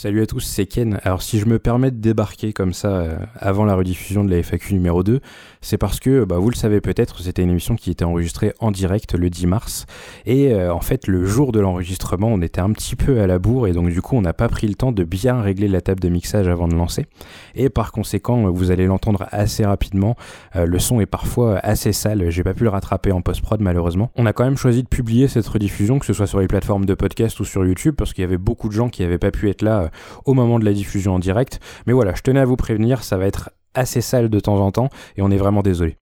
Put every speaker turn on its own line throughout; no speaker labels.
Salut à tous, c'est Ken. Alors si je me permets de débarquer comme ça euh, avant la rediffusion de la FAQ numéro 2, c'est parce que, bah, vous le savez peut-être, c'était une émission qui était enregistrée en direct le 10 mars. Et euh, en fait, le jour de l'enregistrement, on était un petit peu à la bourre et donc du coup, on n'a pas pris le temps de bien régler la table de mixage avant de lancer. Et par conséquent, vous allez l'entendre assez rapidement. Euh, le son est parfois assez sale. J'ai pas pu le rattraper en post-prod malheureusement. On a quand même choisi de publier cette rediffusion, que ce soit sur les plateformes de podcast ou sur YouTube, parce qu'il y avait beaucoup de gens qui n'avaient pas pu être là au moment de la diffusion en direct. Mais voilà, je tenais à vous prévenir, ça va être assez sale de temps en temps et on est vraiment désolé.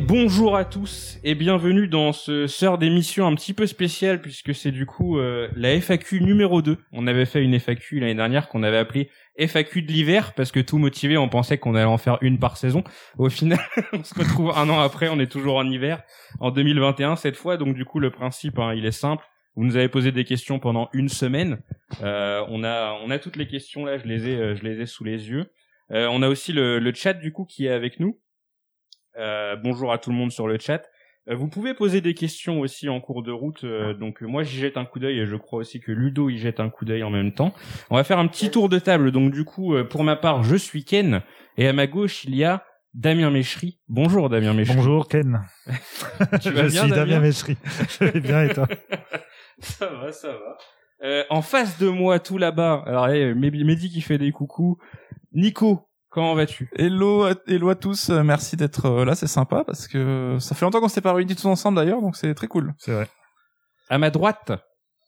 Bonjour à tous et bienvenue dans ce sort d'émission un petit peu spécial puisque c'est du coup euh, la FAQ numéro 2. On avait fait une FAQ l'année dernière qu'on avait appelée FAQ de l'hiver parce que tout motivé on pensait qu'on allait en faire une par saison. Au final on se retrouve un an après on est toujours en hiver en 2021 cette fois donc du coup le principe hein, il est simple. Vous nous avez posé des questions pendant une semaine. Euh, on a on a toutes les questions là je les ai euh, je les ai sous les yeux. Euh, on a aussi le, le chat du coup qui est avec nous. Euh, bonjour à tout le monde sur le chat. Euh, vous pouvez poser des questions aussi en cours de route. euh, donc moi j'y jette un coup d'œil et je crois aussi que Ludo y jette un coup d'œil en même temps. On va faire un petit tour de table. Donc du coup euh, pour ma part je suis Ken et à ma gauche il y a Damien Méchery. Bonjour Damien Méchery.
Bonjour Ken.
Tu vas
je
bien,
suis
Damien
Damien? Méchery. Je vais bien et toi?
Ça va, ça va. Euh, en face de moi tout là-bas. Alors eh, Mehdi Mehdi qui fait des coucous. Nico, comment vas-tu?
Hello, à- hello à tous, euh, merci d'être euh, là, c'est sympa parce que ça fait longtemps qu'on s'était pas réunis tous ensemble d'ailleurs, donc c'est très cool.
C'est vrai.
À ma droite,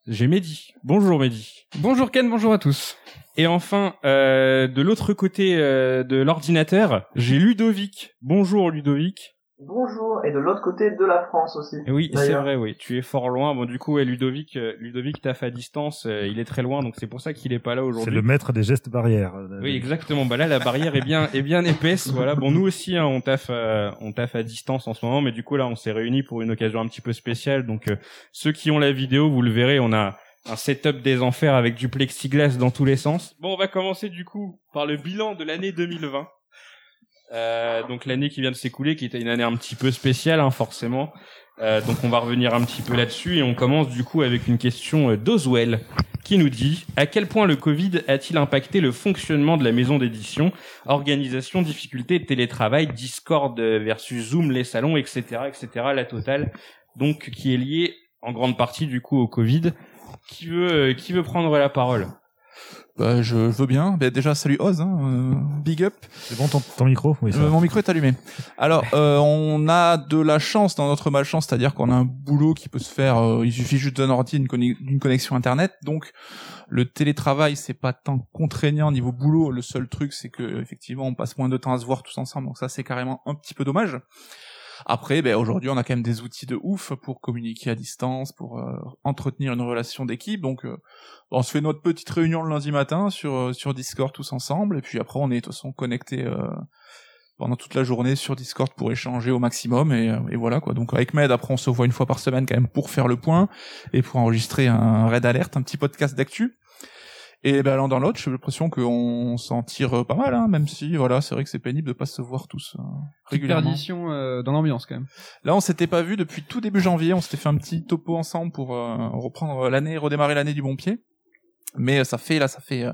j'ai Mehdi. Bonjour Mehdi.
Bonjour Ken, bonjour à tous.
Et enfin, euh, de l'autre côté euh, de l'ordinateur, j'ai Ludovic. Bonjour Ludovic.
Bonjour, et de l'autre côté de la France aussi.
Et oui, c'est vrai, oui. Tu es fort loin. Bon, du coup, ouais, Ludovic, euh, Ludovic taffe à distance. euh, il est très loin, donc c'est pour ça qu'il est pas là
C'est
aujourd'hui.
le maître des gestes barrières.
Oui, exactement. Bah là, la barrière est bien, est bien épaisse. Voilà. Bon, nous aussi, hein, on taffe, euh, on taffe à distance en ce moment, mais du coup là, on s'est réunis pour une occasion un petit peu spéciale. Donc, euh, ceux qui ont la vidéo, vous le verrez, on a un setup des enfers avec du plexiglas dans tous les sens. Bon, on va commencer du coup par le bilan de l'année 2020. Euh, donc l'année qui vient de s'écouler, qui était une année un petit peu spéciale, hein, forcément. Euh, donc on va revenir un petit peu là-dessus et on commence du coup avec une question euh, d'Oswell qui nous dit à quel point le Covid a-t-il impacté le fonctionnement de la maison d'édition, organisation, difficulté, télétravail, Discord versus Zoom, les salons, etc., etc., la totale, donc qui est liée en grande partie du coup au Covid? Qui veut, euh, qui veut prendre la parole?
Bah, je veux bien. Bah, déjà, salut Oz, hein, euh, big up.
C'est bon ton, ton micro Oui,
Euh, mon micro est allumé. Alors, euh, on a de la chance dans notre malchance, c'est-à-dire qu'on a un boulot qui peut se faire. euh, il suffit juste d'un ordi, d'une conne- d'une connexion internet. Donc, le télétravail, c'est pas tant contraignant niveau boulot. Le seul truc, c'est que effectivement, on passe moins de temps à se voir tous ensemble. Donc ça, c'est carrément un petit peu dommage. Après, ben, aujourd'hui, on a quand même des outils de ouf pour communiquer à distance, pour euh, entretenir une relation d'équipe. Donc, euh, on se fait notre petite réunion le lundi matin sur euh, sur Discord tous ensemble, et puis après, on est de toute façon connectés pendant toute la journée sur Discord pour échanger au maximum, et, et voilà quoi. Donc avec Med, après, on se voit une fois par semaine quand même pour faire le point et pour enregistrer un raid alerte, un petit podcast d'actu. Et ben l'un dans l'autre, j'ai l'impression qu'on s'en tire pas mal, hein, même si voilà, c'est vrai que c'est pénible de pas se voir tous euh,
Petite
régulièrement.
perdition euh, dans l'ambiance quand même.
Là, on s'était pas vu depuis tout début janvier. On s'était fait un petit topo ensemble pour euh, reprendre l'année, redémarrer l'année du bon pied. Mais euh, ça fait là, ça fait euh,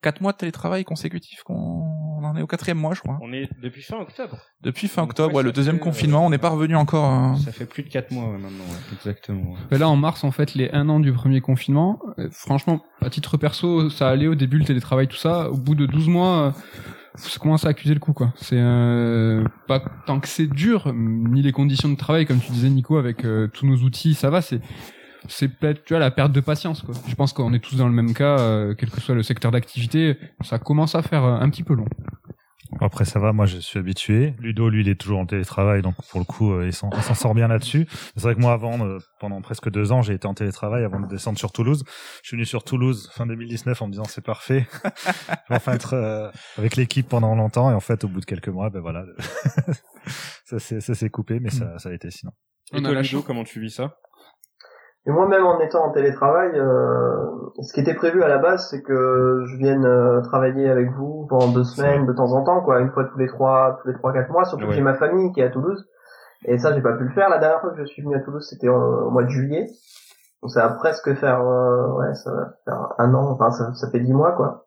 quatre mois de télétravail consécutifs qu'on est au quatrième mois, je crois.
On est depuis fin octobre.
Depuis fin
Donc,
octobre,
ouais,
le deuxième
fait, euh,
confinement, on n'est pas revenu encore. euh,
Ça fait plus de 4 mois ouais, maintenant, ouais, exactement.
Mais là en mars en fait les un an du premier confinement, euh, franchement à titre perso ça allait au début le télétravail tout ça, au bout de 12 mois euh, ça commence à accuser le coup quoi. C'est euh, pas tant que c'est dur, ni les conditions de travail comme tu disais Nico avec euh, tous nos outils, ça va, c'est c'est peut-être tu vois la perte de patience quoi. Je pense qu'on est tous dans le même cas, euh, quel que soit le secteur d'activité, ça commence à faire un petit peu long.
Après, ça va, moi je suis habitué. Ludo, lui, il est toujours en télétravail, donc pour le coup, euh, il s'en il s'en sort bien là-dessus. C'est vrai que moi, avant, euh, pendant presque deux ans, j'ai été en télétravail avant de descendre sur Toulouse. Je suis venu sur Toulouse fin 2019 en me disant c'est parfait. je vais enfin être euh, avec l'équipe pendant longtemps, et en fait, au bout de quelques mois, ben voilà, ça s'est ça s'est coupé, mais ça ça a été sinon.
Et toi, Ludo, comment tu vis ça?
Et moi-même, en étant en télétravail, euh, ce qui était prévu à la base, c'est que je vienne euh, travailler avec vous pendant deux semaines, de temps en temps, quoi, une fois tous les trois, tous les trois, quatre mois, surtout
Ouais.
que j'ai ma famille qui est à Toulouse. Et ça, j'ai pas pu le faire. La dernière fois que je suis venu à Toulouse, c'était au, au mois de juillet. Donc ça va presque faire, euh, ouais, ça va faire un an, enfin, ça, ça fait dix mois, quoi.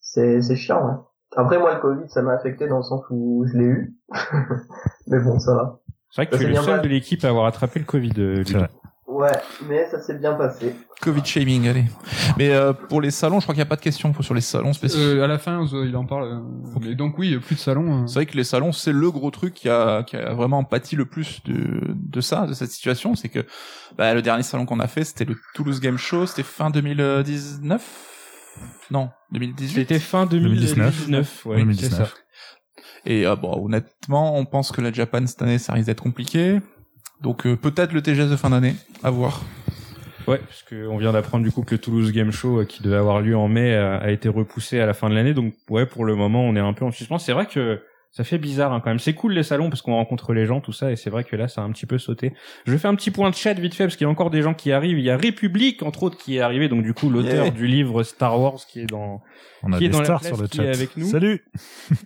C'est, c'est chiant, ouais. Après, moi, le Covid, ça m'a affecté dans le sens où je l'ai eu. Mais bon, ça va.
C'est vrai que
Ça
tu es le seul de l'équipe à avoir attrapé le Covid, euh,
C'est
Ludo.
vrai.
Ouais, mais ça s'est bien passé.
Covid shaming, allez. Mais euh, pour les salons, je crois qu'il n'y a pas de question sur les salons spécifiques.
Euh, à la fin, euh, il en parle. euh, mais donc oui, plus de salon. euh.
C'est vrai que les salons, c'est le gros truc qui a, qui a vraiment pâti le plus de, de ça, de cette situation. C'est que bah, le dernier salon qu'on a fait, c'était le Toulouse Game Show, c'était fin 2019 Non, 2018
C'était fin 2019. ouais,
2019.
c'est ça.
Et euh, bon, honnêtement, on pense que la Japan cette année, ça risque d'être compliqué. Donc euh, peut-être le TGS de fin d'année, à voir.
Ouais, parce que on vient d'apprendre du coup que le Toulouse Game Show euh, qui devait avoir lieu en mai euh, a été repoussé à la fin de l'année. Donc ouais, pour le moment, on est un peu en suspens. C'est vrai que ça fait bizarre hein, quand même. C'est cool les salons parce qu'on rencontre les gens, tout ça, et c'est vrai que là, ça a un petit peu sauté. Je vais faire un petit point de chat vite fait parce qu'il y a encore des gens qui arrivent. Il y a République entre autres qui est arrivé, donc du coup l'auteur
Yeah.
du livre Star Wars qui est dans.
On a
Qui est dans la
stars
place,
sur le
qui
chat.
est avec nous.
Salut.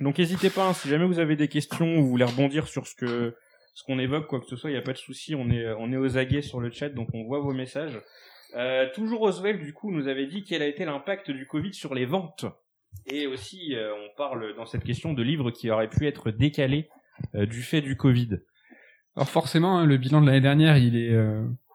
Donc n'hésitez pas, hein, si jamais vous avez des questions ou vous voulez rebondir sur ce que ce qu'on évoque, quoi que ce soit, il n'y a pas de souci, on est on est aux aguets sur le chat, donc on voit vos messages. Euh, toujours Oswald, du coup, nous avait dit quel a été l'impact du Covid sur les ventes. Et aussi, euh, on parle dans cette question de livres qui auraient pu être décalés euh, du fait du Covid.
Alors forcément, hein, le bilan de l'année dernière, il est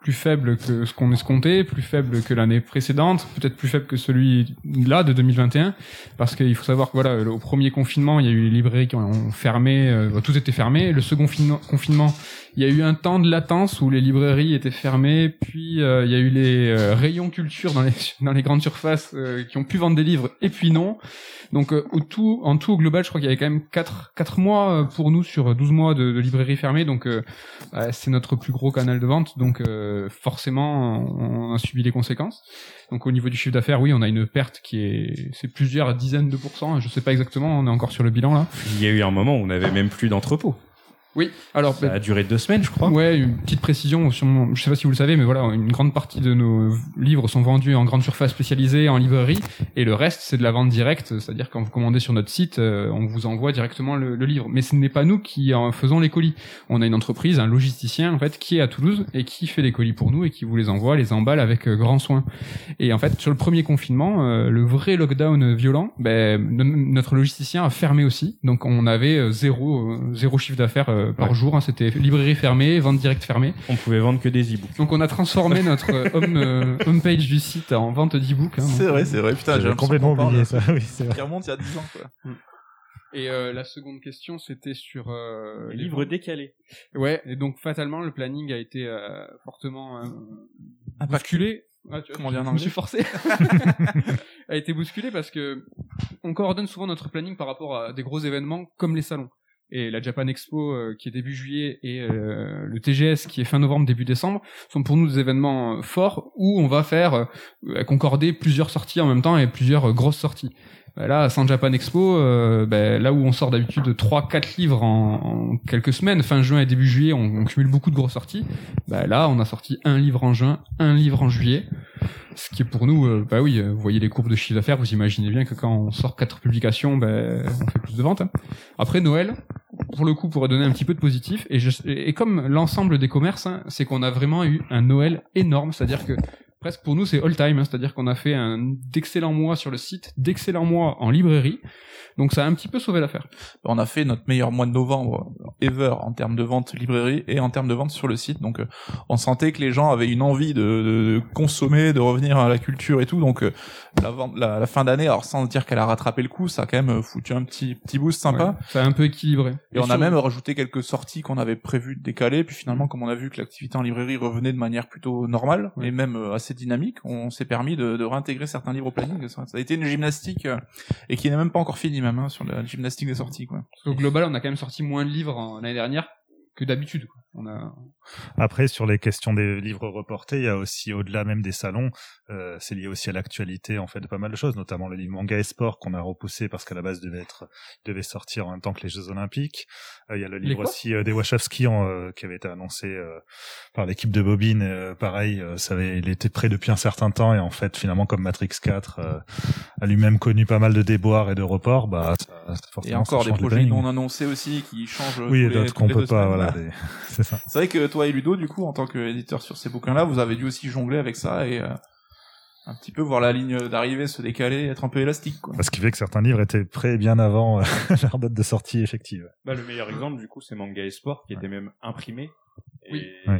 plus faible que ce qu'on escomptait, plus faible que l'année précédente, peut-être plus faible que celui-là de 2021, parce qu'il faut savoir que voilà, au premier confinement, il y a eu les librairies qui ont fermé, euh, tout était fermé. Le second fin- confinement, il y a eu un temps de latence où les librairies étaient fermées, puis euh, il y a eu les euh, rayons culture dans les dans les grandes surfaces euh, qui ont pu vendre des livres, et puis non. Donc euh, au tout, en tout au global, je crois qu'il y avait quand même 4 quatre mois euh, pour nous sur 12 mois de, de librairie fermée, donc euh, euh, c'est notre plus gros canal de vente, donc euh, forcément on a subi les conséquences. Donc au niveau du chiffre d'affaires, oui, on a une perte qui est c'est plusieurs dizaines de pourcents, je sais pas exactement, on est encore sur le bilan là.
Il y a eu un moment où on n'avait même plus d'entrepôt.
Oui, alors
Ça a duré deux semaines, je crois.
Ouais, une petite précision, sur mon- je sais pas si vous le savez, mais voilà, une grande partie de nos livres sont vendus en grande surface spécialisée, en librairie, et le reste c'est de la vente directe, c'est-à-dire quand vous commandez sur notre site, euh, on vous envoie directement le, le livre. Mais ce n'est pas nous qui en faisons les colis. On a une entreprise, un logisticien en fait, qui est à Toulouse et qui fait les colis pour nous et qui vous les envoie, les emballe avec euh, grand soin. Et en fait, sur le premier confinement, euh, le vrai lockdown violent, ben, no- notre logisticien a fermé aussi, donc on avait zéro, zéro chiffre d'affaires par
Ouais.
jour. hein. C'était librairie fermée, vente directe fermée.
On pouvait vendre que des e-books.
Donc on a transformé notre euh, home, euh, homepage du site en vente d'e-book. hein,
C'est vrai,
euh,
c'est vrai. Putain, j'ai
complètement oublié ça. Oui, vrai.
Qui remonte il y a 10 ans, quoi.
Et euh, la seconde question, c'était sur euh, les
Livre
ventes.
décalé.
Ouais, et donc fatalement, le planning a été euh, fortement euh, bousculé. Ah, tu vois,
Comment dire
je me suis forcé. a été bousculé parce que on coordonne souvent notre planning par rapport à des gros événements comme les salons. Et la Japan Expo euh, qui est début juillet et euh, le TGS qui est fin novembre début décembre sont pour nous des événements euh, forts où on va faire euh, concorder plusieurs sorties en même temps et plusieurs euh, grosses sorties. Euh, Là, sans Japan Expo, euh, ben, là où on sort d'habitude 3-4 livres en, quelques semaines, fin juin et début juillet, on, cumule beaucoup de grosses sorties. Ben, là, on a sorti un livre en juin, un livre en juillet. Ce qui est pour nous, euh, bah oui, euh, vous voyez les courbes de chiffre d'affaires, vous imaginez bien que quand on sort quatre publications, ben, on fait plus de ventes. hein. Après Noël, pour le coup, pourrait donner un petit peu de positif. Et comme l'ensemble des commerces, hein, c'est qu'on a vraiment eu un Noël énorme, c'est-à-dire que presque pour nous c'est all time, hein, c'est-à-dire qu'on a fait un d'excellents mois sur le site, d'excellents mois en librairie. Donc ça a un petit peu sauvé l'affaire.
On a fait notre meilleur mois de novembre ever en termes de vente librairie et en termes de vente sur le site. Donc, euh, on sentait que les gens avaient une envie de, de- de consommer, de revenir à la culture et tout. Donc, euh, la, vente- la, la fin d'année, alors sans dire qu'elle a rattrapé le coup, ça a quand même foutu un petit petit boost sympa.
Ouais, ça a un peu équilibré.
Et on a même rajouté quelques sorties qu'on avait prévues de décaler, puis finalement, comme on a vu que l'activité en librairie revenait de manière plutôt normale
Ouais.
et même euh, assez dynamique, on s'est permis de, réintégrer certains livres au planning. Ça, a été une gymnastique euh, et qui n'est même pas encore finie même hein, sur la gymnastique des sorties. Quoi.
Au global, on a quand même sorti moins de livres en- l'année dernière que d'habitude. On a
Après, sur les questions des livres reportés, il y a aussi, au-delà même des salons, euh, c'est lié aussi à l'actualité en fait de pas mal de choses, notamment le livre Manga et Sport qu'on a repoussé parce qu'à la base devait être devait sortir en même temps que les Jeux Olympiques. Euh, il y a le livre aussi euh, des Wachowski en, euh, qui avait été annoncé euh, par l'équipe de Bobine. euh, pareil, euh, ça avait, il était prêt depuis un certain temps et en fait finalement comme Matrix 4 euh, a lui-même connu pas mal de déboires et de reports, bah ça,
Et
forcément, ça
encore des projets non annoncés aussi qui changent.
Oui, et d'autres qu'on peut pas,
semaines.
voilà, des- ça.
C'est vrai que toi et Ludo, du coup, en tant qu'éditeur sur ces bouquins-là, vous avez dû aussi jongler avec ça et euh, un petit peu voir la ligne d'arrivée se décaler, être un peu élastique. Quoi.
Ce qui fait que certains livres étaient prêts bien avant euh, leur date de sortie effective.
Bah, le meilleur exemple, du coup, c'est Manga et Sport, qui était même imprimé. Et
Oui.
Ouais.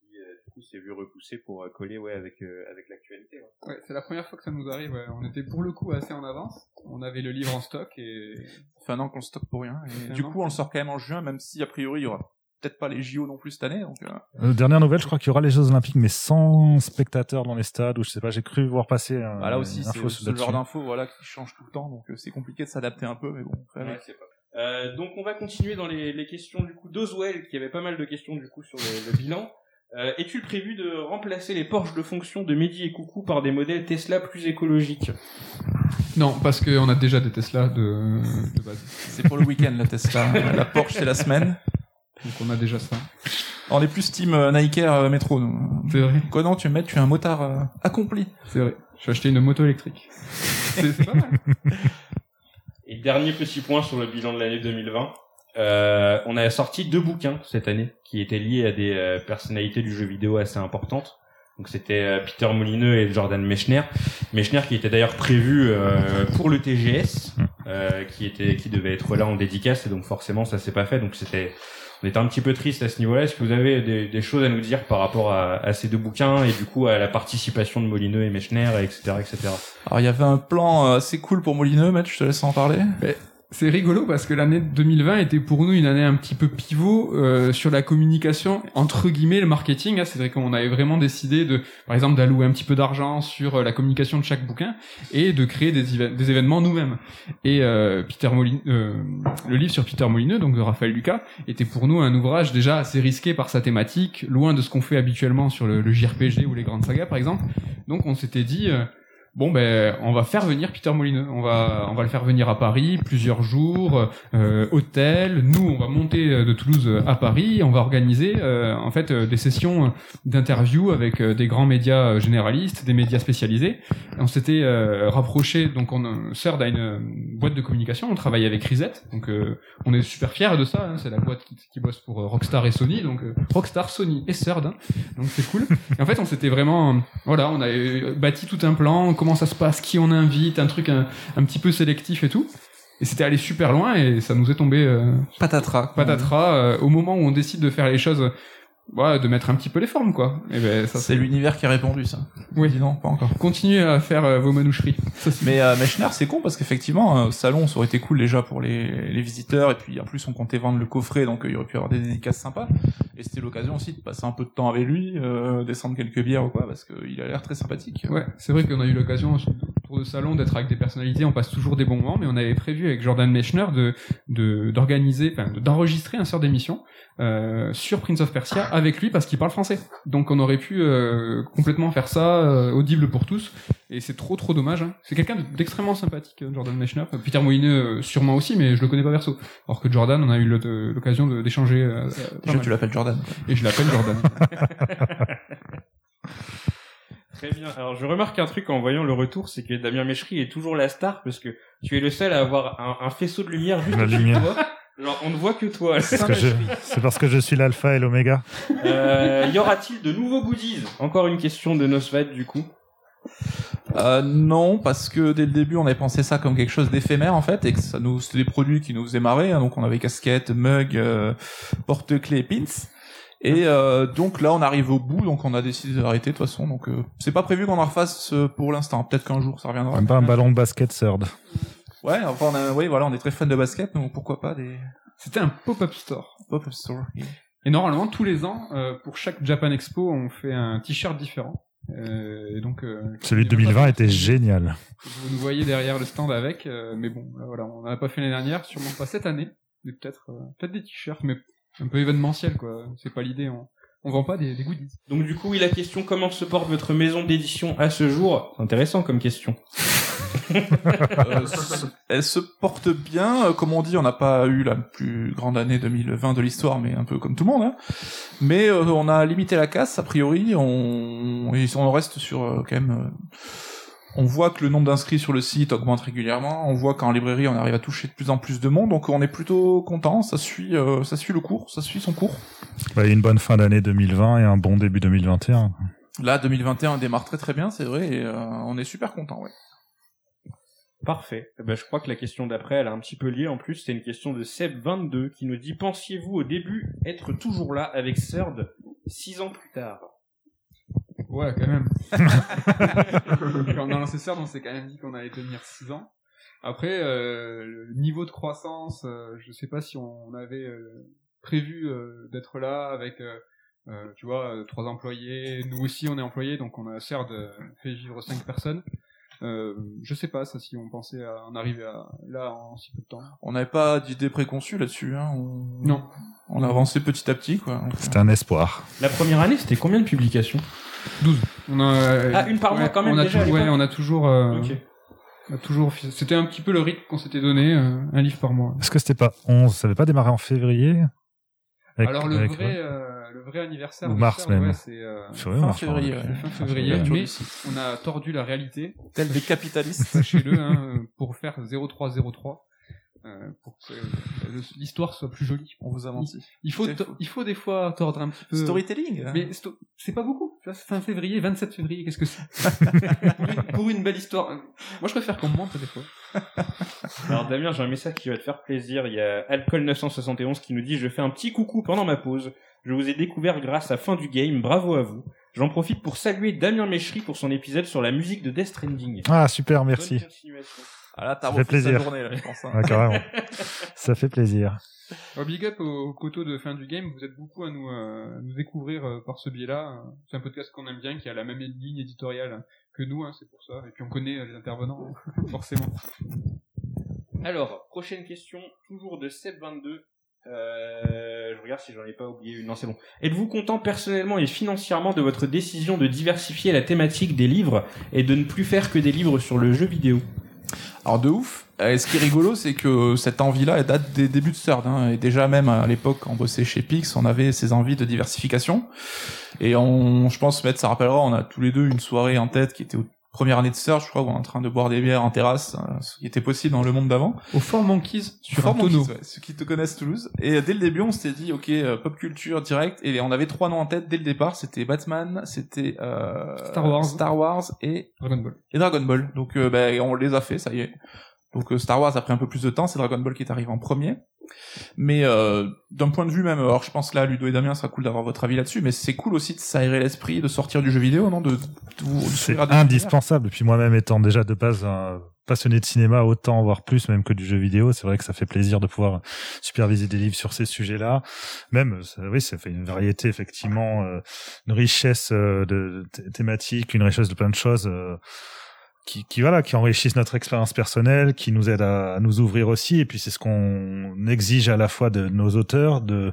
qui, euh, du coup, s'est vu repousser pour euh, coller, ouais, avec, euh, avec l'actualité. ouais.
Ouais, c'est la première fois que ça nous arrive. ouais. On était pour le coup assez en avance. On avait le livre en stock et
Ça fait un an qu'on le stocke pour rien. Et du coup, on le sort quand même en juin, même si a priori il y aura peut-être pas les JO non plus cette année. Donc, euh,
Euh, dernière nouvelle, je crois qu'il y aura les Jeux Olympiques, mais sans spectateurs dans les stades, ou je sais pas, j'ai cru voir passer un,
bah là aussi, c'est ce genre d'infos voilà, qui change tout le temps, donc euh, c'est compliqué de s'adapter un peu, mais bon.
Ouais, pas- Euh, donc on va continuer dans les, les questions du coup d'Oswell, qui avait pas mal de questions du coup sur le, le bilan. Euh, Est-il prévu de remplacer les Porsche de fonction de Mehdi et Coucou par des modèles Tesla plus écologiques?
Non, parce qu'on a déjà des Tesla de, de base.
C'est pour le week-end la Tesla. la Porsche c'est la semaine.
Donc on a déjà ça.
On est plus team euh, Nike Air euh, métro. nous.
C'est vrai,
Quoi non, tu mettre, tu es un motard euh, accompli.
c'est vrai. Je vais acheter une moto électrique. C'est c'est pas mal.
Et dernier petit point sur le bilan de l'année 2020. Euh, on a sorti deux bouquins cette année qui étaient liés à des euh, personnalités du jeu vidéo assez importantes. Donc c'était euh, Peter Molineux et Jordan Mechner. Mechner qui était d'ailleurs prévu euh, pour le TGS, euh, qui était qui devait être là en dédicace et donc forcément ça s'est pas fait. Donc c'était on était un petit peu triste à ce niveau-là. Est-ce que vous avez des, des choses à nous dire par rapport à, à ces deux bouquins et du coup à la participation de Molineux et Mechner, etc., etc.
Alors il y avait un plan euh, assez cool pour Molineux, Matt, je te laisse en parler.
C'est rigolo parce que l'année 2020 était pour nous une année un petit peu pivot euh, sur la communication entre guillemets le marketing. hein. C'est vrai qu'on avait vraiment décidé de, par exemple, d'allouer un petit peu d'argent sur euh, la communication de chaque bouquin et de créer des, événements nous-mêmes. Et euh, Peter Molin- euh, le livre sur Peter Molineux, donc de Raphaël Lucas, était pour nous un ouvrage déjà assez risqué par sa thématique, loin de ce qu'on fait habituellement sur le, le JRPG ou les grandes sagas par exemple. Donc on s'était dit euh, bon ben on va faire venir Peter Molineux, on va on va le faire venir à Paris plusieurs jours, euh, hôtel. Nous on va monter euh, de Toulouse à Paris, on va organiser euh, en fait euh, des sessions d'interviews avec euh, des grands médias généralistes, des médias spécialisés. On s'était euh, rapproché donc on sert à une boîte de communication, on travaille avec Reset, donc on est super fiers de ça. hein. c'est la boîte qui, qui bosse pour Rockstar et Sony, donc Rockstar, Sony et CERD, hein. donc c'est cool. En fait on s'était vraiment voilà, on a bâti tout un plan, comment ça se passe, qui on invite, un truc un, un petit peu sélectif et tout. Et c'était allé super loin et ça nous est tombé euh,
Patatras.
patatras euh, au moment où on décide de faire les choses, voilà, de mettre un petit peu les formes quoi. Et ben ça
C'est l'univers qui a répondu ça.
Oui.
Dis non, pas encore.
Continuez à faire euh, vos manoucheries. Ça,
Mais euh, Mechner, c'est con parce qu'effectivement, euh, au salon, ça aurait été cool déjà pour les, les visiteurs. Et puis en plus, on comptait vendre le coffret, donc euh, il aurait pu y avoir des dédicaces sympas. Et c'était l'occasion aussi de passer un peu de temps avec lui, euh, descendre quelques bières ou quoi, parce qu'il a l'air très sympathique.
Ouais, c'est vrai qu'on a eu l'occasion de salon d'être avec des personnalités, on passe toujours des bons moments, mais on avait prévu avec Jordan Mechner de de- d'organiser, enfin de- d'enregistrer un sort d'émission euh, sur Prince of Persia avec lui parce qu'il parle français. Donc on aurait pu euh, complètement faire ça euh, audible pour tous, et c'est trop trop dommage. hein. C'est quelqu'un d'extrêmement sympathique, euh, Jordan Mechner. Enfin, Peter Molineux euh, sûrement aussi, mais je le connais pas perso. Alors que Jordan, on a eu l'occasion d'échanger. euh, euh,
tu l'appelles Jordan.
Et je l'appelle Jordan.
Très bien. Alors, je remarque un truc en voyant le retour, c'est que Damien Méchery est toujours la star parce que tu es le seul à avoir un, un faisceau de lumière juste
La
au-dessus de
lumière.
toi. Genre, on ne voit que toi.
C'est parce que je- c'est parce que je suis l'alpha et l'oméga.
Euh, y aura-t-il de nouveaux goodies? Encore une question de Nosvat, du coup.
Euh, non, parce que dès le début, on avait pensé ça comme quelque chose d'éphémère en fait, et que ça nous, c'était des produits qui nous faisaient marrer. hein. donc on avait casquette, mug, euh, porte-clés, pins. Et euh, donc là, on arrive au bout, donc on a décidé d'arrêter de toute façon. Donc euh, c'est pas prévu qu'on en refasse euh, pour l'instant. Peut-être qu'un jour ça reviendra.
Même pas un ballon de basket third.
Ouais, enfin, on a, oui, voilà, on est très fan de basket, donc pourquoi pas des
C'était un pop-up store.
pop-up store.
Et normalement, tous les ans, euh, pour chaque Japan Expo, on fait un t-shirt différent. Euh, et donc, euh,
Celui de 2020 était génial.
Vous nous voyez derrière le stand avec, euh, mais bon, là, voilà, on n'en a pas fait l'année dernière, sûrement pas cette année. Mais peut-être, euh, peut-être des t-shirts, mais un peu événementiel, quoi. C'est pas l'idée. On, on vend pas des, des goodies.
Donc du coup, oui, la question comment se porte votre maison d'édition à ce jour? C'est intéressant comme question.
Euh, elle se porte bien. Euh, Comme on dit, on n'a pas eu la plus grande année 2020 de l'histoire, mais un peu comme tout le monde. Hein. Mais euh, on a limité la casse, a priori. On, et on reste sur euh, quand même... on voit que le nombre d'inscrits sur le site augmente régulièrement. On voit qu'en librairie, on arrive à toucher de plus en plus de monde. Donc on est plutôt content. Ça suit, euh, ça suit le cours, ça suit son cours.
Ouais, une bonne fin d'année 2020 et un bon début 2021.
Là, 2021 démarre très très bien, c'est vrai. Et, euh, on est super content. Ouais.
Parfait. Eh ben, je crois que la question d'après, elle est un petit peu liée. En plus, c'est une question de Seb22 qui nous dit Pensiez-vous au début être toujours là avec Third six ans plus tard?
Ouais, quand même. Quand on a lancé CERN, on s'est quand même dit qu'on allait tenir 6 ans. Après, euh, le niveau de croissance, euh, je sais pas si on avait euh, prévu euh, d'être là avec, euh, euh, tu vois, trois employés. Nous aussi, on est employés, donc on a CERD euh, fait vivre cinq personnes. Euh, je sais pas ça si on pensait à en arriver à là en si peu de temps.
On n'avait pas d'idée préconçue là-dessus. Hein. On...
Non.
On a avancé petit à petit, quoi.
C'était un espoir.
La première année, c'était combien de publications?
12. On a,
Ah, une par mois, quand même,
On a
déjà,
ouais, on a toujours, euh,
Ok.
on a toujours, c'était un petit peu le rythme qu'on s'était donné, euh, un livre par mois.
Est-ce que c'était pas 11 Ça avait pas démarré en février? Avec-
Alors le
avec-
vrai, euh, le vrai anniversaire
Ou mars même.
ouais, c'est euh,
Février,
fin février,
pardon.
ouais.
fin février,
L'ouverture
mais on a tordu la réalité,
Tel des capitalistes.
sachez-le, hein, pour faire 0303, euh, pour que euh, l'histoire soit plus jolie.
On vous a menti.
Il faut, il faut des fois tordre un petit peu.
Storytelling. hein.
Mais sto- c'est pas beaucoup. Fin février, 27 février, qu'est-ce que c'est? Pour, une, pour une belle histoire. Moi, je préfère qu'on me mente des fois.
Alors Damien, j'ai un message qui va te faire plaisir. Il y a Alcool971 qui nous dit Je fais un petit coucou pendant ma pause. Je vous ai découvert grâce à Fin du Game. Bravo à vous. J'en profite pour saluer Damien Méchery pour son épisode sur la musique de Death Stranding.
Ah, super, merci.
Ah là, t'as
Ça fait
refait sa
plaisir.
journée, là, je pense. hein.
Ça fait plaisir.
Oh, big up au coteau de fin du game. Vous êtes beaucoup à nous, euh, à nous découvrir euh, par ce biais-là. C'est un podcast qu'on aime bien, qui a la même ligne éditoriale que nous, hein, c'est pour ça. Et puis on connaît euh, les intervenants, forcément.
Alors, prochaine question, toujours de Seb22. Euh, je regarde si j'en ai pas oublié une. Non, c'est bon. Êtes-vous content personnellement et financièrement de votre décision de diversifier la thématique des livres et de ne plus faire que des livres sur le jeu vidéo?
Alors de ouf. Et ce qui est rigolo, c'est que cette envie-là, date des débuts de Third. Hein. Et déjà même à l'époque, quand on bossait chez Pix, on avait ces envies de diversification. Et on, je pense, Maître, ça rappellera, on a tous les deux une soirée en tête qui était aux premières années de Third, je crois, où on est en train de boire des bières en terrasse, euh, ce qui était possible dans le monde d'avant.
Au Fort Monkeys, sur
Fort
un tonneau.
Monkeys, ouais, ceux qui te connaissent Toulouse. Et euh, dès le début, on s'était dit, ok, euh, pop culture direct. Et on avait trois noms en tête dès le départ. C'était Batman, c'était euh,
Star Wars.
Star Wars et
Dragon Ball.
et Dragon Ball. Donc euh, ben, on les a fait, ça y est. Donc euh, Star Wars a pris un peu plus de temps, c'est Dragon Ball qui est arrivé en premier. Mais euh, d'un point de vue même, alors je pense là, Ludo et Damien, ça sera cool d'avoir votre avis là-dessus, mais c'est cool aussi de s'aérer l'esprit, de sortir du jeu vidéo, non? De, de, de
C'est indispensable. Et puis moi-même étant déjà de base un passionné de cinéma, autant voire plus même que du jeu vidéo, c'est vrai que ça fait plaisir de pouvoir superviser des livres sur ces sujets-là. Même, ça- oui, ça fait une variété effectivement, euh, une richesse euh, de, de thé- thématiques, une richesse de plein de choses. Qui, qui voilà qui enrichissent notre expérience personnelle, qui nous aident à, à nous ouvrir aussi, et puis c'est ce qu'on exige à la fois de nos auteurs, de,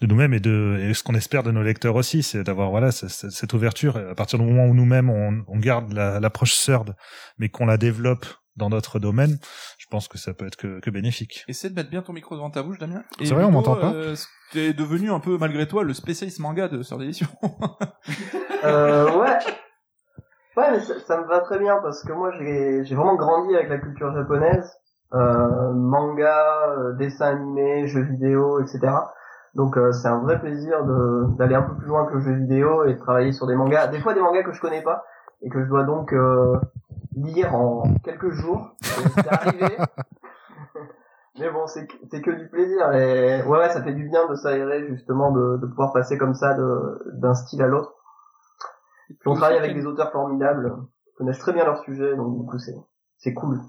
de nous-mêmes et de et ce qu'on espère de nos lecteurs aussi, c'est d'avoir voilà ce- ce- cette ouverture. Et à partir du moment où nous-mêmes on, on garde la- l'approche CERD, mais qu'on la développe dans notre domaine, je pense que ça peut être que, que bénéfique.
Essaie de mettre bien ton micro devant ta bouche, Damien.
C'est vrai, on m'entend pas
euh, T'es devenu un peu, malgré toi, le spécialiste manga de Sœur d'édition.
Euh, ouais. Ouais, mais ça, ça me va très bien parce que moi j'ai vraiment grandi avec la culture japonaise, euh, manga, euh, dessins animés, jeux vidéo, etc. Donc euh, c'est un vrai plaisir d'aller un peu plus loin que le jeu vidéo et de travailler sur des mangas, des fois des mangas que je connais pas et que je dois donc euh, lire en quelques jours. C'est arrivé. Mais bon, c'est que- du plaisir et ouais, ouais, ça fait du bien de s'aérer justement de, de pouvoir passer comme ça d'un style à l'autre. Puis on travaille avec des auteurs formidables, qui connaissent très bien leur sujet, donc du coup c'est c'est cool.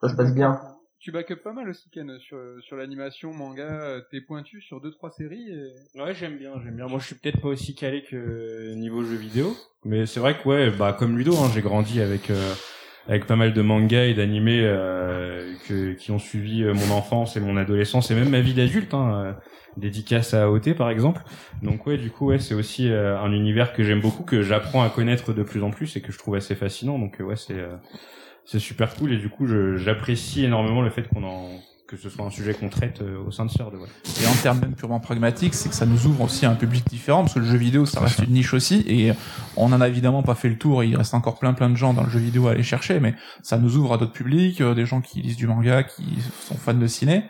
Ça se passe bien.
Tu back up pas mal aussi, Ken, sur, sur l'animation, manga. T'es pointu sur deux trois séries. Et...
Ouais, j'aime bien, j'aime bien. Moi, je suis peut-être pas aussi calé que niveau jeu vidéo, mais c'est vrai que ouais, bah comme Ludo, hein, j'ai grandi avec euh, avec pas mal de mangas et d'animés euh, qui ont suivi euh, mon enfance et mon adolescence et même ma vie d'adulte. Hein, euh, dédicace à AOT par exemple. Donc ouais, du coup ouais, c'est aussi euh, un univers que j'aime beaucoup, que j'apprends à connaître de plus en plus et que je trouve assez fascinant. Donc euh, ouais, c'est euh, c'est super cool et du coup j'apprécie énormément le fait qu'on en que ce soit un sujet qu'on traite euh, au sein de Sœur de.
Et en termes même purement pragmatiques, c'est que ça nous ouvre aussi à un public différent, parce que le jeu vidéo, ça reste une niche aussi, et on en a évidemment pas fait le tour, il reste encore plein plein de gens dans le jeu vidéo à aller chercher, mais ça nous ouvre à d'autres publics, euh, des gens qui lisent du manga, qui sont fans de ciné,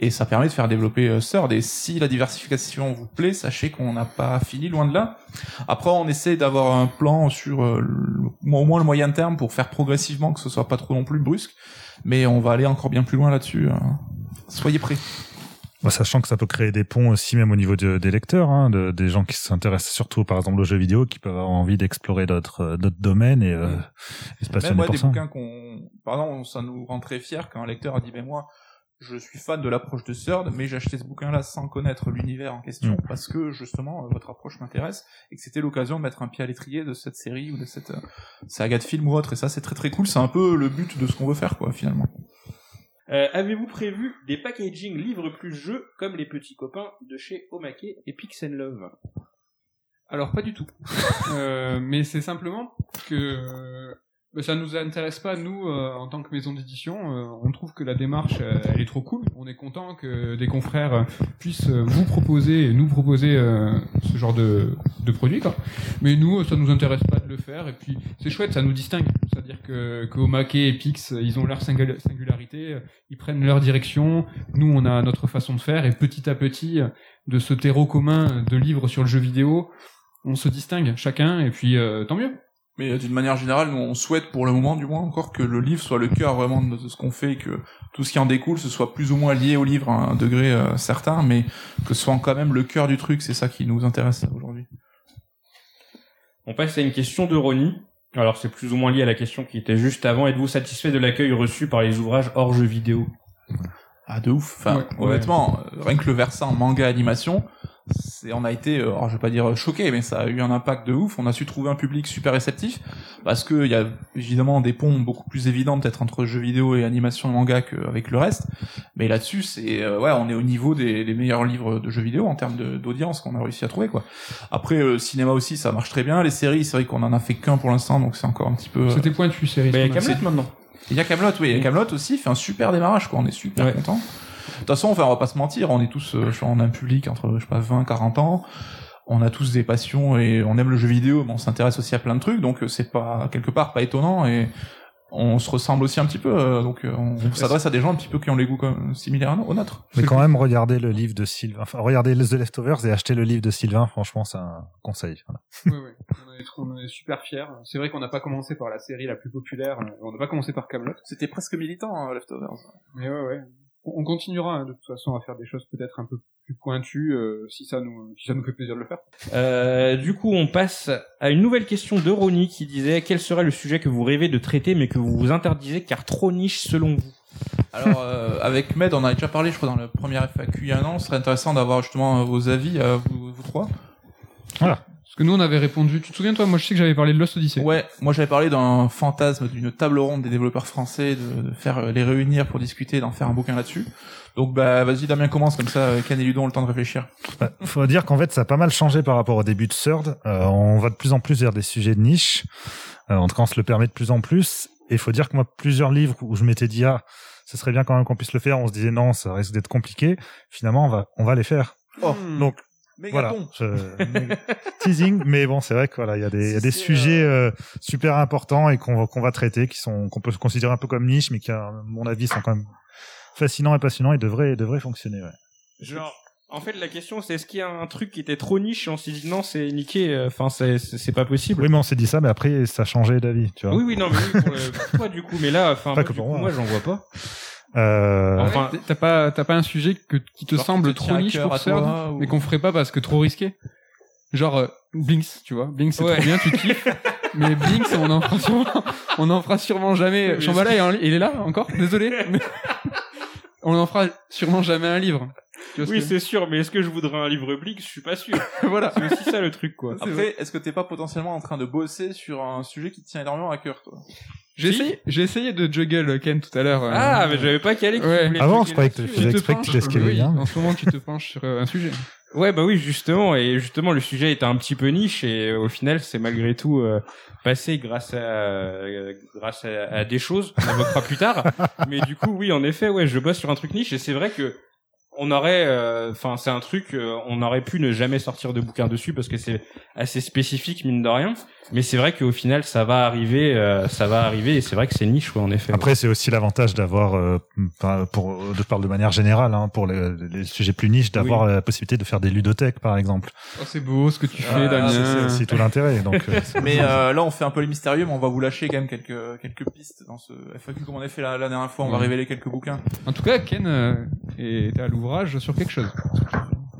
et ça permet de faire développer euh, et si la diversification vous plaît, sachez qu'on n'a pas fini, loin de là. Après, on essaie d'avoir un plan sur euh, le- au moins le moyen terme pour faire progressivement que ce soit pas trop non plus brusque, mais on va aller encore bien plus loin là-dessus. euh. Soyez prêts.
Bah, sachant que ça peut créer des ponts aussi même au niveau de- des lecteurs, hein, de- des gens qui s'intéressent surtout par exemple aux jeux vidéo, qui peuvent avoir envie d'explorer d'autres euh, d'autres domaines et, euh, et se passionner
Même ouais,
pour
des
ça.
bouquins qu'on, pardon, ça nous rend très fiers quand un lecteur a dit, ben moi, je suis fan de l'approche de Third, mais j'ai acheté ce bouquin-là sans connaître l'univers en question,
Mm.
parce que justement, euh, votre approche m'intéresse, et que c'était l'occasion de mettre un pied à l'étrier de cette série ou de cette euh, saga de film ou autre, et ça c'est très très cool, c'est un peu le but de ce qu'on veut faire, quoi, finalement.
Euh, Avez-vous prévu des packaging livres plus jeux comme les petits copains de chez Omake et Pix and Love?
Alors pas du tout. Euh, mais c'est simplement que bah, ça nous intéresse pas nous euh, en tant que maison d'édition. Euh, on trouve que la démarche euh, elle est trop cool. On est content que des confrères euh, puissent euh, vous proposer et nous proposer ce genre de, de produit. Quoi. Mais nous ça nous intéresse pas de le faire. Et puis c'est chouette, ça nous distingue. C'est-à-dire que que Omake et Pix ils ont leur singul- singularité, ils prennent leur direction. Nous on a notre façon de faire et petit à petit de ce terreau commun de livres sur le jeu vidéo on se distingue chacun et puis tant mieux.
Mais euh, d'une manière générale, nous on souhaite pour le moment du moins encore que le livre soit le cœur vraiment de ce qu'on fait, que tout ce qui en découle, ce soit plus ou moins lié au livre à un degré euh, certain, mais que ce soit quand même le cœur du truc, c'est ça qui nous intéresse aujourd'hui.
On passe à une question de Ronnie. Alors c'est plus ou moins lié à la question qui était juste avant. Êtes-vous satisfait de l'accueil reçu par les ouvrages hors jeux vidéo?
Ah de ouf. Enfin,
Ouais.
honnêtement, euh, rien que le versant manga animation, on a été, euh, alors je vais pas dire choqué, mais ça a eu un impact de ouf. On a su trouver un public super réceptif parce que il y a évidemment des ponts beaucoup plus évidents peut-être entre jeux vidéo et animation manga qu'avec le reste. Mais là-dessus, c'est euh, ouais, on est au niveau des, des meilleurs livres de jeux vidéo en termes d'audience qu'on a réussi à trouver quoi. Après, euh, le cinéma aussi, ça marche très bien. Les séries, c'est vrai qu'on en a fait qu'un pour l'instant, donc c'est encore un petit peu. euh,
C'était pointu, série.
Bah, il y a
a
Kaamelott maintenant.
il y a Camelot, oui, et Camelot aussi fait un super démarrage, quoi. On est super
Ouais.
content. De toute façon, enfin, on va pas se mentir, on est tous, euh, je sais pas, on a un public entre, je sais pas, 20, 40 ans. On a tous des passions et on aime le jeu vidéo, mais on s'intéresse aussi à plein de trucs, donc euh, c'est pas quelque part pas étonnant et on se ressemble aussi un petit peu, euh, donc on, on s'adresse à des gens un petit peu qui ont les goûts comme, similaires aux nôtres.
Mais quand même, regardez le livre de Sylvain. Enfin, regardez The Leftovers et achetez le livre de Sylvain. Franchement, c'est un conseil. Voilà.
Ouais, ouais. On, est, trop- on est super fiers. C'est vrai qu'on n'a pas commencé par la série la plus populaire. On n'a pas commencé par Camelot.
C'était presque militant, hein, Leftovers.
Mais ouais, ouais. On on continuera hein, de toute façon à faire des choses peut-être un peu plus pointues euh, si ça nous si ça nous fait plaisir de le faire.
Euh, du coup, on passe à une nouvelle question de Ronnie qui disait quel serait le sujet que vous rêvez de traiter mais que vous vous interdisez car trop niche selon vous?
Alors, euh, avec Med, on a déjà parlé, je crois, dans le premier FAQ il y a un an, ce serait intéressant d'avoir justement vos avis, euh, vous, vous trois.
Parce que nous on avait répondu. Tu te souviens toi? Moi je sais que j'avais parlé de Lost Odyssey.
Ouais, moi j'avais parlé d'un fantasme d'une table ronde des développeurs français, de, de faire euh, les réunir pour discuter, d'en faire un bouquin là-dessus. Donc bah vas-y Damien commence comme ça, euh, Ken et Ludon ont le temps de réfléchir.
Bah, faut dire qu'en fait, ça a pas mal changé par rapport au début de Third. Euh, on va de plus en plus vers des sujets de niche. Euh, en tout cas, on se le permet de plus en plus. Et il faut dire que moi, plusieurs livres où je m'étais dit, ah, ce serait bien quand même qu'on puisse le faire, on se disait non, ça risque d'être compliqué. Finalement, on va, on va les faire.
Oh,
Donc, voilà. Je- teasing, mais bon, c'est vrai que voilà, il y a des, il y a des sujets euh, super importants et qu'on va, qu'on va traiter, qui sont, qu'on peut considérer un peu comme niche, mais qui, à mon avis, sont quand même fascinants et passionnants et devraient, devraient fonctionner. Ouais.
Genre, en fait, la question c'est est-ce qu'il y a un truc qui était trop niche et on s'est dit non, c'est niqué, euh, enfin, c'est, pas possible.
Oui, mais on s'est dit ça, mais après, ça a changé d'avis, tu vois.
Oui, oui, non, mais oui, pour, le, pour toi, du coup, mais là, enfin, moi,
moi.
moi, j'en vois pas.
Euh,
Enfin,
T'as pas t'as pas un sujet que, qui te
Genre,
semble
te
trop niche pour
toi, ou-
mais qu'on ferait pas parce que trop risqué? Genre euh, Blinks, tu vois. Blinks c'est
Ouais.
trop bien, tu kiffes. mais Blinks on en fera sûrement on en fera sûrement jamais.
Mais
Shambhala il est là encore? Désolé. mais on en fera sûrement jamais un livre. Tu vois ce
Oui, c'est sûr, mais est-ce que je voudrais un livre Blix Je suis pas sûr.
voilà.
C'est aussi ça le truc, quoi.
Après, est-ce que t'es pas potentiellement en train de bosser sur un sujet qui te tient énormément à cœur, toi?
J'ai
Si.
essayé, j'ai essayé de juggle Ken tout à l'heure. euh,
Ah, mais j'avais pas calé
Ouais.
Avant, je croyais que tu faisais exprès que tu l'esquivais bien.
En ce moment, tu te penches sur euh, un sujet.
Ouais, bah oui, justement, et justement, le sujet était un petit peu niche, et au final, c'est malgré tout euh, passé grâce à euh, grâce à, à des choses qu'on évoquera plus tard. Mais du coup, oui, en effet, ouais, je bosse sur un truc niche, et c'est vrai que on aurait, euh, enfin, c'est un truc, euh, on aurait pu ne jamais sortir de bouquin dessus parce que c'est assez spécifique mine de rien. Mais c'est vrai qu'au final, ça va arriver, euh, ça va arriver, et c'est vrai que c'est niche, ouais, en effet.
Après, c'est aussi l'avantage d'avoir, euh, enfin, pour, je parle de manière générale, hein, pour les, les sujets plus niches, d'avoir la possibilité de faire des ludothèques, par exemple.
Oh, c'est beau ce que tu fais,
Ah, c'est c'est
Damien.
aussi tout l'intérêt. Donc, euh, c'est-
Mais euh, là, on fait un peu les mystérieux, mais on va vous lâcher quand même quelques quelques pistes dans ce FAQ comme on a fait la, la dernière fois. On va révéler quelques bouquins.
En tout cas, Ken euh, était à sur quelque chose.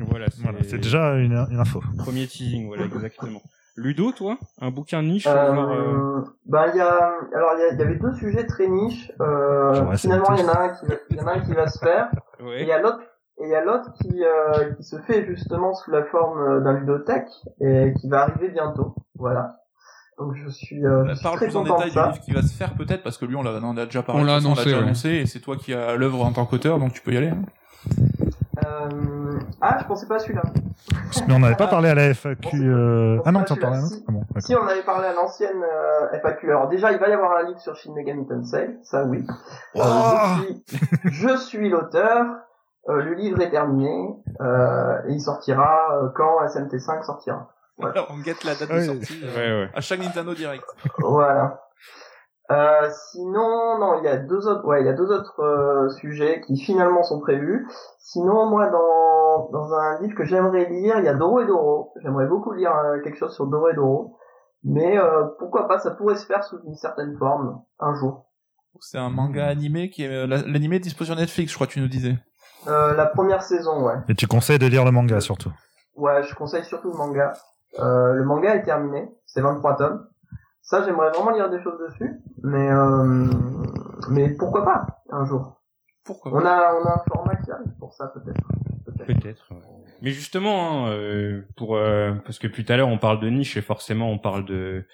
Voilà, c'est
voilà, déjà une, une info.
premier teasing, voilà, exactement. Ludo, toi, un bouquin niche, genre, euh,
Euh, bah il y a alors il y, avait deux sujets très niches. Euh, finalement il y en a un qui y en a un qui va se faire et il y a l'autre et il y a l'autre qui euh, qui se fait justement sous la forme d'un ludothèque et qui va arriver bientôt. Voilà. Donc je suis, euh, je suis
Parle
très
plus en
content
détail
de
du
ça.
livre qui va se faire peut-être parce que lui on l'a on a déjà parlé.
On l'a annoncé, ouais.
annoncé et c'est toi qui as l'œuvre en tant qu'auteur donc tu peux y aller. hein.
Euh... Ah je pensais pas à celui-là.
Mais on n'avait pas parlé à la FAQ. euh, Ah non, tu en parlais à
si.
Ah bon.
Si on avait parlé à l'ancienne euh, FAQ, alors déjà il va y avoir un livre sur Shin Megami Tensei, ça oui. Euh, je suis, je suis l'auteur, euh, le livre est terminé, euh, et il sortira euh, quand SMT5 sortira.
Alors on guette la date de sortie euh,
Ouais, ouais.
à chaque Nintendo Direct.
Voilà. Euh, sinon, non, il y a deux autres, ouais, il y a deux autres euh, sujets qui finalement sont prévus. Sinon, moi, dans dans un livre que j'aimerais lire, il y a Doro et Doro. J'aimerais beaucoup lire euh, quelque chose sur Doro et Doro, mais euh, pourquoi pas, ça pourrait se faire sous une certaine forme un jour.
C'est un manga animé qui est euh, la- l'animé est dispo sur Netflix, je crois que tu nous disais.
Euh, la première saison, ouais.
Et tu conseilles de lire le manga surtout?
Ouais, je conseille surtout le manga. Euh, le manga est terminé, c'est 23 tomes. Ça, j'aimerais vraiment lire des choses dessus, mais euh, mais pourquoi pas un jour.
Pourquoi
On a on a un format qui arrive pour ça peut-être. Peut-être.
Mais justement, hein, euh, pour euh, parce que plus tout à l'heure on parle de niche et forcément on parle de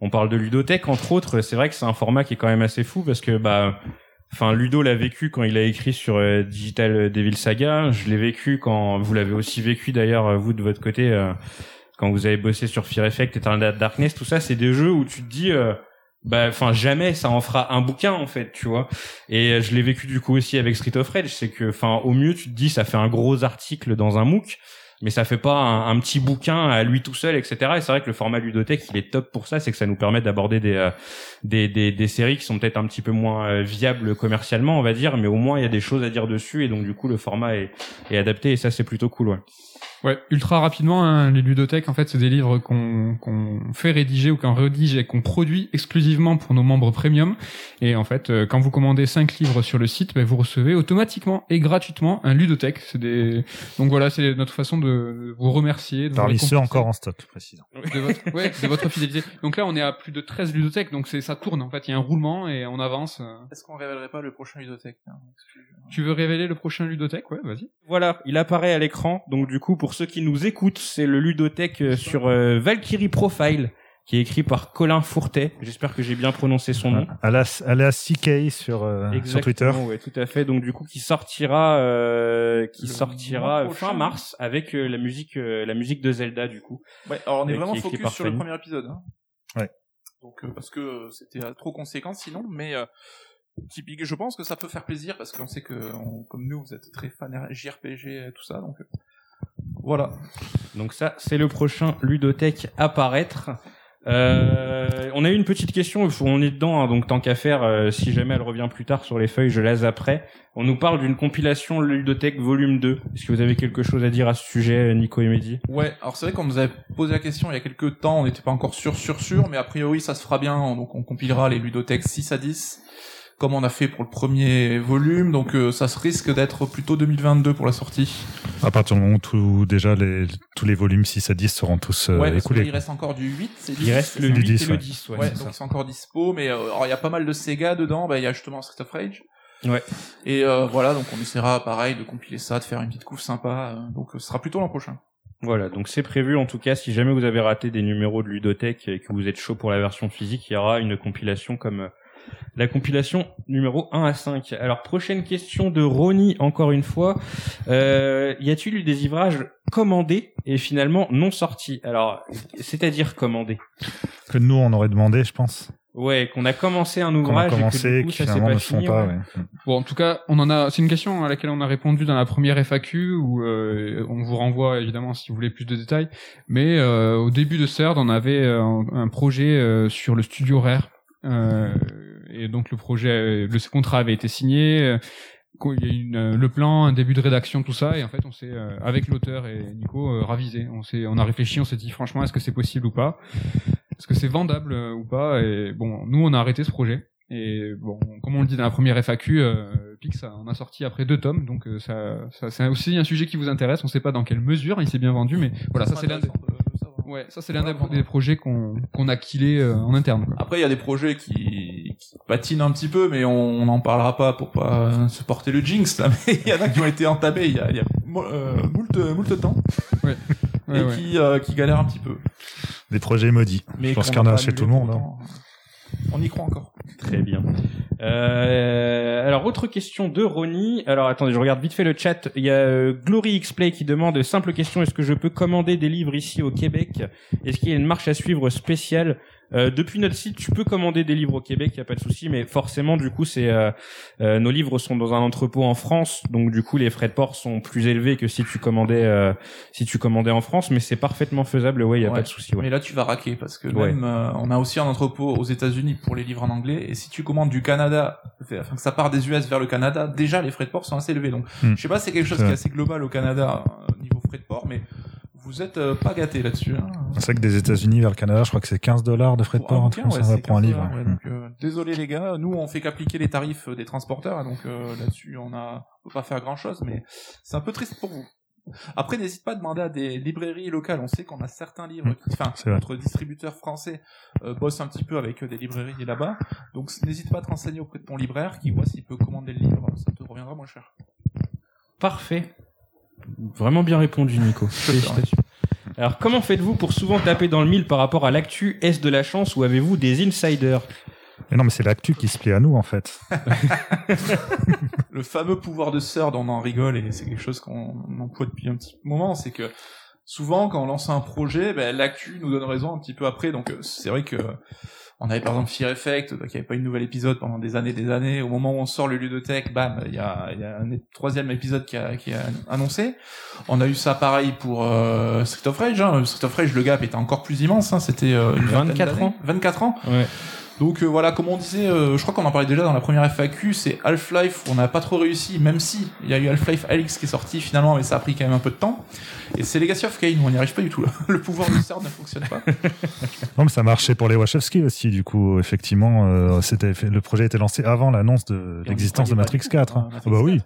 on parle de ludothèque entre autres. C'est vrai que c'est un format qui est quand même assez fou parce que bah Enfin, Ludo l'a vécu quand il a écrit sur euh, Digital Devil Saga. Je l'ai vécu quand vous l'avez aussi vécu d'ailleurs vous de votre côté euh, quand vous avez bossé sur Fear Effect, Eternal Darkness. Tout ça, c'est des jeux où tu te dis, euh, bah, enfin jamais ça en fera un bouquin en fait, tu vois. Et je l'ai vécu du coup aussi avec Street of Rage. C'est que, enfin, au mieux tu te dis, ça fait un gros article dans un MOOC. Mais ça fait pas un, un petit bouquin à lui tout seul, etc. Et c'est vrai que le format ludothèque, il est top pour ça, c'est que ça nous permet d'aborder des, euh, des, des, des séries qui sont peut-être un petit peu moins euh, viables commercialement, on va dire, mais au moins il y a des choses à dire dessus et donc du coup le format est, est adapté et ça c'est plutôt cool, ouais.
Ouais, ultra rapidement, hein, les ludothèques, en fait, c'est des livres qu'on qu'on fait rédiger ou qu'on rédige et qu'on produit exclusivement pour nos membres premium. Et en fait, euh, quand vous commandez 5 livres sur le site, ben, vous recevez automatiquement et gratuitement un ludothèque. C'est des... Donc voilà, c'est notre façon de vous remercier. De vous
Parmi ceux encore en stock, précisons.
de votre, ouais, de votre fidélité. Donc là, on est à plus de 13 ludothèques, donc c'est ça tourne. En fait, il y a un roulement et on avance. euh.
Est-ce qu'on révélerait pas le prochain ludothèque hein,
Tu veux révéler le prochain ludothèque? Ouais, vas-y.
Voilà, il apparaît à l'écran. Donc du coup, pour ceux qui nous écoutent, c'est le ludothèque euh, sur euh, Valkyrie Profile, qui est écrit par Colin Fourtet. J'espère que j'ai bien prononcé son nom.
Alias, alias CK sur, euh, sur Twitter.
Exactement, ouais, tout à fait. Donc du coup, qui sortira, euh, qui
Le
sortira fin mars avec euh, la musique, euh, la musique de Zelda du coup.
Ouais, alors on est vraiment focus sur le premier épisode. Hein.
Ouais.
Donc euh, parce que euh, c'était euh, trop conséquent sinon, mais euh, typique. Je pense que ça peut faire plaisir parce qu'on sait que on- comme nous vous êtes très fans JRPG et tout ça, donc voilà.
Donc ça, c'est le prochain ludothèque à paraître. Euh, on a eu une petite question, on est dedans, hein, donc tant qu'à faire, euh, si jamais elle revient plus tard sur les feuilles, je laisse après. On nous parle d'une compilation ludothèque volume 2. Est-ce que vous avez quelque chose à dire à ce sujet, Nico et Mehdi?
Ouais, alors c'est vrai qu'on nous avait posé la question il y a quelques temps, on n'était pas encore sûr, sûr, sûr, mais a priori ça se fera bien, donc on compilera les ludothèques 6 à 10, comme on a fait pour le premier volume, donc euh, ça se risque d'être plutôt 2022 pour la sortie.
À partir du moment où tout, déjà les, tous les volumes 6 à 10 seront tous euh,
ouais,
écoulés.
qu'il reste encore du 8, c'est
Il
10,
reste
c'est
le
ça
8
10,
et le
ouais.
10, ouais,
Ouais,
c'est
donc
ça.
c'est encore dispo, mais euh, alors il y a pas mal de Sega dedans, bah il y a justement Street of Rage,
Ouais.
Et euh, voilà, donc on essaiera pareil de compiler ça, de faire une petite couve sympa. euh, donc ce sera plutôt l'an prochain.
Voilà, donc c'est prévu en tout cas, si jamais vous avez raté des numéros de Ludothèque et que vous êtes chaud pour la version physique, il y aura une compilation comme euh, la compilation numéro 1 à 5. Alors prochaine question de Ronnie encore une fois. Euh, y a-t-il eu des ivrages commandés et finalement non sortis? Alors, c'est-à-dire commandés?
Que nous, on aurait demandé, je pense.
Ouais, qu'on a commencé un
Qu'on a
ouvrage et
commencé,
que du coup
qui
ça s'est
finalement
pas
ne font
fini.
pas.
ouais.
ouais.
Bon, en tout cas, on en a. C'est une question à laquelle on a répondu dans la première FAQ où euh, on vous renvoie évidemment si vous voulez plus de détails. Mais euh, au début de CERD, on avait un, un projet euh, sur le studio Rare. Euh, et donc le projet, euh, le contrat avait été signé. euh, Il y a une, euh, le plan, un début de rédaction, tout ça, et en fait, on s'est avec l'auteur et Nico ravisé. On s'est, on a réfléchi, on s'est dit franchement, est-ce que c'est possible ou pas? Est-ce que c'est vendable ou pas? Et bon, nous, on a arrêté ce projet. Et bon, comme on le dit dans la première FAQ, euh, Pix en a sorti après deux tomes, donc ça, ça c'est aussi un sujet qui vous intéresse. On sait pas dans quelle mesure il s'est bien vendu, mais voilà, ça c'est l'un des, Ouais, ça c'est l'un des, des projets qu'on qu'on a killé euh, en interne. quoi.
Après, il y a des projets qui, qui patinent un petit peu, mais on n'en parlera pas pour pas se porter le jinx, là. Mais il y en a qui ont été entamés il y a, il y a euh, moult, moult temps
Ouais,
et
ouais.
qui, euh, qui galèrent un petit peu.
Des projets maudits.
Mais
je pense qu'il y en a chez tout le monde. hein.
On y croit encore.
Très bien. Euh, alors autre question de Ronnie. Alors attendez, je regarde vite fait le chat. Il y a euh, Glory Xplay qui demande simple question est-ce que je peux commander des livres ici au Québec? Est-ce qu'il y a une marche à suivre spéciale? Euh, depuis notre site, tu peux commander des livres au Québec, il y a pas de souci, mais forcément, du coup, c'est euh, euh, nos livres sont dans un entrepôt en France, donc du coup, les frais de port sont plus élevés que si tu commandais euh, si tu commandais en France, mais c'est parfaitement faisable. Ouais, il y a
Ouais.
pas de souci. Ouais.
Mais là, tu vas raquer parce que
Ouais.
même euh, on a aussi un entrepôt aux États-Unis pour les livres en anglais. Et si tu commandes du Canada, enfin que ça part des US vers le Canada, déjà les frais de port sont assez élevés. Donc,
Hmm.
je sais pas, c'est quelque chose qui est assez global au Canada euh, niveau frais de port, mais vous êtes euh, pas gâtés là-dessus. Hein.
C'est vrai que des États-Unis vers le Canada, je crois que c'est 15 dollars de frais de
Pour un
port, un truc ça, pour un
15
livre.
ouais, donc, euh, désolé les gars, nous on fait qu'appliquer les tarifs euh, des transporteurs, donc euh, là-dessus on a on peut pas faire grand-chose, mais c'est un peu triste pour vous. Après, n'hésite pas à demander à des librairies locales. On sait qu'on a certains livres, qui, enfin, notre distributeur français euh, bosse un petit peu avec euh, des librairies là-bas. Donc, n'hésite pas à te renseigner auprès de ton libraire qui voit s'il peut commander le livre. Ça te reviendra moins cher.
Parfait. Vraiment bien répondu, Nico. Félicitations. Alors, comment faites-vous pour souvent taper dans le mille par rapport à l'actu Est-ce de la chance ou avez-vous des insiders
Mais non, mais c'est l'actu qui se plaît à nous, en fait.
le fameux pouvoir de Third, on en rigole et c'est quelque chose qu'on emploie depuis un petit moment, c'est que souvent quand on lance un projet, ben, l'actu nous donne raison un petit peu après. Donc euh, c'est vrai que on avait par exemple Fear Effect, donc il n'y avait pas eu de nouvel épisode pendant des années, des années. Au moment où on sort le ludothèque, bam, il y a, y a un troisième épisode qui a, qui a annoncé. On a eu ça pareil pour euh, Street of Rage. Hein. Street of Rage, le gap était encore plus immense. Hein. C'était euh, une vingtaine
24
d'années.
ans.
24 ans.
Ouais.
Donc euh, voilà, comme on disait, euh, je crois qu'on en parlait déjà dans la première FAQ, c'est Half-Life, on n'a pas trop réussi, même si il y a eu Half-Life Alyx qui est sorti finalement, mais ça a pris quand même un peu de temps. Et c'est Legacy of Kain où on n'y arrive pas du tout là. Le pouvoir du CERN ne fonctionne pas.
Non, mais ça marchait pour les Wachowski aussi, du coup, effectivement, euh, c'était fait- le projet était lancé avant l'annonce de l'existence de Matrix 4. hein. Ah bah oui.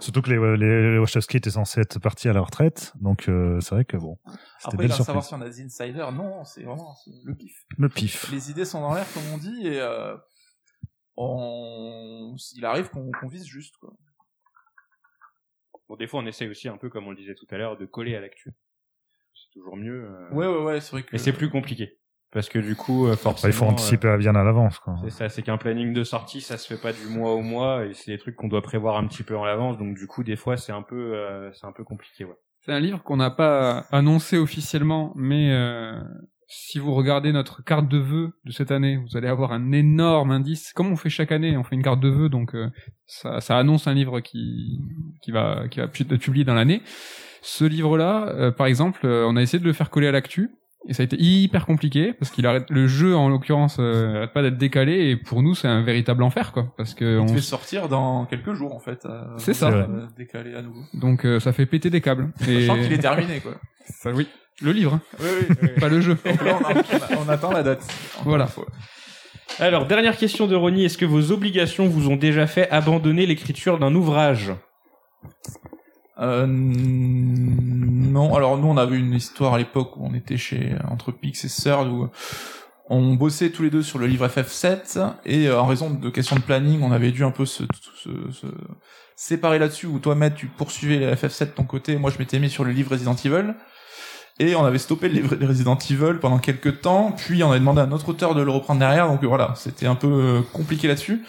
Surtout que les, les, les Wachowski étaient censés être partis à la retraite, donc euh, c'est vrai que bon,
Après,
belle
il va savoir si on a des insiders. Non, c'est vraiment c'est le pif.
Le pif.
Les idées sont dans l'air, comme on dit, et euh, on... il arrive qu'on qu'on vise juste. Quoi.
Bon, des fois, on essaye aussi un peu, comme on le disait tout à l'heure, de coller à l'actu. C'est toujours mieux. euh,
Ouais, ouais, ouais, c'est vrai que.
Mais c'est plus compliqué. Parce que du coup, euh, forcément...
il faut anticiper bien à l'avance. quoi.
euh, c'est ça, c'est qu'un planning de sortie, ça se fait pas du mois au mois, et c'est des trucs qu'on doit prévoir un petit peu en avance, donc du coup, des fois, c'est un peu, euh, c'est un peu compliqué, ouais.
C'est un livre qu'on n'a pas annoncé officiellement, mais euh, si vous regardez notre carte de vœux de cette année, vous allez avoir un énorme indice. Comme on fait chaque année, on fait une carte de vœux, donc euh, ça, ça annonce un livre qui qui va qui va être publié dans l'année. Ce livre-là, euh, par exemple, euh, on a essayé de le faire coller à l'actu. Et ça a été hyper compliqué parce qu'il arrête le jeu en l'occurrence euh, arrête pas d'être décalé et pour nous c'est un véritable enfer quoi parce que
Il
on
devait sortir dans quelques jours en fait. euh,
C'est ça.
euh, Décalé à nouveau.
donc euh, ça fait péter des câbles et
Sachant qu'il est terminé quoi.
Ça, oui le livre hein,
Oui, oui, oui.
pas le jeu
Donc là, on, a- on a- on attend la date.
Voilà.
Alors, dernière question de Ronnie, est-ce que vos obligations vous ont déjà fait abandonner l'écriture d'un ouvrage?
Euh, non, alors nous on avait une histoire à l'époque où on était chez entre Pix et Third où On bossait tous les deux sur le livre FF7 et euh, en raison de questions de planning, on avait dû un peu se, se, se séparer là-dessus. Où toi, Matt, tu poursuivais le FF7 de ton côté, moi je m'étais mis sur le livre Resident Evil. Et on avait stoppé le livre Resident Evil pendant quelques temps, puis on avait demandé à un autre auteur de le reprendre derrière, donc voilà, c'était un peu euh, compliqué là-dessus.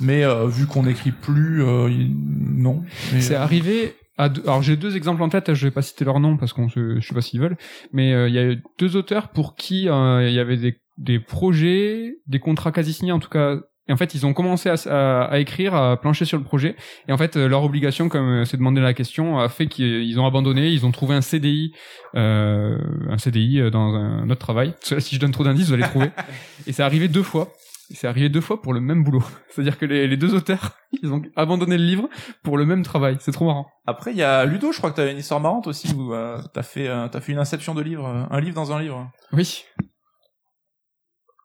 Mais euh, vu qu'on n'écrit plus, euh, non. Mais,
C'est arrivé. Alors j'ai deux exemples en tête, je vais pas citer leur nom parce qu'on je sais pas s'ils veulent, mais euh, il y a eu deux auteurs pour qui euh, il y avait des, des projets, des contrats quasi signés en tout cas. Et en fait, ils ont commencé à, s- à, à écrire, à plancher sur le projet. Et en fait, euh, leur obligation, comme c'est demandé la question, a fait qu'ils ont abandonné. Ils ont trouvé un CDI, euh, un CDI dans un autre travail. Si je donne trop d'indices, vous allez trouver. et c'est arrivé deux fois. C'est arrivé deux fois pour le même boulot. C'est-à-dire que les, les deux auteurs, ils ont abandonné le livre pour le même travail. C'est trop marrant.
Après, il y a Ludo, je crois que t'avais une histoire marrante aussi où euh, t'as fait, euh, t'as fait une inception de livre, euh, un livre dans un livre.
Oui.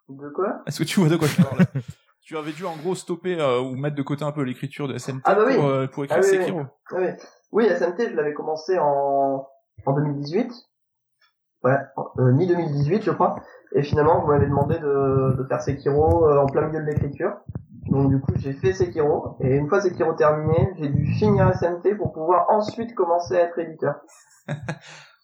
De quoi?
Est-ce que tu vois de quoi je parle? Tu avais dû en gros stopper euh, ou mettre de côté un peu l'écriture de SMT
Ah bah oui.
pour, euh, pour écrire
Ah oui, oui.
Sekiro.
Oui, oui SMT, je l'avais commencé en, en 2018. Ouais, en- euh, mi-2018, je crois. Et finalement, vous m'avez demandé de, de faire Sekiro euh, en plein milieu de l'écriture. Donc du coup, j'ai fait Sekiro. Et une fois Sekiro terminé, j'ai dû finir SMT pour pouvoir ensuite commencer à être éditeur.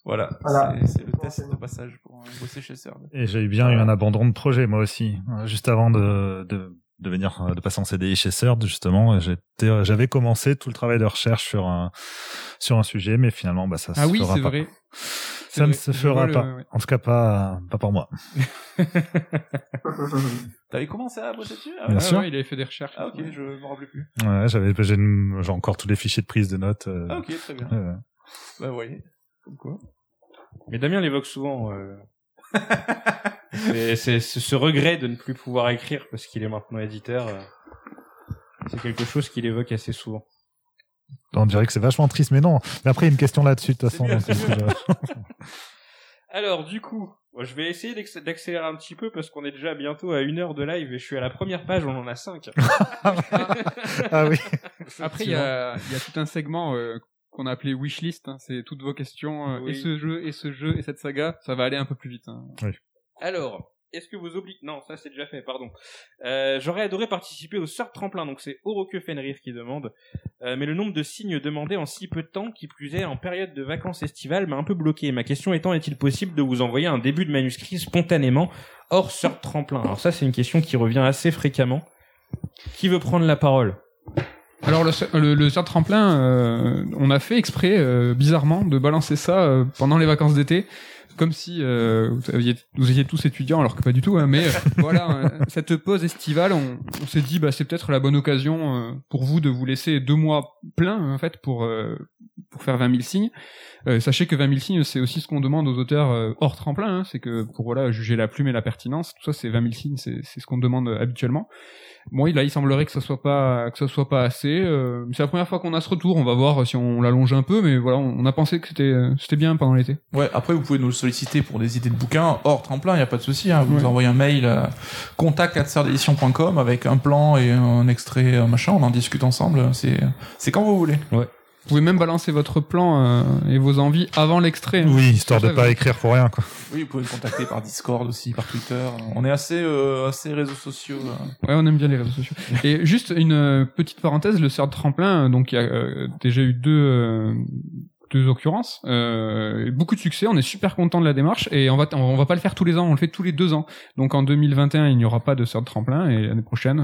Voilà,
Voilà.
c'est c'est le test de passage pour euh, bosser chez CERD.
Et j'ai eu bien eu un abandon de projet moi aussi, Euh, juste avant de, de, de venir de passer en CDI chez CERD justement. J'étais, j'avais commencé tout le travail de recherche sur un sur un sujet, mais finalement bah ça
Ah
se
oui,
fera
c'est
pas.
vrai.
Ça ne se fera
le-
pas.
ouais.
En tout cas pas pas pour moi.
T'avais commencé à bosser dessus ah,
Bien
ouais.
sûr.
ouais, il avait fait des recherches.
Ah, ok, je me rappelais plus.
Ouais, j'avais j'ai, une- j'ai encore tous les fichiers de prise de notes. euh,
Ah ok, très bien.
euh,
Bah vous voyez. Comme quoi.
Mais Damien l'évoque souvent. euh, c'est c'est ce ce regret de ne plus pouvoir écrire parce qu'il est maintenant éditeur. euh, C'est quelque chose qu'il évoque assez souvent.
On dirait que c'est vachement triste, mais non. Mais après il y a une question là-dessus de toute façon. donc, je-
Alors du coup, je vais essayer d'accé- d'accélérer un petit peu parce qu'on est déjà bientôt à une heure de live et je suis à la première page, on en a cinq.
ah oui.
Après, il y a, il y a tout un segment euh, qu'on a appelé wishlist. hein. C'est toutes vos questions. euh,
Oui.
Et ce jeu, et ce jeu, et cette saga. Ça va aller un peu plus vite. hein.
Alors, est-ce que vous oubliez Non, ça c'est déjà fait, pardon. Euh, J'aurais adoré participer au sort tremplin, donc c'est Oroque Fenrir qui demande. Euh, mais le nombre de signes demandés en si peu de temps, qui plus est en période de vacances estivales, m'a un peu bloqué. Ma question étant, est-il possible de vous envoyer un début de manuscrit spontanément hors sort tremplin? Alors ça, c'est une question qui revient assez fréquemment. Qui veut prendre la parole?
Alors le, le, le sort tremplin, euh, on a fait exprès, euh, bizarrement, de balancer ça euh, pendant les vacances d'été, comme si euh, vous, aviez, vous étiez tous étudiants, alors que pas du tout. hein, mais euh, voilà, euh, cette pause estivale, on, on s'est dit, bah c'est peut-être la bonne occasion pour vous de vous laisser deux mois pleins en fait pour pour faire 20 000 signes. Euh, sachez que 20 000 signes, c'est aussi ce qu'on demande aux auteurs euh, hors tremplin. hein, c'est que pour voilà juger la plume et la pertinence, tout ça, c'est 20 000 signes, c'est ce qu'on demande euh, habituellement. Bon, là, il semblerait que ça soit pas que ça soit pas assez. euh, c'est la première fois qu'on a ce retour. On va voir si on l'allonge un peu, mais voilà, on, a pensé que c'était c'était bien pendant l'été.
Ouais, après vous pouvez nous le solliciter pour des idées de bouquins hors tremplin, y a pas de souci. Hein. Vous
Ouais.
nous envoyez un mail à contact@serdédition.com avec un plan et un extrait machin, on en discute ensemble. C'est c'est quand vous voulez.
Vous pouvez même balancer votre plan euh, et vos envies avant l'extrait. hein.
Oui, histoire de pas écrire pour rien quoi.
Oui, vous pouvez me contacter par Discord aussi, par Twitter. On est assez euh, assez réseaux sociaux.
Ouais, on aime bien les réseaux sociaux. Et juste une euh, petite parenthèse, le CERD tremplin, euh, donc il y a euh, déjà eu deux euh, deux occurrences, euh, beaucoup de succès. On est super content de la démarche et on va on va pas le faire tous les ans, on le fait tous les deux ans. Donc en 2021, il n'y aura pas de CERD tremplin et l'année prochaine.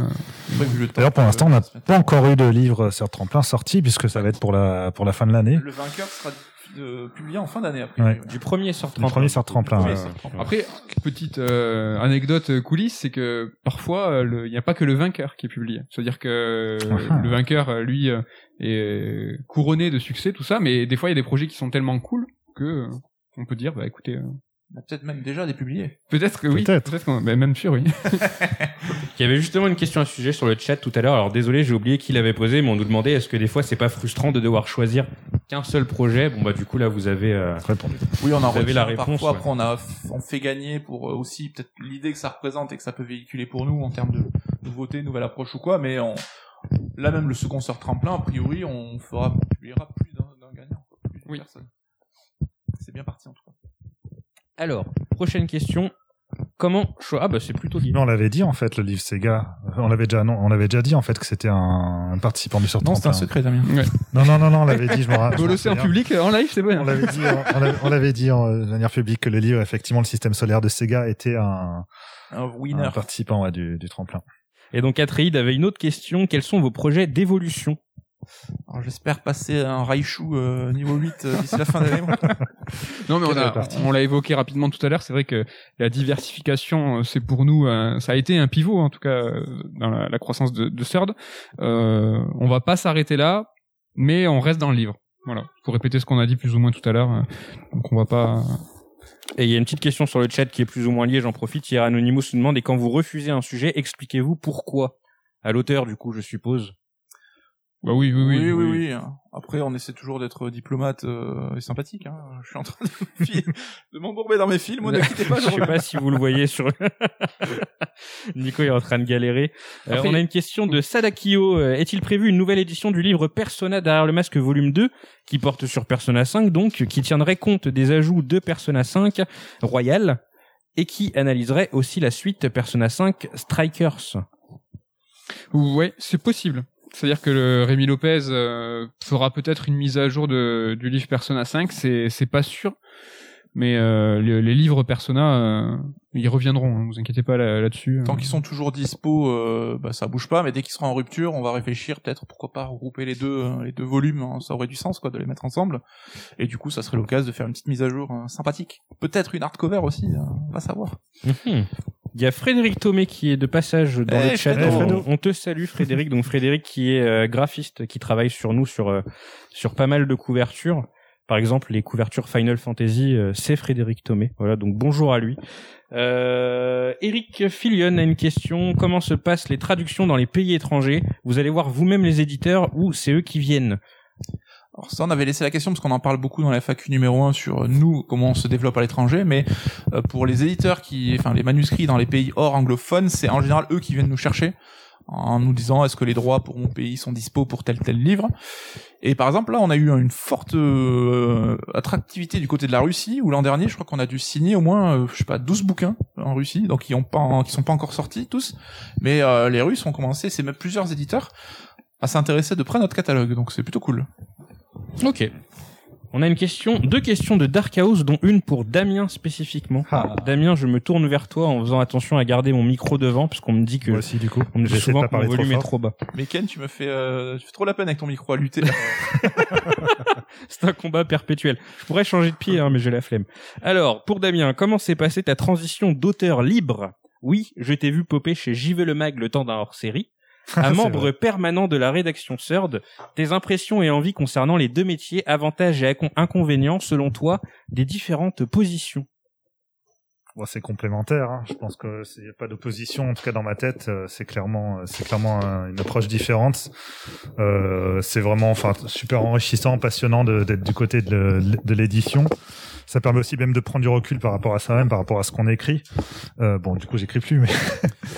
euh,
D'ailleurs pour l'instant on n'a pas encore eu de livre sur tremplin sorti puisque ça va être pour la pour la fin de l'année.
Le vainqueur sera euh, publié en fin d'année après.
Ouais.
Du premier sort
Le
tremplin.
premier sur tremplin. Euh,
c'est tremplin.
Après, petite euh, anecdote euh, coulisse, c'est que parfois euh, il n'y a pas que le vainqueur qui est publié. C'est-à-dire que euh,
Ah.
le vainqueur, euh, lui, est euh, couronné de succès, tout ça, mais des fois il y a des projets qui sont tellement cool que euh, on peut dire, bah écoutez, euh,
peut-être même déjà des publiés.
peut-être que oui,
Peut-être.
peut-être qu'on, bah, même sûr, oui.
Il y avait justement une question à ce sujet sur le chat tout à l'heure. Alors désolé, j'ai oublié qui l'avait posé, mais on nous demandait est-ce que des fois c'est pas frustrant de devoir choisir qu'un seul projet? Bon bah du coup là vous avez. euh,
répondu.
Oui, on en
Vous avez la réponse,
Parfois,
ouais.
après, on a on fait gagner pour euh, aussi peut-être l'idée que ça représente et que ça peut véhiculer pour nous en termes de nouveauté, nouvelle approche ou quoi. Mais on, là même le second sort tremplin, a priori, on fera on publiera plus d'un gagnant, quoi, plus d'une
Oui.
personne. C'est bien parti en tout cas.
Alors prochaine question. Comment cho- Ah bah c'est plutôt lié.
Non, on l'avait dit en fait, le livre Sega. Euh, On l'avait déjà, non, on l'avait déjà dit en fait que c'était un, un participant du sur
Non, c'est un
31.
secret, Damien.
Non, non, non, non, on l'avait dit, je me ra- je
Faut
me
le en public, en live, c'est bon.
On l'avait dit, on l'avait- on l'avait dit en, de manière publique que le livre, effectivement, le système solaire de Sega était un,
Un
un
winner.
participant ouais, du, du tremplin.
Et donc Atreide avait une autre question. Quels sont vos projets d'évolution
Alors, j'espère passer un Raichu euh, niveau 8 euh, d'ici la fin d'année. moi.
Non, mais on a, l'a évoqué rapidement tout à l'heure. C'est vrai que la diversification, euh, c'est pour nous, euh, ça a été un pivot en tout cas dans la, la croissance de, de Third. Euh, on va pas s'arrêter là, mais on reste dans le livre. Voilà, pour répéter ce qu'on a dit plus ou moins tout à l'heure. Donc on va pas.
Et il y a une petite question sur le chat qui est plus ou moins liée, j'en profite. Hier, Anonymous nous demande, et quand vous refusez un sujet, expliquez-vous pourquoi? À l'auteur, du coup, je suppose.
Bah oui, oui, oui.
oui, oui, oui. Après, on essaie toujours d'être diplomate euh, et sympathique. Hein. Je suis en train de, de m'embourber dans mes films. Ne quittez pas.
je sais pas si vous le voyez sur... Nico est en train de galérer. Euh,
Après-
on a une question de Sadakio. Euh, Est-il prévu une nouvelle édition du livre Persona derrière le masque volume 2, qui porte sur Persona 5, donc, qui tiendrait compte des ajouts de Persona 5 Royal, et qui analyserait aussi la suite Persona 5 Strikers?
Ouais, c'est possible. C'est-à-dire que le Rémi Lopez euh, fera peut-être une mise à jour de, du livre Persona 5, c'est c'est pas sûr. Mais euh, les, les livres Persona, euh, ils reviendront, hein, vous inquiétez pas là- là-dessus.
Tant qu'ils sont toujours dispo, euh, bah, ça bouge pas. Mais dès qu'ils seront en rupture, on va réfléchir peut-être pourquoi pas regrouper les deux, euh, les deux volumes. hein. Ça aurait du sens quoi de les mettre ensemble. Et du coup, ça serait l'occasion de faire une petite mise à jour euh, sympathique. Peut-être une hardcover aussi. euh, on va savoir.
Il y a Frédéric Thomé qui est de passage dans
Eh,
le chat. On te salue Frédéric. Donc Frédéric qui est euh, graphiste, qui travaille sur nous sur euh, sur pas mal de couvertures. Par exemple, les couvertures Final Fantasy, euh, c'est Frédéric Thomé. Voilà, donc bonjour à lui. Euh, Eric Filion a une question. Comment se passent les traductions dans les pays étrangers? Vous allez voir vous-même les éditeurs ou c'est eux qui viennent?
Alors ça, on avait laissé la question parce qu'on en parle beaucoup dans la FAQ numéro 1 sur euh, nous, comment on se développe à l'étranger, mais euh, pour les éditeurs qui, enfin les manuscrits dans les pays hors anglophones, c'est en général eux qui viennent nous chercher en nous disant est-ce que les droits pour mon pays sont dispo pour tel tel livre? Et par exemple là, on a eu une forte euh, attractivité du côté de la Russie où l'an dernier, je crois qu'on a dû signer au moins, euh, je sais pas, 12 bouquins en Russie, donc qui ont pas, qui sont pas encore sortis tous, mais euh, les Russes ont commencé, c'est même plusieurs éditeurs à s'intéresser de près à notre catalogue, donc c'est plutôt cool.
Ok. On a une question, deux questions de Dark House, dont une pour Damien spécifiquement.
Ah.
Damien, je me tourne vers toi en faisant attention à garder mon micro devant, parce qu'on me dit que
Moi aussi, du coup.
on me
de
souvent
pas
que mon
trop
volume est trop bas.
Mais Ken, tu me fais, euh, tu fais trop la peine avec ton micro à lutter.
C'est un combat perpétuel. Je pourrais changer de pied, hein, mais j'ai la flemme. Alors, pour Damien, comment s'est passée ta transition d'auteur libre? Oui, je t'ai vu popper chez JV Le Mag le temps d'un hors-série. Un membre permanent de la rédaction Third, tes impressions et envies concernant les deux métiers, avantages et incon- inconvénients, selon toi, des différentes positions
Bon, c'est complémentaire. Hein. Je pense que n'y a pas d'opposition, en tout cas dans ma tête, euh, c'est clairement, euh, c'est clairement un- une approche différente. Euh, c'est vraiment, enfin, super enrichissant, passionnant d'être du côté de l'édition. Ça permet aussi même de prendre du recul par rapport à ça même, par rapport à ce qu'on écrit. Euh, bon, du coup, j'écris plus, mais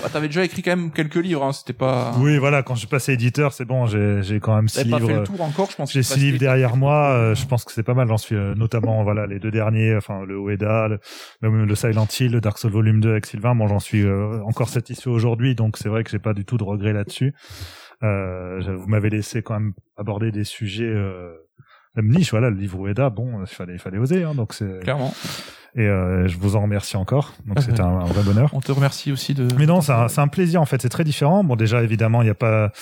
Ah, T'avais déjà écrit quand même quelques livres, hein, c'était pas.
oui, voilà. Quand je suis passé éditeur, c'est bon. J'ai, j'ai quand même six
T'avais pas
livres.
fait le tour encore, je pense.
J'ai six livres derrière moi. euh, je pense que c'est pas mal. J'en suis euh, notamment voilà les deux derniers, enfin le Ueda, le, même le Silent Hill, le Dark Souls Volume 2 avec Sylvain. Bon, j'en suis euh, encore satisfait aujourd'hui, donc c'est vrai que j'ai pas du tout de regrets là-dessus. Euh, vous m'avez laissé quand même aborder des sujets euh, même niche. Voilà, le livre Ueda, bon, il fallait, il fallait oser. Hein, donc c'est
Clairement.
et euh, je vous en remercie encore. Donc c'était un, un vrai bonheur.
On te remercie aussi de.
Mais non, c'est un, un plaisir en fait. C'est très différent. Bon, déjà évidemment, il n'y a pas,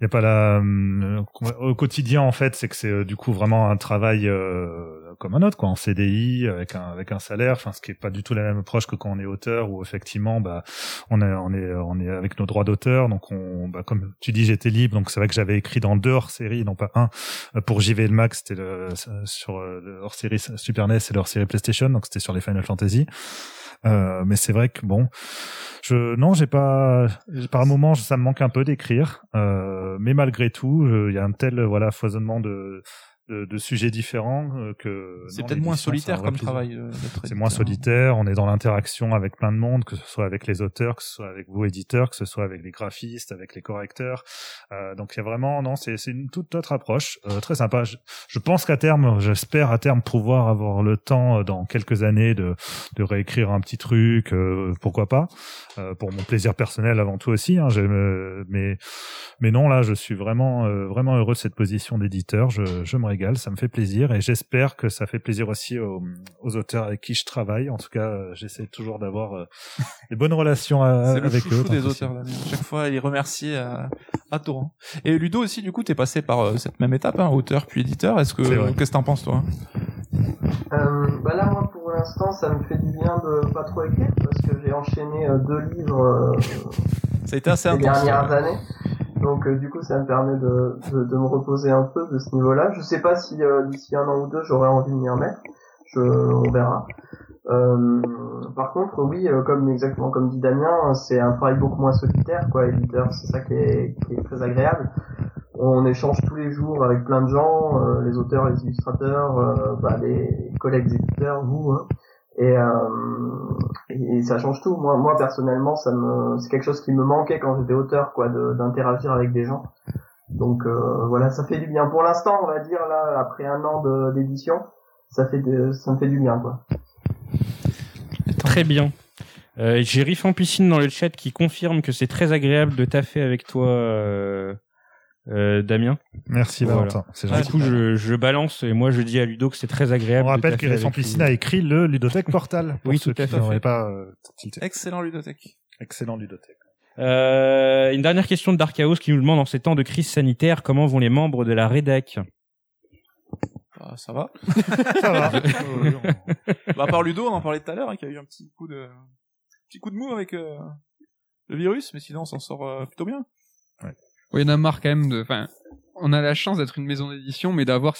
il y a pas la hum, au quotidien en fait, c'est que c'est euh, du coup vraiment un travail euh, comme un autre quoi, en CDI avec un avec un salaire. Enfin, ce qui est pas du tout la même approche que quand on est auteur où effectivement, bah, on est on est on est avec nos droits d'auteur. Donc on, bah, comme tu dis, j'étais libre. Donc c'est vrai que j'avais écrit dans deux hors-série, non pas un. Euh, Pour JV le Max, c'était le- sur euh, le hors-série Super NES et le hors-série PlayStation. Donc c'était sur les Final Fantasy. Euh, mais c'est vrai que bon, je non, j'ai pas, par moment, ça me manque un peu d'écrire, euh, mais malgré tout, il y a un tel voilà foisonnement de de, de sujets différents euh, que.
C'est peut-être moins solitaire comme
plaisir.
travail. euh,
C'est moins solitaire, on est dans l'interaction avec plein de monde, que ce soit avec les auteurs, que ce soit avec vous éditeurs, que ce soit avec les graphistes, avec les correcteurs. Euh, donc il y a vraiment, non, c'est c'est une toute autre approche, euh, très sympa. Je, je pense qu'à terme, j'espère à terme pouvoir avoir le temps euh, dans quelques années de, de réécrire un petit truc, euh, pourquoi pas, euh, pour mon plaisir personnel avant tout aussi. Hein, j'aime, mais mais non, là, je suis vraiment euh, vraiment heureux de cette position d'éditeur. Je, je me régale, ça me fait plaisir et j'espère que ça fait plaisir aussi aux, aux auteurs avec qui je travaille. En tout cas, euh, j'essaie toujours d'avoir euh, des bonnes relations à-
C'est le
avec
chouchou
eux.
des auteurs, Damien. À chaque fois, il est remercié à, à torrent. Et Ludo aussi, du coup, t'es passé par euh, cette même étape, hein, auteur puis éditeur. Est-ce que, qu'est-ce que t'en penses, toi?
Euh, bah là, moi, pour l'instant, ça me fait du bien de pas trop écrire parce que j'ai enchaîné euh, deux livres euh,
Ça a été assez
ces
intense.
dernières
euh.
années. Donc, euh, du coup, ça me permet de, de, me reposer un peu de ce niveau-là. Je sais pas si euh, d'ici un an ou deux, j'aurai envie de m'y remettre. Je, on verra. Euh, par contre, oui, comme exactement comme dit Damien, c'est un travail beaucoup moins solitaire, quoi, éditeur. C'est ça qui est, qui est très agréable. On échange tous les jours avec plein de gens, les auteurs, les illustrateurs, bah, les collègues éditeurs, vous. Hein. Et, euh, et, et ça change tout. Moi, moi personnellement, ça me, c'est quelque chose qui me manquait quand j'étais auteur, quoi, d'interagir avec des gens. Donc euh, voilà, ça fait du bien. Pour l'instant, on va dire là, après un an d'édition, ça fait, de, ça me fait du bien, quoi.
Très bien. Euh, J'ai Riff en piscine dans le chat qui confirme que c'est très agréable de taffer avec toi, euh, euh, Damien.
Merci. Valentin. C'est
Du coup, je, je balance et moi je dis à Ludo que c'est très agréable.
On rappelle que Récent
avec
Piscine
lui.
a écrit le Ludothèque Portal. Pour
Oui,
ceux
tout à
qui
fait.
pas euh.
Excellent ludothèque.
Excellent Ludothèque.
Euh, une dernière question de Dark Chaos qui nous demande en ces temps de crise sanitaire comment vont les membres de la rédac
Ah, ça va.
Ça va.
bah, à part Ludo, on en parlait tout à l'heure, hein, qui a eu un petit coup de, petit coup de mou avec, euh, le virus, mais sinon, on s'en sort euh, plutôt bien.
Oui, il y en a marre quand même de. Enfin, on a la chance d'être une maison d'édition, mais d'avoir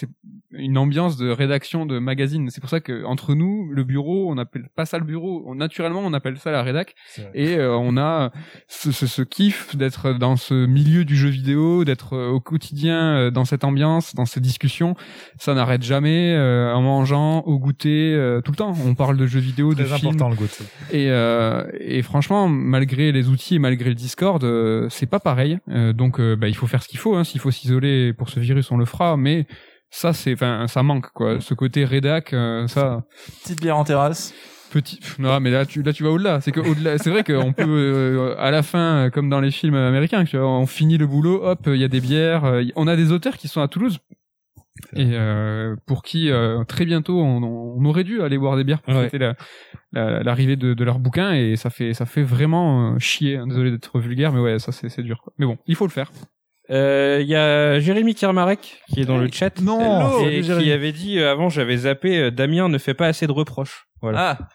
une ambiance de rédaction de magazine. C'est pour ça que entre nous, le bureau, on n'appelle pas ça le bureau. On, naturellement, on appelle ça la rédac. Et euh, on a ce, ce, ce kiff d'être dans ce milieu du jeu vidéo, d'être euh, au quotidien euh, dans cette ambiance, dans ces discussions. Ça n'arrête jamais. euh, en mangeant, au goûter, euh, tout le temps. On parle de jeux vidéo, de
Très
films.
important le goût.
Et, euh, et franchement, malgré les outils et malgré le Discord, euh, c'est pas pareil. Euh, donc, bah, il faut faire ce qu'il faut. Hein. S'il faut s'isoler pour ce virus, on le fera. Mais ça, c'est, enfin, ça manque quoi. Ce côté rédac, euh, ça,
Petite bière en terrasse.
petit. Non, mais là, tu, là, tu vas au-delà. C'est que au-delà. C'est vrai qu'on peut, euh, à la fin, euh, comme dans les films américains, tu vois, on finit le boulot, hop, il y a des bières. euh, y- on a des auteurs qui sont à Toulouse. Et euh, pour qui euh, très bientôt on, on aurait dû aller boire des bières pour
Ouais.
fêter la- la- l'arrivée de, de leur bouquin et ça fait ça fait vraiment euh, chier. hein. Désolé d'être vulgaire, mais ouais, ça c'est c'est dur. Quoi. Mais bon, il faut le faire.
Euh, Il y a Jérémy Kermarek qui est dans le chat.
Non,
et
salut,
qui
Jérémy.
avait dit euh, avant j'avais zappé euh, Damien ne fait pas assez de reproches. Voilà.
Ah,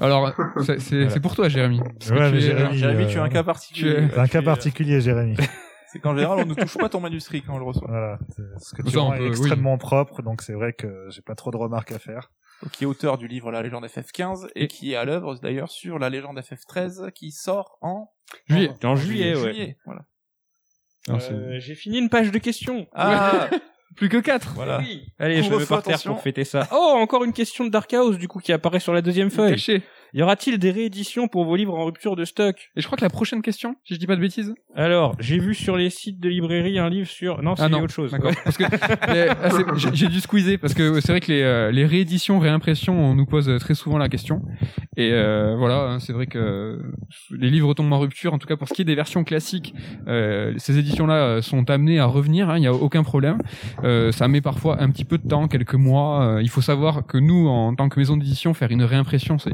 Alors c'est c'est
Voilà.
c'est pour toi, Jérémy. Parce que
Ouais,
tu
mais
es, euh,
Jérémy,
Jérémy,
euh,
tu es un cas particulier.
tu es-
C'est un
Tu
cas
es, euh,
particulier, Jérémy.
C'est qu'en général, on ne touche pas ton manuscrit quand on le reçoit.
Voilà. C'est- Ce que
Ça,
tu
on
rends est
peut- oui.
extrêmement propre, donc c'est vrai que j'ai pas trop de remarques à faire.
Qui est auteur du livre La légende FF15 et qui est à l'œuvre d'ailleurs sur La légende FF13 qui sort en
Juillet.
En juillet, ouais.
juillet. Voilà.
Non, c'est-
Euh, J'ai fini une page de questions.
Ah,
Plus que 4
voilà.
Oui. Allez, je me mets
Couvre-feu,
par terre
attention.
pour fêter ça. Oh, encore une question de Dark House du coup qui apparaît sur la deuxième feuille.
Caché.
Y aura-t-il des rééditions pour vos livres en rupture de stock?
Et je crois que la prochaine question, si je dis pas de bêtises.
Alors, j'ai vu sur les sites de librairie un livre sur. Non, c'est
Ah non,
autre chose.
D'accord. Parce que ah, c'est- j'ai- j'ai dû squeezer parce que c'est vrai que les, euh, les rééditions, réimpressions, on nous pose très souvent la question. Et euh, voilà, hein, c'est vrai que les livres tombent en rupture. En tout cas, pour ce qui est des versions classiques, euh, ces éditions-là euh, sont amenées à revenir. hein, Il n'y a aucun problème. Euh, ça met parfois un petit peu de temps, quelques mois. Euh, il faut savoir que nous, en tant que maison d'édition, faire une réimpression, c'est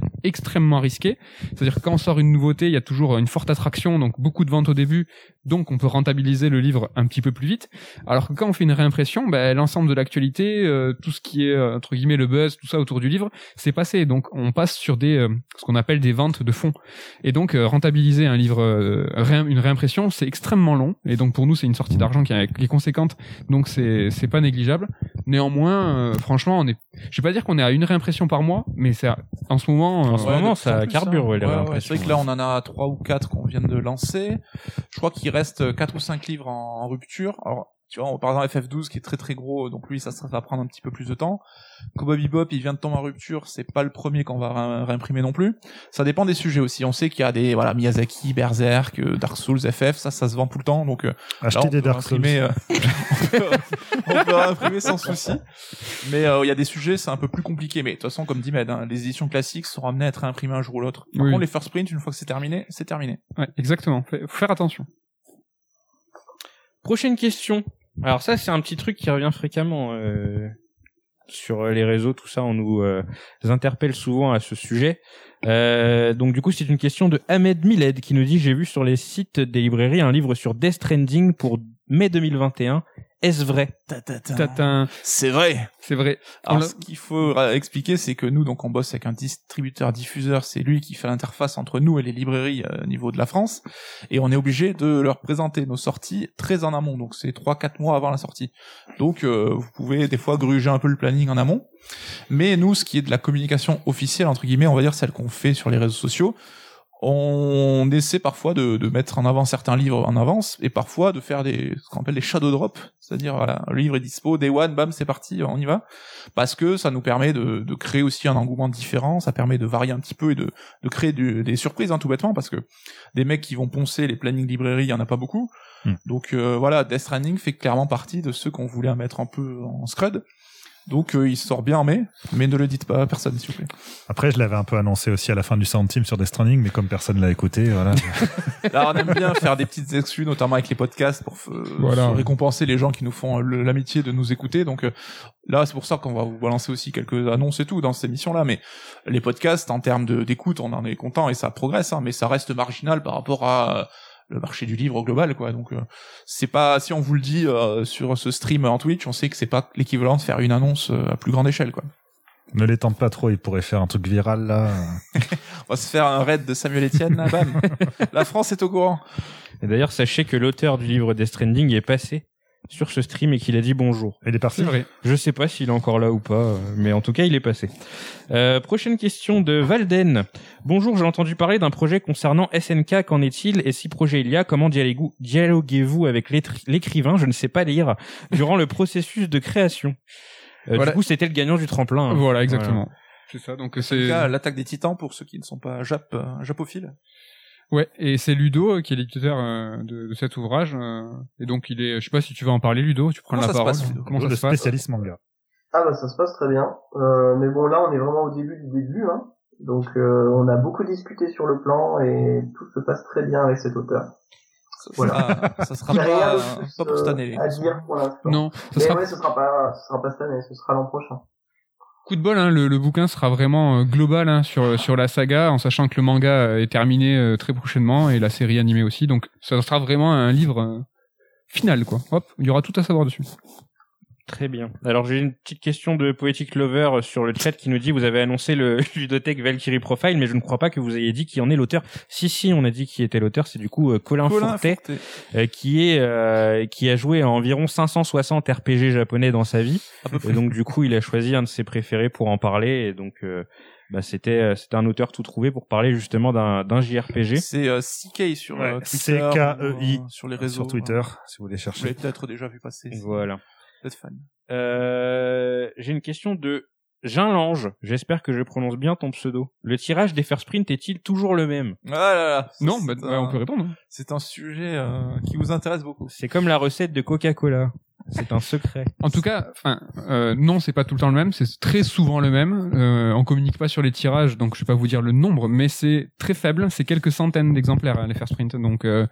extrêmement risqué. C'est-à-dire quand on sort une nouveauté, il y a toujours une forte attraction, donc beaucoup de ventes au début, donc on peut rentabiliser le livre un petit peu plus vite. Alors que quand on fait une réimpression, ben, l'ensemble de l'actualité, euh, tout ce qui est euh, entre guillemets le buzz, tout ça autour du livre, c'est passé. Donc on passe sur des euh, ce qu'on appelle des ventes de fonds. Et donc rentabiliser un livre, une réimpression, c'est extrêmement long. Et donc pour nous, c'est une sortie d'argent qui est, qui est conséquente. Donc c'est c'est pas négligeable. Néanmoins, euh, franchement, on est, je vais pas dire qu'on est à une réimpression par mois, mais c'est à- en ce moment.
En ce
euh,
moment, ça carbure,
hein.
ouais, les
ouais,
réimpressions,
C'est vrai que là, on en a trois ou quatre qu'on vient de lancer. Je crois qu'il reste quatre ou cinq livres en, en rupture. Alors, Tu vois, par exemple FF12 qui est très très gros, donc lui ça, ça va prendre un petit peu plus de temps. Cowboy Bebop, il vient de tomber en rupture, c'est pas le premier qu'on va ré- réimprimer non plus. Ça dépend des sujets aussi. On sait qu'il y a des voilà Miyazaki, Berserk, euh, Dark Souls, FF, ça ça se vend tout le temps, donc euh, là,
Acheter
on
des
peut
Dark Souls.
imprimer, euh, on peut, on peut réimprimer sans souci. Mais euh, il y a des sujets, c'est un peu plus compliqué. Mais de toute façon, comme dit Med, hein, les éditions classiques seront amenées à être réimprimées un jour ou l'autre. Par
Oui.
contre, les first print, une fois que c'est terminé, c'est terminé.
Ouais, exactement. Faut faire attention.
Prochaine question. Alors ça, c'est un petit truc qui revient fréquemment euh, sur les réseaux, tout ça. On nous euh, interpelle souvent à ce sujet. Euh, donc du coup, c'est une question de Ahmed Miled qui nous dit j'ai vu sur les sites des librairies un livre sur Death Stranding pour mai 2021. Est-ce vrai
Tatin,
C'est vrai.
c'est vrai.
Alors, ce qu'il faut ra- expliquer, c'est que nous, donc, on bosse avec un distributeur diffuseur. C'est lui qui fait l'interface entre nous et les librairies euh, au niveau de la France. Et on est obligé de leur présenter nos sorties très en amont. Donc, c'est trois, quatre mois avant la sortie. Donc, euh, vous pouvez des fois gruger un peu le planning en amont. Mais nous, ce qui est de la communication officielle, entre guillemets, on va dire celle qu'on fait sur les réseaux sociaux, on essaie parfois de, de mettre en avant certains livres en avance et parfois de faire des ce qu'on appelle des shadow drops, c'est-à-dire voilà, le livre est dispo, day one, bam, c'est parti, on y va, parce que ça nous permet de, de créer aussi un engouement différent, ça permet de varier un petit peu et de, de créer du- des surprises, hein, tout bêtement, parce que des mecs qui vont poncer les plannings librairies, il y en a pas beaucoup,
Hmm.
donc euh, voilà, Death Stranding fait clairement partie de ceux qu'on voulait mettre un peu en scrud. Donc euh, il sort bien en mai, mais ne le dites pas à personne s'il vous plaît.
Après, je l'avais un peu annoncé aussi à la fin du Sound Team sur Death Stranding, mais comme personne l'a écouté, voilà.
Là, on aime bien faire des petites exclus, notamment avec les podcasts, pour euh,
Voilà.
récompenser les gens qui nous font l'amitié de nous écouter. Donc euh, là, c'est pour ça qu'on va vous balancer aussi quelques annonces et tout dans cette émission-là. Mais les podcasts, en termes de- d'écoute, on en est content et ça progresse, hein, mais ça reste marginal par rapport à euh, le marché du livre global, quoi. Donc euh, c'est pas si on vous le dit euh, sur ce stream en Twitch, on sait que c'est pas l'équivalent de faire une annonce euh, à plus grande échelle, quoi.
ne les tente pas trop, il pourrait faire un truc viral là.
On va se faire un raid de Samuel Etienne, là, bam. La France est au courant.
Et d'ailleurs, sachez que l'auteur du livre Death Stranding est passé sur ce stream et qu'il a dit bonjour.
Il est parti.
C'est vrai.
Je sais pas s'il est encore là ou pas, euh, mais en tout cas, il est passé. Euh, prochaine question de Valden. Bonjour, j'ai entendu parler d'un projet concernant SNK. Qu'en est-il Et si projet il y a, comment dialoguez- dialoguez-vous avec l'écrivain? Je ne sais pas lire durant le processus de création. Euh,
Voilà.
Du coup, c'était le gagnant du tremplin. hein.
Voilà, exactement. C'est ça. Donc
En tout
c'est
cas, l'attaque des titans pour ceux qui ne sont pas jap, euh, japophiles.
Ouais, et c'est Ludo euh, qui est l'éditeur euh, de, de cet ouvrage. euh, et donc il est, je sais pas si tu veux en parler, Ludo. Tu prends
Comment
la parole.
passe,
Comment ça
le
se passe
spécialiste manga.
Ah bah ça se passe très bien. Euh, mais bon là on est vraiment au début du début. Hein. Donc euh, on a beaucoup discuté sur le plan et tout se passe très bien avec cet auteur.
Ça,
Voilà.
sera- ça sera
rien
pas, pas pour cette
euh,
année.
à dire pour l'instant.
Non, ça
Mais
sera
ouais, ce sera pas, ce sera pas cette année, ce sera l'an prochain.
Coup de bol. Hein, le, bouquin sera vraiment euh, global hein, sur sur la saga, en sachant que le manga euh, est terminé euh, très prochainement et la série animée aussi. Donc ça sera vraiment un livre euh, final, quoi. Hop, il y aura tout à savoir dessus.
Très bien. Alors j'ai une petite question de Poetic Lover sur le chat qui nous dit vous avez annoncé le ludothèque Valkyrie Profile mais je ne crois pas que vous ayez dit qui en est l'auteur. Si si, on a dit qui était l'auteur, c'est du coup euh, Colin,
Colin
Fourtet euh, qui est euh, qui a joué à environ 560 RPG japonais dans sa vie et donc du coup il a choisi un de ses préférés pour en parler et donc euh, bah, c'était euh, c'était un auteur tout trouvé pour parler justement d'un d'un JRPG.
C'est euh, CK sur euh,
Ouais,
Twitter,
C-K-E-I,
euh, sur les réseaux.
Sur Twitter,
hein.
si vous voulez
Vous
chercher.
l'avez peut-être déjà vu passer.
Voilà.
Peut-être fan.
Euh, j'ai une question de Jean Lange. J'espère que je prononce bien ton pseudo. Le tirage des first sprint est-il toujours le même?
Ah là là. ça,
Non,
c'est
bah,
un-
ouais, on peut répondre. hein.
C'est un sujet euh, qui vous intéresse beaucoup.
C'est comme la recette de Coca-Cola. C'est un secret.
En tout cas, enfin, euh, non, c'est pas tout le temps le même. C'est très souvent le même. Euh, on communique pas sur les tirages, donc je vais pas vous dire le nombre, mais c'est très faible. C'est quelques centaines d'exemplaires hein, les first print. Donc euh,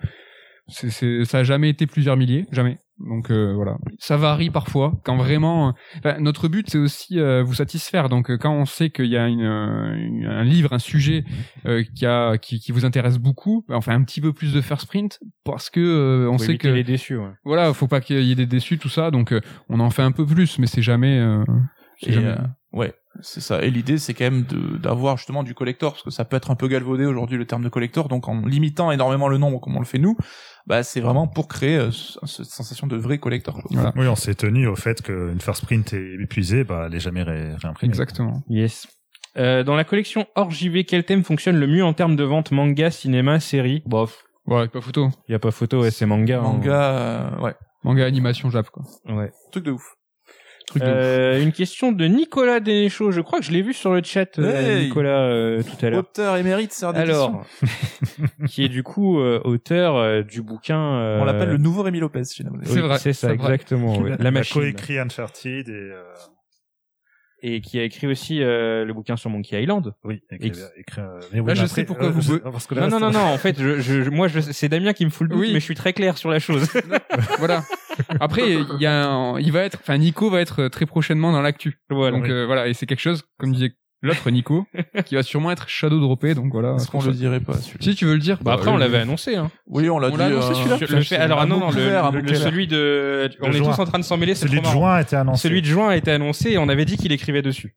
c'est, c'est, ça a jamais été plusieurs milliers, jamais. Donc euh, voilà, ça varie parfois. Quand vraiment, enfin, notre but c'est aussi euh, vous satisfaire. Donc euh, quand on sait qu'il y a une, euh, une- un livre, un sujet euh, qui a qui, qui vous intéresse beaucoup, ben, on fait un petit peu plus de first print parce que euh, on
Faut
sait que
les déçus. ouais.
voilà, faut pas qu'il y ait des déçus, tout ça. Donc, euh, on en fait un peu plus, mais c'est jamais. euh, c'est
Et,
jamais-
euh, ouais, c'est ça. Et l'idée, c'est quand même de d'avoir justement du collector, parce que ça peut être un peu galvaudé aujourd'hui le terme de collector. Donc, en limitant énormément le nombre, comme on le fait nous, bah c'est vraiment pour créer euh, ce- cette sensation de vrai collector.
Voilà.
Oui, on s'est tenu au fait qu'une first print est épuisée, bah, elle est jamais ré- réimprimée.
Exactement.
Yes. Euh, dans la collection hors JV, quel thème fonctionne le mieux en termes de vente? Manga, cinéma, série? Bof,
Ouais, pas photo.
y a pas photo, ouais, c'est manga. hein.
Manga, euh, ouais.
Manga animation Jap, quoi.
Ouais.
Truc de ouf.
Euh, une question de Nicolas Dénéchaud. Je crois que je l'ai vu sur le chat, euh,
Hey
Nicolas, euh, tout à l'heure.
Auteur émérite, c'est
Alors, qui est du coup euh, auteur euh, du bouquin. euh,
On l'appelle le nouveau Rémi Lopez
oui,
C'est vrai,
C'est ça,
c'est vrai.
exactement. ouais. La
Il a
machine.
coécrit Uncharted et euh,
Et qui a écrit aussi euh, le bouquin sur Monkey Island.
oui, écrit,
Et-
écrit, euh, mais oui,
Là, je
mais
sais
après,
pourquoi
euh,
vous
je-
be-
parce que
Non,
là,
non, non, non. En fait, je, je, moi, je, c'est Damien qui me fout le doute,
Oui.
mais je suis très clair sur la chose.
voilà. Après, il y a, un- il va être, enfin, Nico va être très prochainement dans l'actu.
voilà.
Donc
oui.
euh, voilà, et c'est quelque chose, comme disait l'autre Nico, qui va sûrement être shadow droppé. Donc voilà.
Est-ce qu'on le dirait pas celui-là
Si tu veux le dire.
Bah, après, on
euh,
l'avait annoncé. Hein.
Oui, on l'a
On
dit.
l'a annoncé,
euh,
celui-là
Le fait- alors, ah, non, non, le,
couvert, un
le-
mot
le-
clair.
celui de, on est
juin.
tous en train de s'emmêler, c'est
Celui
trop
de
marrant.
juin a été annoncé.
Celui de juin a été annoncé et on avait dit qu'il écrivait dessus.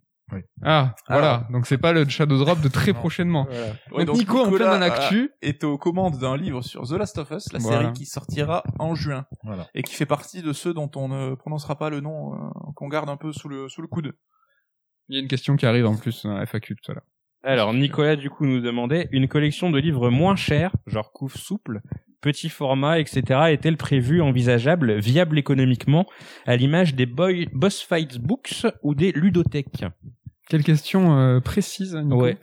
Ah, voilà. Donc c'est pas le shadow drop de très prochainement.
Ouais,
donc, Nico, en plein dans l'actu.
euh, est aux commandes d'un livre sur The Last of Us, la
Voilà.
série qui sortira en juin
Voilà.
et qui fait partie de ceux dont on ne prononcera pas le nom, euh, qu'on garde un peu sous le sous le coude.
Il y a une question qui arrive en plus dans FAQ tout à.
Alors, Nicolas, du coup, nous demandait une collection de livres moins chers, genre couve souple, petit format, etc., est-elle prévue, envisageable, viable économiquement, à l'image des boy, Boss Fights Books ou des ludothèques?
Quelle question euh, précise, Nico
Ouais.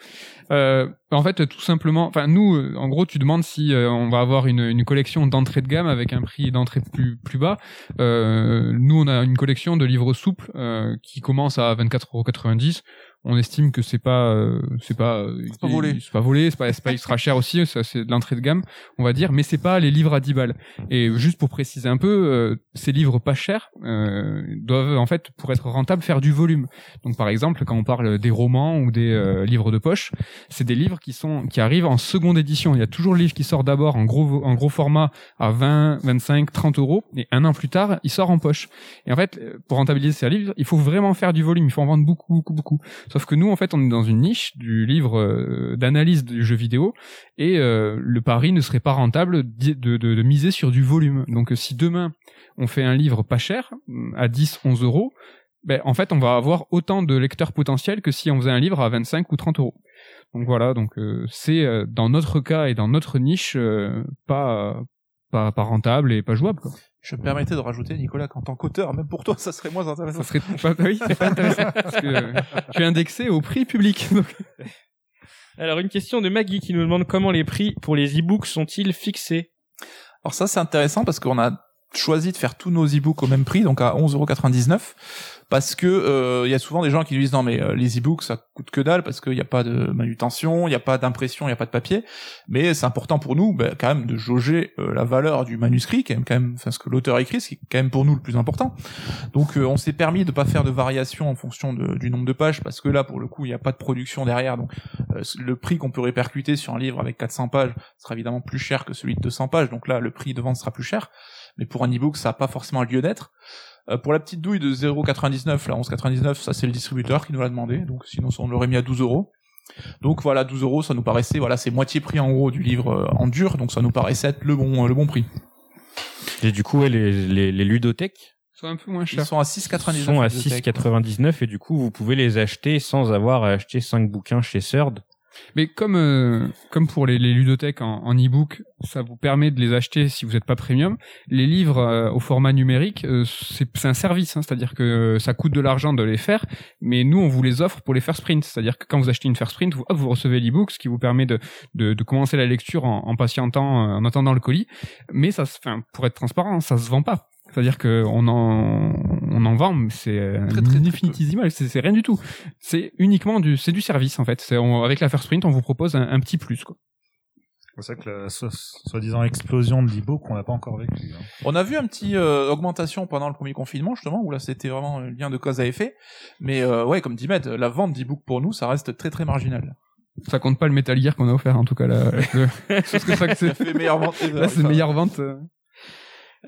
Euh, en fait, tout simplement, enfin nous, euh, en gros, tu demandes si euh, on va avoir une, une collection d'entrée de gamme avec un prix d'entrée plus plus bas. Euh, nous, on a une collection de livres souples euh, qui commence à 24,90€. On estime que c'est pas euh, c'est pas euh,
C'est pas volé.
c'est pas volé, c'est pas pas extra cher aussi. Ça c'est de l'entrée de gamme, on va dire, mais c'est pas les livres à 10 balles. Et juste pour préciser un peu, euh, ces livres pas chers euh, doivent en fait pour être rentables faire du volume. Donc par exemple, quand on parle des romans ou des euh, livres de poche, c'est des livres qui sont qui arrivent en seconde édition. Il y a toujours le livre qui sort d'abord en gros en gros format à 20, 25, 30 euros et un an plus tard, il sort en poche. Et en fait, pour rentabiliser ces livres, il faut vraiment faire du volume, il faut en vendre beaucoup, beaucoup, beaucoup. Sauf que nous, en fait, on est dans une niche du livre euh, d'analyse du jeu vidéo et euh, le pari ne serait pas rentable de, miser sur du volume. Donc, euh, si demain on fait un livre pas cher à 10, 11 euros, ben, en fait, on va avoir autant de lecteurs potentiels que si on faisait un livre à 25 ou 30 euros. Donc voilà, donc c'est dans notre cas et dans notre niche pas pas rentable et pas jouable.
Je me permettais de rajouter, Nicolas, qu'en tant qu'auteur, même pour toi, ça serait moins intéressant.
Ça serait pas oui, c'est pas intéressant parce que euh, tu es indexé au prix public. Donc,
Alors, une question de Maggie qui nous demande comment les prix pour les e-books sont-ils fixés?
Alors ça, c'est intéressant parce qu'on a choisi de faire tous nos e-books au même prix, donc à 11,99€, parce que euh, il y a souvent des gens qui disent non mais euh, les e-books ça coûte que dalle parce qu'il n'y a pas de manutention, il n'y a pas d'impression, il n'y a pas de papier, mais c'est important pour nous ben, quand même de jauger euh, la valeur du manuscrit, quand même, enfin ce que l'auteur écrit, ce qui est quand même pour nous le plus important. Donc on s'est permis de pas faire de variation en fonction de- du nombre de pages, parce que là pour le coup il n'y a pas de production derrière, donc le prix qu'on peut répercuter sur un livre avec 400 pages sera évidemment plus cher que celui de 200 pages, donc là le prix de vente sera plus cher mais pour un e-book, ça n'a pas forcément lieu d'être. Euh, pour la petite douille de 0,99, là, 11,99, ça c'est le distributeur qui nous l'a demandé, donc sinon on l'aurait mis à 12 euros. Donc voilà, 12 euros, ça nous paraissait, voilà, c'est moitié prix en gros du livre euh, en dur, donc ça nous paraissait être le bon, euh, le bon prix.
Et du coup, ouais, les, les, les ludothèques
soit un peu moins
Ils
cher.
sont à 6,99.
sont à
les bibliothèques.
6,99 et du coup, vous pouvez les acheter sans avoir à acheter 5 bouquins chez Third.
Mais comme euh, comme pour les, les ludothèques en, en e-book, ça vous permet de les acheter si vous n'êtes pas premium. Les livres euh, au format numérique, euh, c'est un service, hein, c'est-à-dire que ça coûte de l'argent de les faire, mais nous on vous les offre pour les first print, c'est-à-dire que quand vous achetez une first print, vous, hop, vous recevez l'e-book, ce qui vous permet de, de, commencer la lecture en, en patientant, en attendant le colis. Mais ça, enfin, pour être transparent, ça se vend pas. C'est-à-dire que on en on en vend, mais c'est euh,
Très, très,
infinitésimal, c'est c'est rien du tout. C'est uniquement du c'est du service en fait. C'est on- avec la first print, on vous propose un, un petit plus quoi.
C'est vrai que la so- soi-disant explosion de l'e-book, on n'a pas encore vécu. hein.
On a vu un petit euh, augmentation pendant le premier confinement justement où là c'était vraiment un lien de cause à effet, mais euh, ouais comme dit Med, la vente d'e-book pour nous ça reste très très marginal.
Ça compte pas le Metal Gear qu'on a offert en tout cas là. le- Parce que ça que
Ça
c'est
meilleure vente.
là c'est meilleure vente. euh.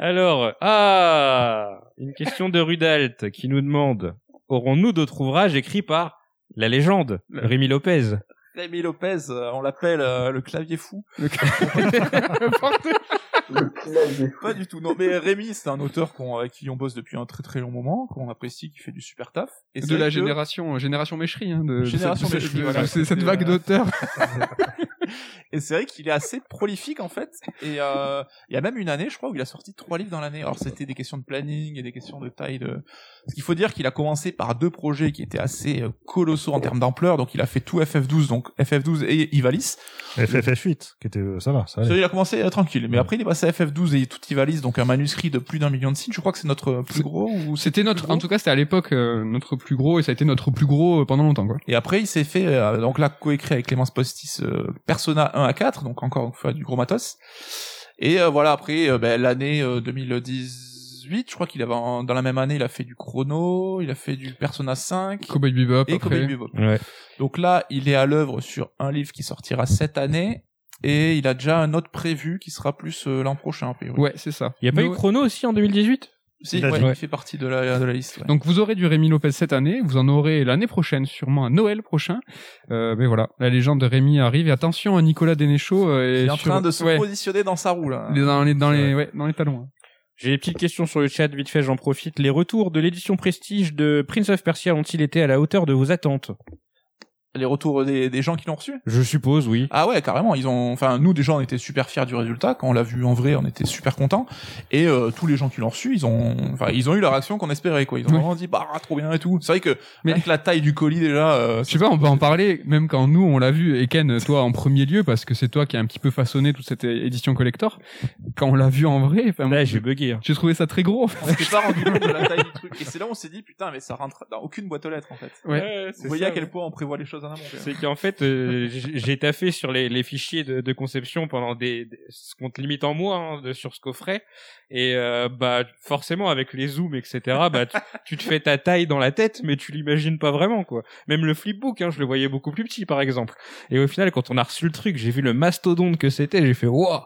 Alors, ah, une question de Rudalt qui nous demande aurons-nous d'autres ouvrages écrits par la légende Rémi Lopez?
Rémi Lopez, euh, on l'appelle euh, le clavier fou.
Le clavier.
Pas du tout, non. Mais Rémi, c'est un auteur qu'on, avec qui on bosse depuis un très très long moment, qu'on apprécie, qui fait du super taf. Et
de la
vrai que
génération génération mécherie hein, de, de
Génération
cette- de
Mécherie,
cette-
voilà.
de cette vague
euh,
d'auteurs.
et c'est vrai qu'il est assez prolifique en fait. Et euh, il y a même une année, je crois, où il a sorti trois livres dans l'année. Alors c'était des questions de planning et des questions de taille de. Ce qu'il faut dire qu'il a commencé par deux projets qui étaient assez euh, colossaux en termes d'ampleur. Donc il a fait tout FF12, donc FF12 et Ivalice.
FFF8, qui était, euh, ça va, ça
il a commencé euh, tranquille, mais après il est passé à FF12 et tout Ivalice, donc un manuscrit de plus d'un million de signes. Je crois que c'est notre plus gros. Ou...
C'était notre,
gros
en tout cas, c'était à l'époque euh, notre plus gros et ça a été notre plus gros euh, pendant longtemps, quoi.
Et après, il s'est fait, euh, donc là, coécrit avec Clémence Postis, euh, Persona 1 à 4, donc encore une fois du gros matos. Et euh, voilà, après, euh, ben, l'année euh, 2018, je crois qu'il avait, en- dans la même année, il a fait du Chrono, il a fait du Persona 5,
Cowboy Bebop
et
après.
Cowboy Bebop.
Ouais.
Donc là, il est à l'œuvre sur un livre qui sortira cette année, et il a déjà un autre prévu qui sera plus euh, l'an prochain, a priori.
Ouais, c'est ça.
Il y a pas eu
Nous-
Chrono aussi en 2018
Si, ouais,
dit.
il fait partie de la, de la liste. ouais.
Donc vous aurez du Rémi Lopez cette année, vous en aurez l'année prochaine, sûrement à Noël prochain. Euh, mais voilà, la légende de Rémi arrive. Et attention, à Nicolas Denéchaud euh, est,
il est en
sur-
train de se
ouais,
positionner dans sa roue, là.
il est dans les dans les ouais, dans les talons. hein.
J'ai des petites questions sur le chat, vite fait, j'en profite. Les retours de l'édition Prestige de Prince of Persia ont-ils été à la hauteur de vos attentes?
Les retours des, des gens qui l'ont reçu?
Je suppose, oui.
Ah ouais, carrément. Ils ont, enfin, nous déjà, on était super fiers du résultat. Quand on l'a vu en vrai, on était super contents. Et euh, tous les gens qui l'ont reçu, ils ont, enfin, ils ont eu la réaction qu'on espérait, quoi. Ils ont
Oui.
vraiment dit, bah, trop bien et tout. C'est vrai que
Mais-
avec la taille du colis déjà, euh,
Je sais pas, on peut en parler même quand nous on l'a vu et Ken toi en premier lieu parce que c'est toi qui a un petit peu façonné toute cette édition collector. Quand on l'a vu en vrai, enfin, moi,
Là, j'ai bugué. hein.
j'ai trouvé ça très gros.
on s'était pas rendu compte de la taille du truc. Et c'est là où on s'est dit, putain, mais ça rentre dans aucune boîte aux lettres, en fait.
Ouais.
Vous voyez à quel point on prévoit les choses
C'est qu'en fait, euh, j'ai j'ai taffé sur les, les fichiers de, de conception pendant des, des- ce qu'on te limite en mois hein, de, sur ce coffret, et euh, bah forcément avec les zooms etc, bah tu, tu te fais ta taille dans la tête, mais tu l'imagines pas vraiment quoi. Même le flipbook, hein, je le voyais beaucoup plus petit par exemple. Et au final, quand on a reçu le truc, j'ai vu le mastodonte que c'était, j'ai fait waouh.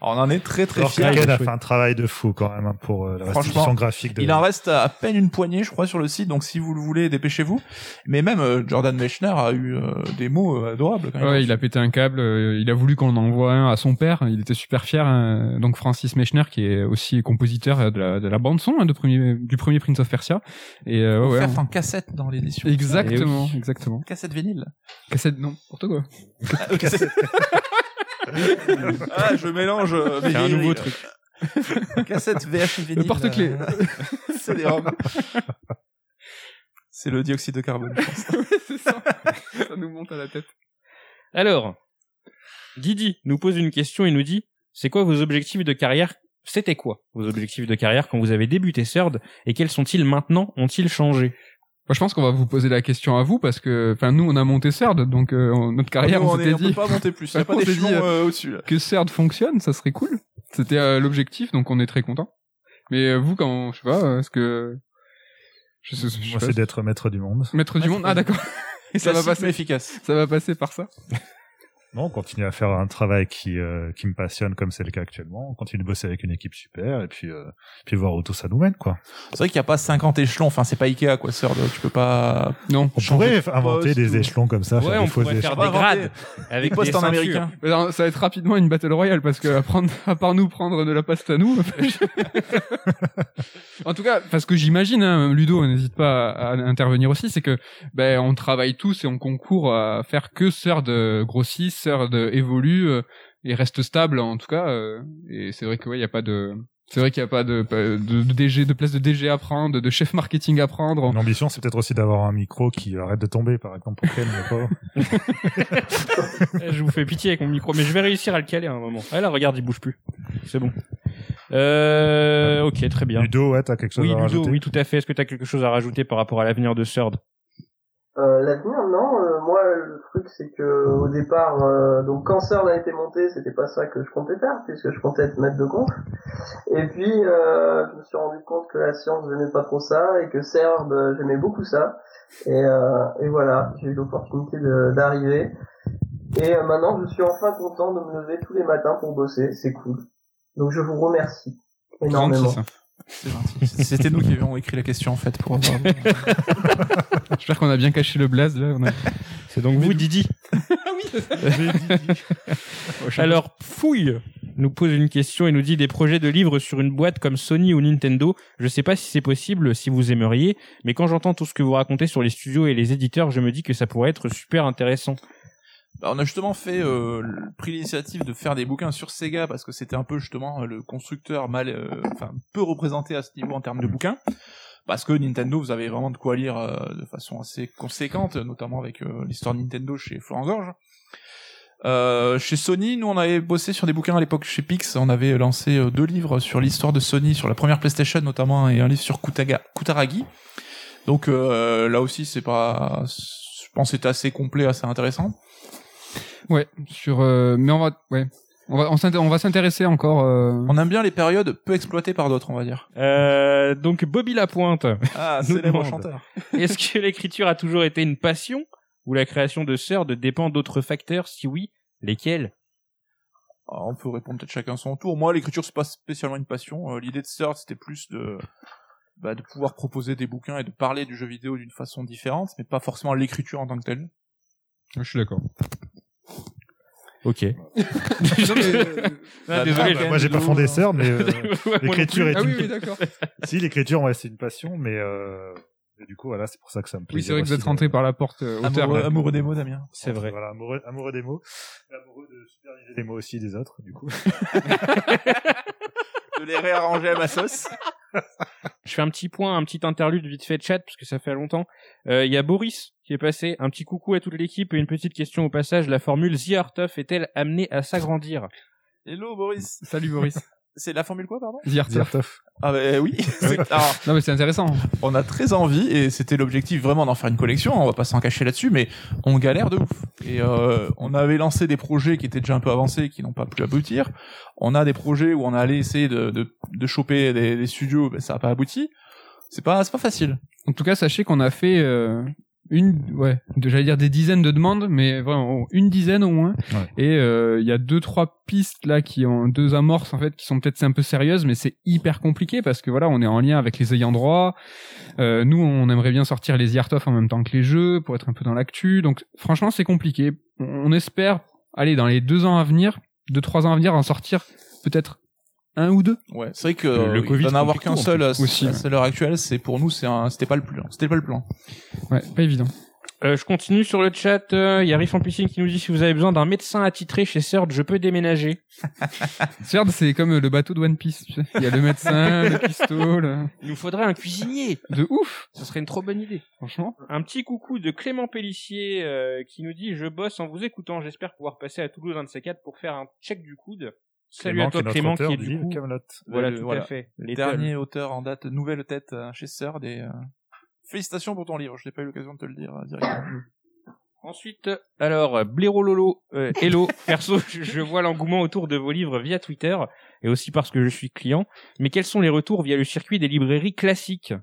On en est très très
Alors,
fiers.
Ken a fait un travail de fou quand même hein, pour euh, la
Franchement,
restitution graphique de.
Il en reste à peine une poignée, je crois, sur le site. Donc, si vous le voulez, dépêchez-vous. Mais même euh, Jordan Mechner a eu euh, des mots adorables. Quand même.
Ouais, il a pété un câble. il a voulu qu'on en envoie un à son père. Il était super fier. hein. Donc Francis Mechner, qui est aussi compositeur de la, de la bande son hein, de premier, du premier Prince of Persia. Et euh, ouais, ouais,
en cassette dans l'édition.
exactement, exactement.
Cassette vinyle.
Cassette, non, n'importe quoi.
Ah, cassette. ah, je mélange. euh,
C'est un nouveau
là.
truc.
Cassette VH vinyle.
N'importe clé.
euh, C'est des robes. C'est le dioxyde de carbone. je pense.
c'est ça. ça nous monte à la tête.
Alors, Didi nous pose une question et nous dit c'est quoi vos objectifs de carrière? C'était quoi vos objectifs de carrière quand vous avez débuté CERD et quels sont-ils maintenant? Ont-ils changé?
Moi, je pense qu'on va vous poser la question à vous parce que, enfin, nous, on a monté CERD, donc euh, on- notre carrière,
Nous,
on
on, est-
s'était
on peut pas monter plus. Il n'y a pas
On s'est
d'échelon
dit, euh,
euh, au-dessus. là.
que CERD fonctionne, ça serait cool. C'était euh, l'objectif, donc on est très content. Mais euh, vous, quand, je sais pas, euh, est-ce que je sais, je sais
Moi,
pas,
c'est d'être maître du monde.
maître du monde? Ah, d'accord. Et ça va
Classique, mais
passer,
efficace.
ça va passer par ça.
Non, on continue à faire un travail qui euh, qui me passionne comme c'est le cas actuellement. On continue de bosser avec une équipe super et puis euh, puis voir où tout ça nous mène quoi.
C'est vrai qu'il n'y a pas 50 échelons. Enfin, c'est pas Ikea, quoi, sœur. Tu peux pas.
Non.
On pourrait
de
inventer des
ou-
échelons comme ça,
Ouais,
faire
on
des
pourrait faire
échelons.
des grades avec
Des en américain.
Mais alors, ça va être rapidement une battle royale parce que à, prendre, à part nous prendre de la pasta à nous. en tout cas, parce que j'imagine, hein, Ludo, n'hésite pas à, à intervenir aussi, c'est que ben on travaille tous et on concourt à faire que sœur de grossisse, sœur de évolue euh, et reste stable en tout cas. euh, et c'est vrai que ouais, il y a pas de c'est vrai qu'il n'y a pas de, de, de DG, de place de DG à prendre, de chef marketing à prendre.
L'ambition, c'est peut-être aussi d'avoir un micro qui arrête de tomber, par exemple, pour Ken, mais pas.
Eh, Je vous fais pitié avec mon micro, mais je vais réussir à le caler à un moment. Ah là, regarde, il bouge plus. C'est bon. Euh, ok, très bien.
Ludo, ouais, t'as quelque chose
Oui,
à
Ludo,
rajouter
oui, tout à fait. Est-ce que tu as quelque chose à rajouter par rapport à l'avenir de Third
Euh, L'avenir, non. euh, moi, le truc, c'est que au départ, euh, donc quand CERN a été monté, c'était pas ça que je comptais faire, puisque je comptais être maître de conf. Et puis, euh, je me suis rendu compte que la science, j'aimais pas trop ça, et que euh, j'aimais beaucoup ça. Et, euh, et voilà, j'ai eu l'opportunité de- d'arriver. Et euh, maintenant, je suis enfin content de me lever tous les matins pour bosser. C'est cool. Donc, je vous remercie énormément.
Gentil, ça.
C'était nous qui avions écrit la question, en fait, pour avoir.
J'espère qu'on a bien caché le blaze là. a-
C'est donc vous, Didi. Alors, Fouille nous pose une question et nous dit des projets de livres sur une boîte comme Sony ou Nintendo. Je sais pas si c'est possible, si vous aimeriez, mais quand j'entends tout ce que vous racontez sur les studios et les éditeurs, je me dis que ça pourrait être super intéressant.
Bah, on a justement fait euh, pris l'initiative de faire des bouquins sur Sega parce que c'était un peu justement le constructeur mal, euh, enfin peu représenté à ce niveau en termes de bouquins. Parce que Nintendo, vous avez vraiment de quoi lire euh, de façon assez conséquente, notamment avec euh, l'histoire de Nintendo chez Florent Gorge. Euh, chez Sony, nous on avait bossé sur des bouquins à l'époque chez Pix. On avait lancé euh, deux livres sur l'histoire de Sony, sur la première PlayStation notamment, et un livre sur Kutaga, Kutaragi. Donc euh, là aussi, c'est pas, je pense, que c'était assez complet, assez intéressant.
Ouais, sur. euh, mais on va, ouais, on va, on, va s'intéresser encore. euh,
On aime bien les périodes peu exploitées par d'autres, on va dire.
Euh, donc Bobby Lapointe,
Ah, célèbre chanteur.
est-ce que l'écriture a toujours été une passion ou la création de Third dépend d'autres facteurs? Si oui, lesquels?
Alors, on peut répondre peut-être chacun son tour. Moi, l'écriture, c'est pas spécialement une passion. L'idée de Third, c'était plus de, bah, de pouvoir proposer des bouquins et de parler du jeu vidéo d'une façon différente, mais pas forcément l'écriture en tant que telle.
Je suis d'accord.
Ok.
Non, mais, euh,
Ah, désolé,
bah, moi, j'ai pas fondé CERN, mais euh, l'écriture est
ah oui,
une...
oui, d'accord.
Si, l'écriture, ouais, c'est une passion, mais, euh, du coup, voilà, c'est pour ça que ça me plaît.
Oui, c'est vrai que vous êtes rentré par la porte euh, auteur.
Amoureux, amoureux des mots, Damien.
C'est vrai.
Voilà, amoureux, amoureux des mots. Et amoureux de superviser les mots aussi des autres, du coup.
De les réarranger à ma sauce.
Je fais un petit point, un petit interlude vite fait de chat parce que ça fait longtemps. Euh, Il y a Boris qui est passé. Un petit coucou à toute l'équipe et une petite question au passage. La formule The Art of est-elle amenée à s'agrandir?
Hello, Boris.
Salut Boris.
C'est la formule quoi, pardon?
Ziertov.
Ah, bah oui. C'est- alors,
Non mais c'est intéressant.
on a très envie et c'était l'objectif vraiment d'en faire une collection. On va pas s'en cacher là-dessus, mais on galère de ouf. Et euh, on avait lancé des projets qui étaient déjà un peu avancés, qui n'ont pas pu aboutir. On a des projets où on a allé essayer de, de, de choper des, des studios, mais ça a pas abouti. C'est pas, c'est pas facile.
En tout cas, sachez qu'on a fait euh, une, ouais, j'allais dire des dizaines de demandes, mais vraiment une dizaine au moins.
Ouais.
Et euh, il y a deux trois pistes là qui ont deux amorces en fait qui sont peut-être un peu sérieuses, mais c'est hyper compliqué parce que voilà, on est en lien avec les ayants droit. Euh, nous, on aimerait bien sortir les Yartov en même temps que les jeux pour être un peu dans l'actu. Donc franchement, c'est compliqué. On, on espère, aller dans les deux ans à venir, deux trois ans à venir, en sortir peut-être un ou deux.
Ouais, c'est vrai que
Le- le
euh,
Covid
d'en avoir qu'un seul
Aussi,
à l'heure actuelle, c'est pour nous, c'est un, c'était pas le plan. C'était pas le plan.
Ouais, pas évident.
Euh, je continue sur le chat. Il y a Riff en piscine qui nous dit si vous avez besoin d'un médecin attitré chez Third, je peux déménager.
Certes, c'est comme le bateau de One Piece. tu sais. Il y a le médecin, le pistolet.
Il nous faudrait un cuisinier.
De ouf,
Ce serait une trop bonne idée.
franchement.
Un petit coucou de Clément Pellissier euh, qui nous dit je bosse en vous écoutant. J'espère pouvoir passer à Toulouse 1 de ces quatre pour faire un check du coude. Salut à toi Clément qui est
du
coup.
Camelot.
Voilà
Le-
tout
voilà.
à fait.
Le
Les
dernier auteur en date, nouvelle tête euh, chez Third et euh, félicitations pour ton livre. Je n'ai pas eu l'occasion de te le dire euh, directement.
Ensuite, alors, Blaireau Lolo, euh, hello, perso, je, vois l'engouement autour de vos livres via Twitter, et aussi parce que je suis client, mais quels sont les retours via le circuit des librairies classiques?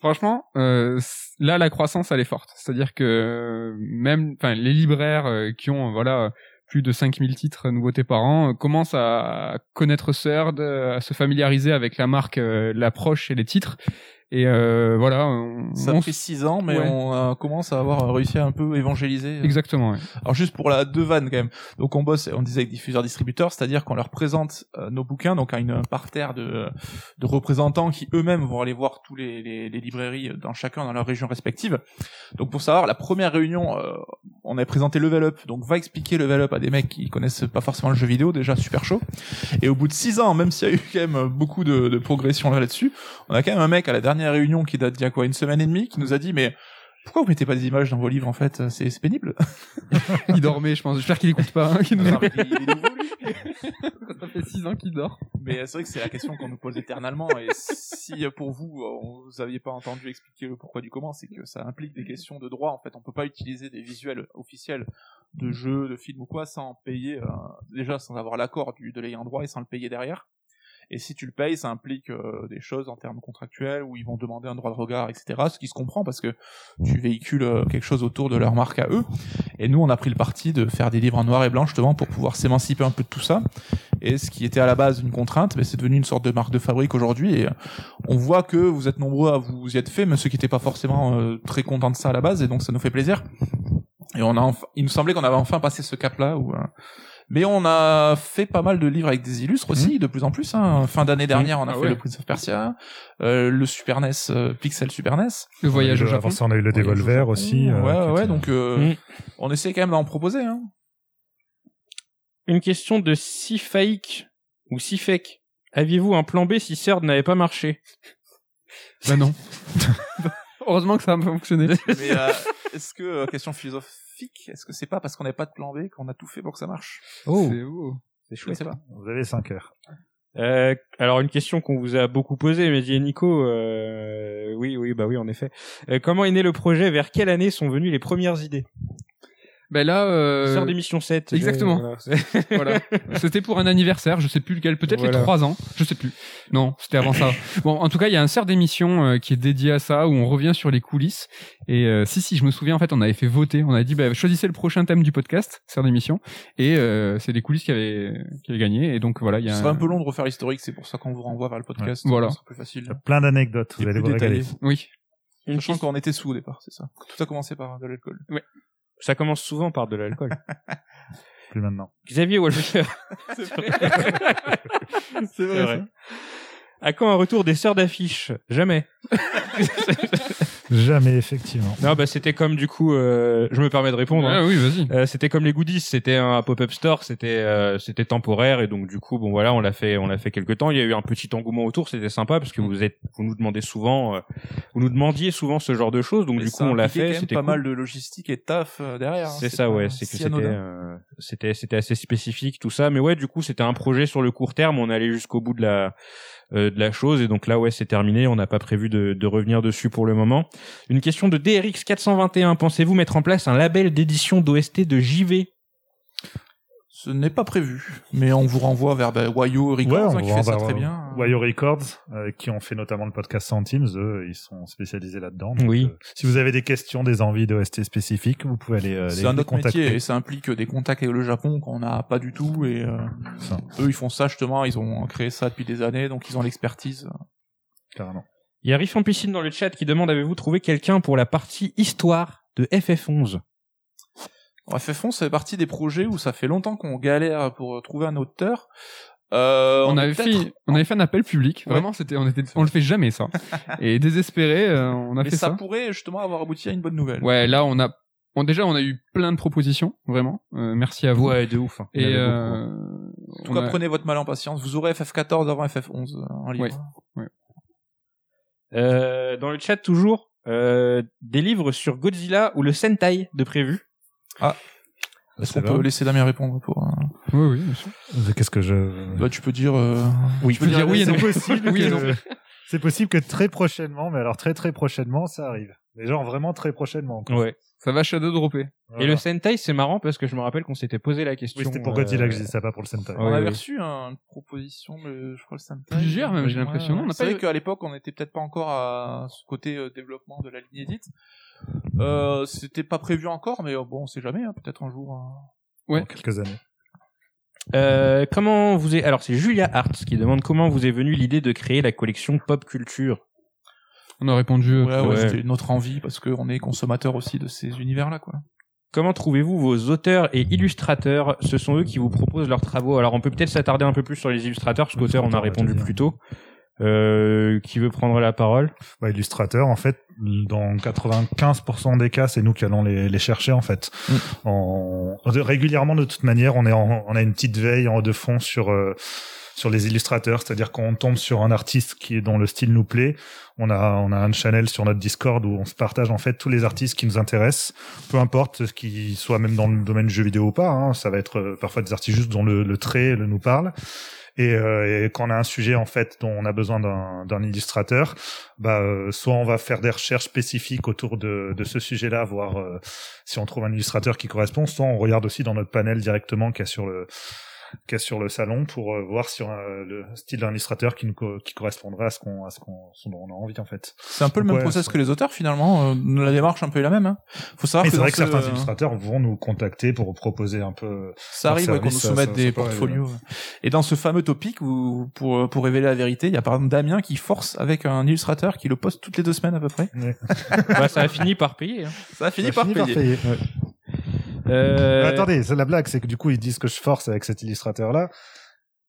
Franchement, euh, là la croissance elle est forte. C'est-à-dire que euh, même, enfin les libraires euh, qui ont voilà plus de 5000 titres nouveautés par an euh, commencent à connaître Third, euh, à se familiariser avec la marque, euh, l'approche et les titres. Et euh, voilà, on,
Ça
on
fait six ans, mais
Ouais.
on euh, commence à avoir réussi à un peu évangéliser. euh.
exactement. ouais.
Alors juste pour la deux vannes quand même. Donc on bosse, on disait avec diffuseurs distributeurs, c'est-à-dire qu'on leur présente euh, nos bouquins, donc à une un parterre de, de représentants qui eux-mêmes vont aller voir tous les, les, les librairies dans chacun dans leur région respective. Donc pour savoir, la première réunion, euh, on a présenté Level Up, donc va expliquer Level Up à des mecs qui connaissent pas forcément le jeu vidéo, déjà super chaud. Et au bout de six ans, même s'il y a eu quand même beaucoup de, de progression là là-dessus, on a quand même un mec à la dernière réunion qui date d'il y a quoi une semaine et demie qui nous a dit mais pourquoi vous mettez pas des images dans vos livres en fait? C'est c'est pénible
Il dormait, je pense. J'espère qu'il écoute pas. hein, qu'il nous...
Alors, il est- il est nouveau, lui.
Ça fait 6 ans qu'il dort.
Mais c'est vrai que c'est la question qu'on nous pose éternellement. Et si euh, pour vous, euh, vous aviez pas entendu expliquer le pourquoi du comment, c'est que ça implique des questions de droit. En fait, on peut pas utiliser des visuels officiels de jeux, de films ou quoi sans payer, euh, déjà sans avoir l'accord du de l'ayant droit et sans le payer derrière. Et si tu le payes, ça implique euh, des choses en termes contractuels où ils vont demander un droit de regard, etc. Ce qui se comprend parce que tu véhicules euh, quelque chose autour de leur marque à eux. Et nous, on a pris le parti de faire des livres en noir et blanc justement pour pouvoir s'émanciper un peu de tout ça. Et ce qui était à la base une contrainte, mais c'est devenu une sorte de marque de fabrique aujourd'hui. Et euh, on voit que vous êtes nombreux à vous y être fait, mais ceux qui n'étaient pas forcément euh, très contents de ça à la base. Et donc ça nous fait plaisir. Et on a enfin- il nous semblait qu'on avait enfin passé ce cap-là où euh, Mais on a fait pas mal de livres avec des illustres aussi, de plus en plus. Hein. Fin d'année dernière, on a
Ah
fait
ouais.
le Prince of Persia, euh, le Super NES, euh, Pixel Super NES.
Le voyage au
Avant
Japon.
ça, on a eu le Devolver aussi. euh,
ouais,
qui
ouais, donc euh,
Mm.
on essaie quand même d'en proposer. Hein.
Une question de Sifaik ou Sifek. Aviez-vous un plan B si CERD n'avait pas marché?
Bah non. Heureusement que ça a fonctionné.
Mais euh, est-ce que euh, question philosophique, est-ce que c'est pas parce qu'on n'a pas de plan B qu'on a tout fait pour que ça marche?
Oh,
C'est
ne sais pas.
Vous avez 5 heures.
Euh, alors une question qu'on vous a beaucoup posée, mais dit Nico, euh, oui, oui, bah oui, en effet. Euh, comment est né le projet? Vers quelle année sont venues les premières idées?
Ben là, euh,
Sœur d'émission 7.
exactement.
Voilà, c'est-
voilà. C'était pour un anniversaire, je sais plus lequel, peut-être
Voilà.
les trois ans, je sais plus. Non, c'était avant ça. Bon, en tout cas, il y a un cerf d'émission euh, qui est dédié à ça, où on revient sur les coulisses. Et euh, si, si, je me souviens, en fait, on avait fait voter. On a dit, bah, choisissez le prochain thème du podcast, cerf d'émission. Et euh, c'est les coulisses qui avaient, qui avaient gagné. Et donc voilà, il y
Ce
a.
serait un peu long de refaire l'historique, c'est pour ça qu'on vous renvoie vers le podcast.
Ouais. Voilà.
Ce sera plus facile.
Il y a plein d'anecdotes. Vous allez vous régaler.
Oui.
Une
Sachant qu'on était sous au départ, c'est ça. Tout a commencé par de l'alcool.
Ça commence souvent par de l'alcool.
Plus maintenant.
Xavier Walter.
C'est vrai.
C'est vrai. À quand un retour des sœurs d'affiche? Jamais.
Jamais, effectivement.
Non, bah c'était comme du coup, euh, je me permets de répondre. hein.
Ah oui, vas-y.
Euh, c'était comme les goodies, c'était un pop-up store, c'était euh, c'était temporaire et donc du coup bon voilà on l'a fait on l'a fait quelque temps. Il y a eu un petit engouement autour, c'était sympa parce que vous êtes vous nous demandez souvent euh, vous nous demandiez souvent ce genre de choses donc
Mais
du coup on l'a fait.
quand même
C'était
pas
cool.
mal de logistique et de taf euh, derrière. hein.
C'est ça ouais, c'est que
si
c'était euh, c'était c'était assez spécifique tout ça mais ouais du coup c'était un projet sur le court terme, on allait jusqu'au bout de la de la chose. Et donc là ouais c'est terminé, on n'a pas prévu de, de revenir dessus pour le moment. Une question de DRX 421, pensez-vous mettre en place un label d'édition d'OST de JV
Ce n'est pas prévu, mais on vous renvoie vers bah, Wayo Records
Ouais,
hein, qui fait ça très bien.
Wayo Records, euh, qui ont fait notamment le podcast Centimes, eux, ils sont spécialisés là-dedans.
Oui.
euh, si vous avez des questions, des envies d'OST spécifiques, vous pouvez aller euh, les,
C'est un
les
autre
contacter.
métier et ça implique des contacts avec le Japon qu'on n'a pas du tout et euh, eux ils font ça justement, ils ont créé ça depuis des années donc ils ont l'expertise.
carrément.
Il y a Riff en piscine dans le chat qui demande avez-vous trouvé quelqu'un pour la partie histoire de FF11
on
est
avait
peut-être-
fait, on avait fait un appel public.
Ouais.
Vraiment, c'était, on était, on le fait jamais ça. Et désespéré, euh, on a
mais
fait
ça,
ça.
pourrait justement avoir abouti à une bonne nouvelle.
Ouais, là, on a, bon, déjà, on a eu plein de propositions, vraiment. Euh, merci à vous.
de ouf.
Et euh,
En tout
on
cas,
a-
prenez votre mal en patience. Vous aurez FF14 avant FF11 euh, en livre.
Ouais.
Euh, dans le chat toujours euh, des livres sur Godzilla ou le Sentai de prévu.
Est-ce
C'est
qu'on peut laisser Damien répondre pour euh,
oui, oui, bien sûr.
Qu'est-ce que je...
Bah, tu peux dire. euh,
Oui,
tu peux dire
oui et
c'est
non.
possible
Oui et
que... C'est possible que très prochainement, mais alors très très prochainement, ça arrive. Mais genre vraiment très prochainement. quoi.
Ouais.
Ça va shadow dropper.
Voilà.
Et le Sentai c'est marrant parce que je me rappelle qu'on s'était posé la question.
Oui, c'était pour Godzilla
euh,
que je disais ça, pas pour le Sentai.
Ouais,
on avait reçu une proposition de, je crois, le Sentai.
Plusieurs, même, j'ai l'impression. On n'a
C'est
pas
vrai
eu-
qu'à l'époque, on n'était peut-être pas encore à ce côté euh, développement de la ligne édite. Euh, c'était pas prévu encore, mais euh, bon, on sait jamais, hein, peut-être un jour. euh,
Ouais.
Dans quelques années.
Euh, comment vous est alors c'est Julia Hart qui demande comment vous est venue l'idée de créer la collection pop culture.
On a répondu.
Ouais, ouais,
ouais.
c'était notre envie parce qu'on est consommateur aussi de ces univers-là, quoi.
Comment trouvez-vous vos auteurs et illustrateurs? Ce sont eux qui vous proposent leurs travaux. Alors on peut peut-être s'attarder un peu plus sur les illustrateurs parce qu'auteur on a répondu plus tôt. Euh, qui veut prendre la parole
Bah, illustrateur, en fait, dans 95% des cas, c'est nous qui allons les, les chercher, en fait.
Mm.
En- régulièrement, de toute manière, on est en- on a une petite veille en de fond sur, euh, sur les illustrateurs, c'est-à-dire quand on tombe sur un artiste qui est dont le style nous plaît, on a on a un channel sur notre Discord où on se partage en fait tous les artistes qui nous intéressent, peu importe ce qui soit même dans le domaine du jeu vidéo ou pas, hein, ça va être euh, parfois des artistes juste dont le, le trait le nous parle. Et, euh, quand on a un sujet en fait dont on a besoin d'un illustrateur, bah euh, soit on va faire des recherches spécifiques autour de, de ce sujet-là, voir euh, si on trouve un illustrateur qui correspond, soit on regarde aussi dans notre panel directement qu'il y a sur le qu'il y a sur le salon pour euh, voir sur euh, le style d'un illustrateur qui nous co- qui correspondrait à ce qu'on à ce qu'on ce dont on a envie en fait.
C'est un peu le même
Ouais,
process que les auteurs, finalement. Euh, la démarche un peu est la même. Hein. Faut savoir que
c'est vrai que
ce-
certains illustrateurs vont nous contacter pour proposer un peu
Ça arrive ouais, qu'on nous
ça-
soumette
ça-
des portfolios. Et dans ce fameux topic, où, pour, pour révéler la vérité, il y a par exemple Damien qui force avec un illustrateur qui le poste toutes les deux semaines à peu près.
bah, Ça a fini par payer. hein.
Ça a fini
Ça
par
finit
payer.
payer.
Euh,
Attendez, c'est la blague, c'est que du coup ils disent que je force avec cet illustrateur-là.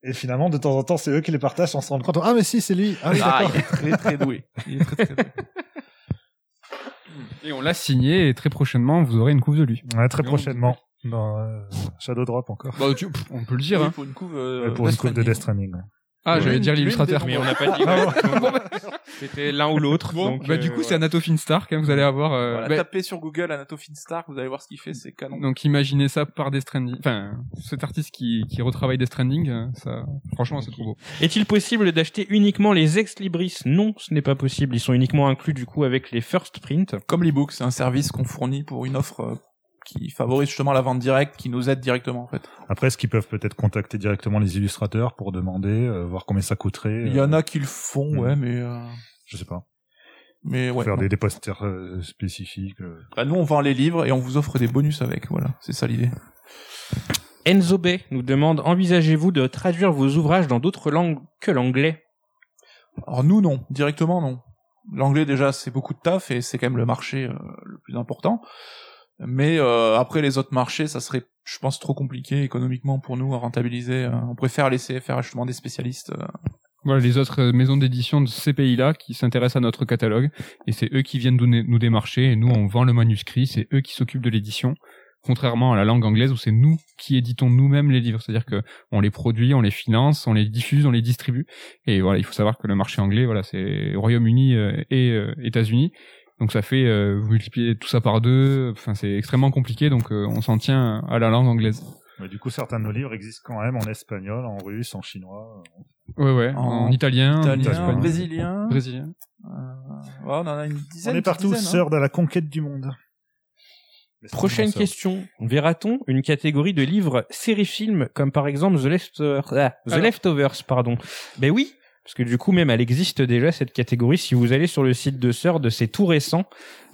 Et finalement, de temps en temps, c'est eux qui les partagent sans se rendre compte. Ah, mais si, c'est lui. Ah oui,
Ah, il est très très doué. Il est très très doué.
Et on l'a signé et très prochainement vous aurez une couve de lui.
Ouais, très prochainement. Dans euh, Shadow Drop encore.
Bah, tu- on peut le dire.
Oui,
Hein.
pour une couve, euh,
une de. Death Stranding. ouais.
Ah,
Oui,
j'allais dire l'illustrateur.
mais on n'a pas dit. ouais. C'était l'un ou l'autre.
Bon,
donc,
bah, du
euh,
coup, c'est Anato Finstark, hein, vous allez avoir. euh,
Voilà,
bah,
tapez sur Google Anato Finstark, vous allez voir ce qu'il fait, c'est canon.
donc, imaginez ça par Death Stranding. Enfin, cet artiste qui, qui retravaille Death Stranding, euh, ça, franchement, c'est trop beau.
Est-il possible d'acheter uniquement les ex-libris? Non, ce n'est pas possible. Ils sont uniquement inclus du coup avec les first print.
Comme l'ebook, c'est un service qu'on fournit pour une offre euh, qui favorise justement la vente directe, qui nous aide directement en fait.
Après, est-ce qu'ils peuvent peut-être contacter directement les illustrateurs pour demander, euh, voir combien ça coûterait
Il y en
euh,
a qui le font,
Mm.
ouais, mais euh,
Je sais pas.
mais ouais.
faire des, des posters euh, spécifiques. euh.
Bah, nous on vend les livres et on vous offre des bonus avec, voilà, c'est ça l'idée.
Enzo Bay nous demande envisagez-vous de traduire vos ouvrages dans d'autres langues que l'anglais?
Alors nous non, directement non. L'anglais déjà c'est beaucoup de taf et c'est quand même le marché euh, le plus important. Mais euh, après les autres marchés, ça serait, je pense, trop compliqué économiquement pour nous à rentabiliser. Euh, on préfère laisser faire justement des spécialistes. euh.
Voilà, les autres euh, maisons d'édition de ces pays-là qui s'intéressent à notre catalogue, et c'est eux qui viennent nous, démarcher, et nous, on vend le manuscrit, c'est eux qui s'occupent de l'édition, contrairement à la langue anglaise où c'est nous qui éditons nous-mêmes les livres, c'est-à-dire que on les produit, on les finance, on les diffuse, on les distribue, et voilà, il faut savoir que le marché anglais, voilà, c'est Royaume-Uni et États-Unis, donc ça fait euh, vous multipliez tout ça par deux, enfin c'est extrêmement compliqué, donc euh, on s'en tient à la langue anglaise.
Mais du coup, certains de nos livres existent quand même en espagnol, en russe, en chinois.
Ouais, ouais,
En
en, italien,
Italien,
espagnol,
brésilien.
brésilien.
Euh, ouais, on en a une dizaine.
On est partout,
dizaine, hein.
sœurs de la conquête du monde.
Prochaine question. Verra-t-on une catégorie de livres série-film comme par exemple The, Leftovers ah, The. Leftovers pardon. Ben oui, parce que du coup même elle existe déjà cette catégorie. Si vous allez sur le site de Sœur, c'est tout récent.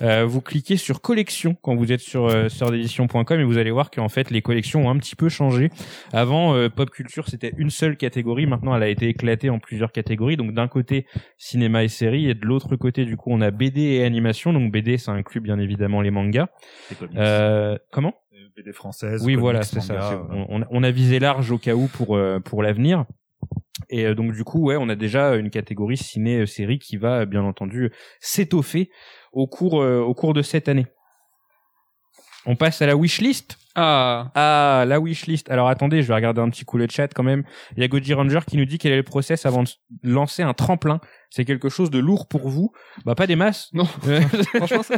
Euh, vous cliquez sur collection quand vous êtes sur euh, sœurdédition.com et vous allez voir qu'en fait les collections ont un petit peu changé. Avant euh, pop culture c'était une seule catégorie, maintenant elle a été éclatée en plusieurs catégories. Donc d'un côté cinéma et série et de l'autre côté du coup on a BD et animation. Donc BD ça inclut bien évidemment les mangas. Euh, comment?
Les BD françaises.
Oui,
comics,
voilà, c'est ça.
euh,
on a visé large au cas où pour euh, pour l'avenir. Et euh, donc du coup, ouais, on a déjà une catégorie ciné-série qui va bien entendu s'étoffer au cours euh, au cours de cette année. On passe à la wishlist.
Ah,
Ah, la wishlist. Alors attendez, je vais regarder un petit coup le chat quand même. Il y a Goji Ranger qui nous dit quel est le process avant de lancer un tremplin. C'est quelque chose de lourd pour vous Bah pas des masses.
Non.
Euh,
franchement, ça-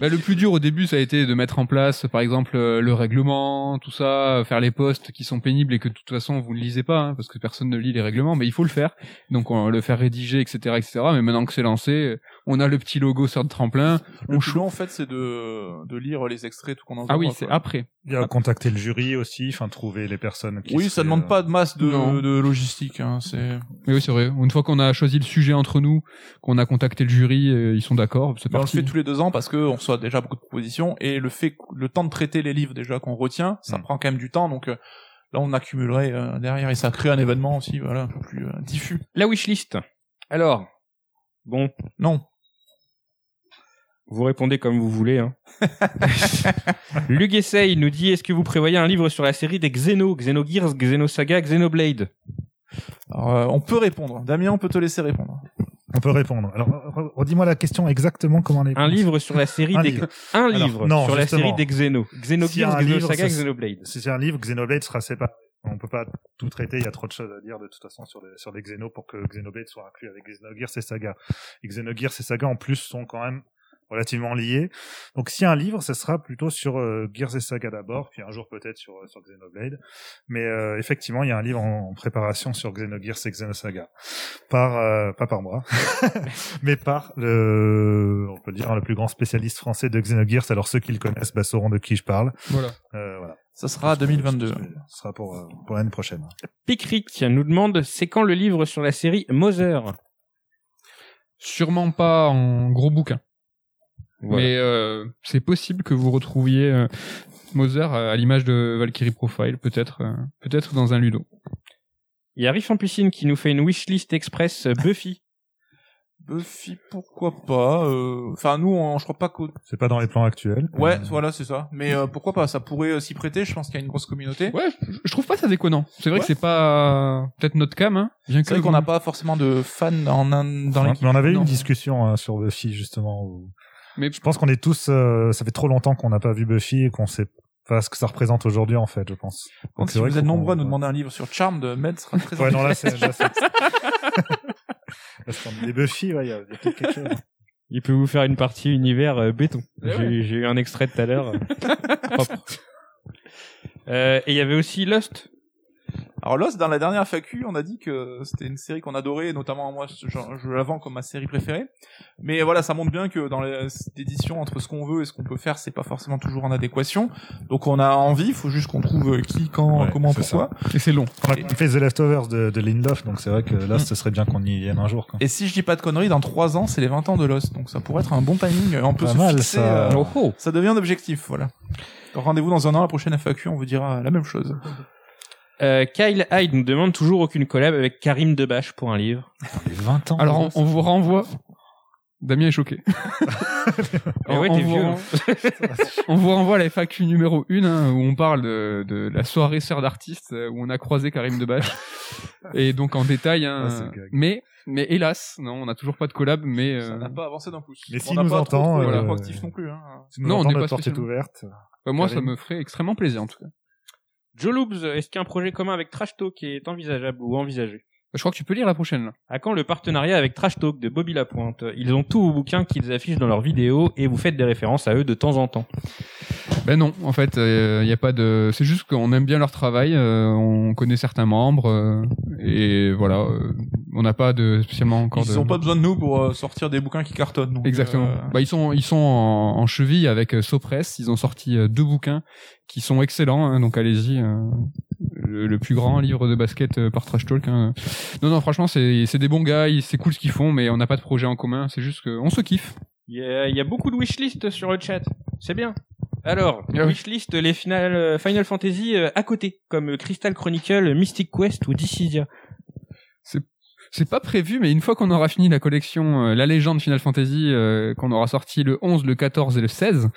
Bah, le plus dur au début, ça a été de mettre en place, par exemple, euh, le règlement, tout ça, euh, faire les postes qui sont pénibles et que de toute façon vous ne lisez pas, hein, parce que personne ne lit les règlements, mais il faut le faire. Donc on va le faire rédiger, etc., etc. Mais maintenant que c'est lancé, on a le petit logo sur le tremplin.
Le
On
plus long, en fait, c'est de, de lire les extraits tout qu'on envoie.
Ah oui, c'est après.
Il y a contacter le jury aussi, enfin trouver les personnes qui
Oui, ça
seraient,
demande
euh,
pas de masse de,
Non.
de logistique. Hein, c'est.
Mais oui, c'est vrai. Une fois qu'on a choisi le sujet entre nous, qu'on a contacté le jury, euh, ils sont d'accord, c'est
on le fait tous les deux ans parce que on reçoit déjà beaucoup de propositions et le fait, le temps de traiter les livres déjà qu'on retient, ça
Mm.
prend quand même du temps. Donc euh, là, on accumulerait euh, derrière et ça crée un événement aussi, voilà, un peu plus euh, diffus.
la wishlist. Alors, bon,
Non,
Vous répondez comme vous voulez. Hein. Luc Essay nous dit est-ce que vous prévoyez un livre sur la série des Xeno, Xenogears, Xenosaga, Xenoblade?
Alors, euh, on peut répondre. Damien, on peut te laisser répondre.
On peut répondre. Alors, re- redis-moi la question exactement comment les.
Un livre sur la série
Un
des
livre.
un
Alors,
livre
non,
sur la série des Xeno, Xenogears, Xenosaga, Xenoblade.
Si c'est un livre, Xenoblade sera séparé. On peut pas tout traiter, il y a trop de choses à dire de toute façon sur les, sur les Xeno pour que Xenoblade soit inclus avec Xenogears et Saga. Et Xenogears et Saga en plus sont quand même relativement liés. Donc s'il y a un livre, ce sera plutôt sur euh, Gears et Saga d'abord, puis un jour peut-être sur, euh, sur Xenoblade. Mais euh, effectivement, il y a un livre en, en préparation sur Xenogears et Xenosaga. Par, euh, pas par moi, mais par le, on peut dire, le plus grand spécialiste français de Xenogears. Alors ceux qui le connaissent bah, sauront de qui je parle.
Voilà.
Euh, voilà.
Ça sera 2022.
Ce sera pour, euh, pour l'année prochaine.
Picric nous demande c'est quand le livre sur la série Mother?
Sûrement pas en gros bouquin.
Voilà.
Mais euh, c'est possible que vous retrouviez euh, Moser à l'image de Valkyrie Profile, peut-être euh, peut-être dans un Ludo.
Il y a Riff en piscine qui nous fait une wishlist express euh, Buffy.
Buffy, pourquoi pas. euh, Enfin, nous, on, je crois pas qu'au...
C'est pas dans les plans actuels.
Ouais,
Euh,
voilà, c'est ça. Mais euh, pourquoi pas Ça pourrait euh, s'y prêter. Je pense qu'il y a une grosse communauté.
Ouais, je- trouve pas ça déconnant. C'est vrai
Ouais.
que c'est pas peut-être notre cam, hein. Bien
C'est vrai
que
qu'on n'a pas forcément de fans en Inde dans
Ouais,
l'équipe.
mais on avait eu une discussion hein, sur Buffy justement. Où...
Mais-
je pense qu'on est tous. euh, ça fait trop longtemps qu'on n'a pas vu Buffy et qu'on sait pas ce que ça représente aujourd'hui en fait, je pense.
Donc,
Donc,
si vous êtes nombreux à nous demander un livre sur Charm de Med sera très
Ouais, non là c'est. Parce qu'on est Buffy, ouais, il y a, peut-être quelque chose.
Il peut vous faire une partie univers euh, béton.
Eh
J'ai
ouais.
j'ai eu un extrait tout à l'heure. euh. Euh, et il y avait aussi Lost.
Alors Lost, dans la dernière FAQ, on a dit que c'était une série qu'on adorait, notamment moi, je, je la vends comme ma série préférée. Mais voilà, ça montre bien que dans les cette édition, entre ce qu'on veut et ce qu'on peut faire, c'est pas forcément toujours en adéquation. Donc on a envie, il faut juste qu'on trouve qui, quand,
Ouais,
comment, pourquoi.
et c'est long.
On a fait The Leftovers de, de Lindelof, donc c'est vrai que là, ce serait bien qu'on y vienne un jour. Quoi.
Et si je dis pas de conneries, dans trois ans, c'est les 20 ans de Lost. Donc ça pourrait être un bon timing. On peut
Pas
se
mal,
fixer,
ça.
euh,
Oh, oh.
ça devient un objectif, voilà. Rendez-vous dans un an, la prochaine FAQ, on vous dira la même chose.
Euh, Kyle Hyde nous demande toujours aucune collab avec Karim Debache pour un livre.
Les 20 ans.
Alors on, on vous renvoie. Damien est choqué.
Ouais,
on,
t'es
vous
vieux.
ren- on vous renvoie à la FAQ numéro 1 hein, où on parle de, de la soirée sœur d'artistes euh, où on a croisé Karim Debache. et donc en détail. Hein,
Ah,
mais mais hélas, non, on n'a toujours pas de collab. Mais
Ça
euh,
n'a pas avancé d'un pouce.
Mais
On
s'il
n'a
nous
pas
entend,
trop, trop
euh,
proactif non plus. Hein.
Si nous
Non, on n'est pas
porte est ouverte.
bah, moi, ça me ferait extrêmement plaisir en tout cas.
Joe est-ce qu'un projet commun avec Trash Talk est envisageable ou envisagé?
Je crois que tu peux lire la prochaine.
À quand le partenariat avec Trash Talk de Bobby Lapointe Ils ont tous vos bouquins qu'ils affichent dans leurs vidéos et vous faites des références à eux de temps en temps.
Ben non, en fait, il y a pas de. C'est juste qu'on aime bien leur travail, euh, on connaît certains membres euh, et voilà, euh, on n'a pas de spécialement encore
Ils
de.
n'ont pas besoin de nous pour euh, sortir des bouquins qui cartonnent. donc,
Exactement.
euh,
Bah ils sont ils sont en, en cheville avec euh, Sopress. Ils ont sorti euh, deux bouquins qui sont excellents. hein, donc allez-y. Le, le plus grand livre de basket euh, par Trash Talk. hein. Non non franchement c'est c'est des bons gars. C'est cool ce qu'ils font, mais on n'a pas de projet en commun. C'est juste qu'on se kiffe.
Il y a, il y a beaucoup de wishlist sur le chat. C'est bien. Alors,
Ah oui.
wishlist les final, euh, Final Fantasy euh, à côté, comme Crystal Chronicle, Mystic Quest ou Dissidia.
C'est pas prévu, mais une fois qu'on aura fini la collection euh, La Légende Final Fantasy, euh, qu'on aura sorti le 11, le 14 et le 16,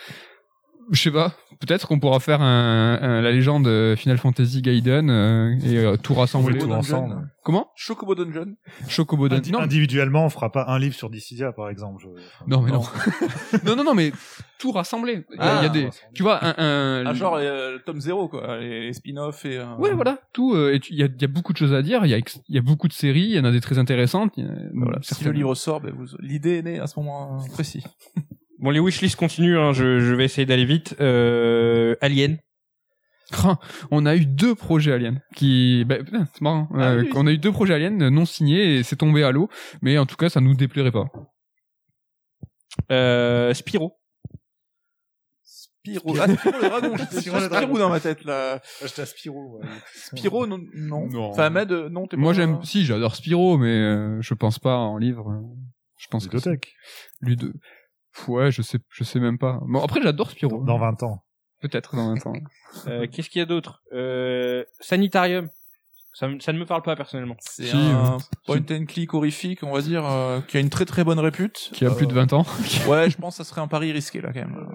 je sais pas, peut-être qu'on pourra faire un, un- La Légende euh, Final Fantasy Gaiden euh, et euh, tout rassembler.
tout
Dungeon.
ensemble.
Comment?
Chocobo Dungeon.
Chocobo Dungeon.
Indi-
Non,
Individuellement, on fera pas un livre sur Dissidia, par exemple. je-
non, mais non. non, non, non, mais tout rassembler. Il y a,
Ah,
il y a des, tu vois, un, un
Ah, genre euh, le tome 0, quoi. Les, les spin-offs et... euh,
Ouais, voilà, tout. euh, et tu- Il y, a, il y a beaucoup de choses à dire. Il y a, y beaucoup de séries. Il y en a des très intéressantes. a-
Voilà. Si
certaines-
le livre sort, ben, vous... l'idée est née à ce moment précis.
Bon, les wishlists continuent, hein, je, je vais essayer d'aller vite. Euh, Alien.
On a eu deux projets aliens qui, bah, putain, c'est marrant.
Ah
Euh,
oui, oui.
on a eu deux projets aliens non signés et c'est tombé à l'eau. Mais en tout cas, ça nous déplairait pas.
Euh, Spyro.
Spyro. Ah, Spyro le dragon. Sur
le dragon.
Dans ma tête, là.
J'étais à Spirou. ouais.
Spyro, non. non.
Non.
Enfin, Med, euh, non, t'es
Moi, j'aime, si, j'adore Spyro, mais euh, je pense pas en livre. euh, Je pense
Ludothèque.
Pff, Ouais, je sais, je sais même pas. Bon, après, j'adore Spyro.
Dans 20 ans.
Peut-être dans un temps.
Euh, Qu'est-ce qu'il y a d'autre? Euh, Sanitarium. Ça, ne me parle pas personnellement.
C'est
Si,
un
euh,
point and click horrifique, on va dire, euh, qui a une très très bonne répute.
Qui a plus de
Euh,
20 ans.
Ouais, je pense que ça serait un pari risqué, là, quand même.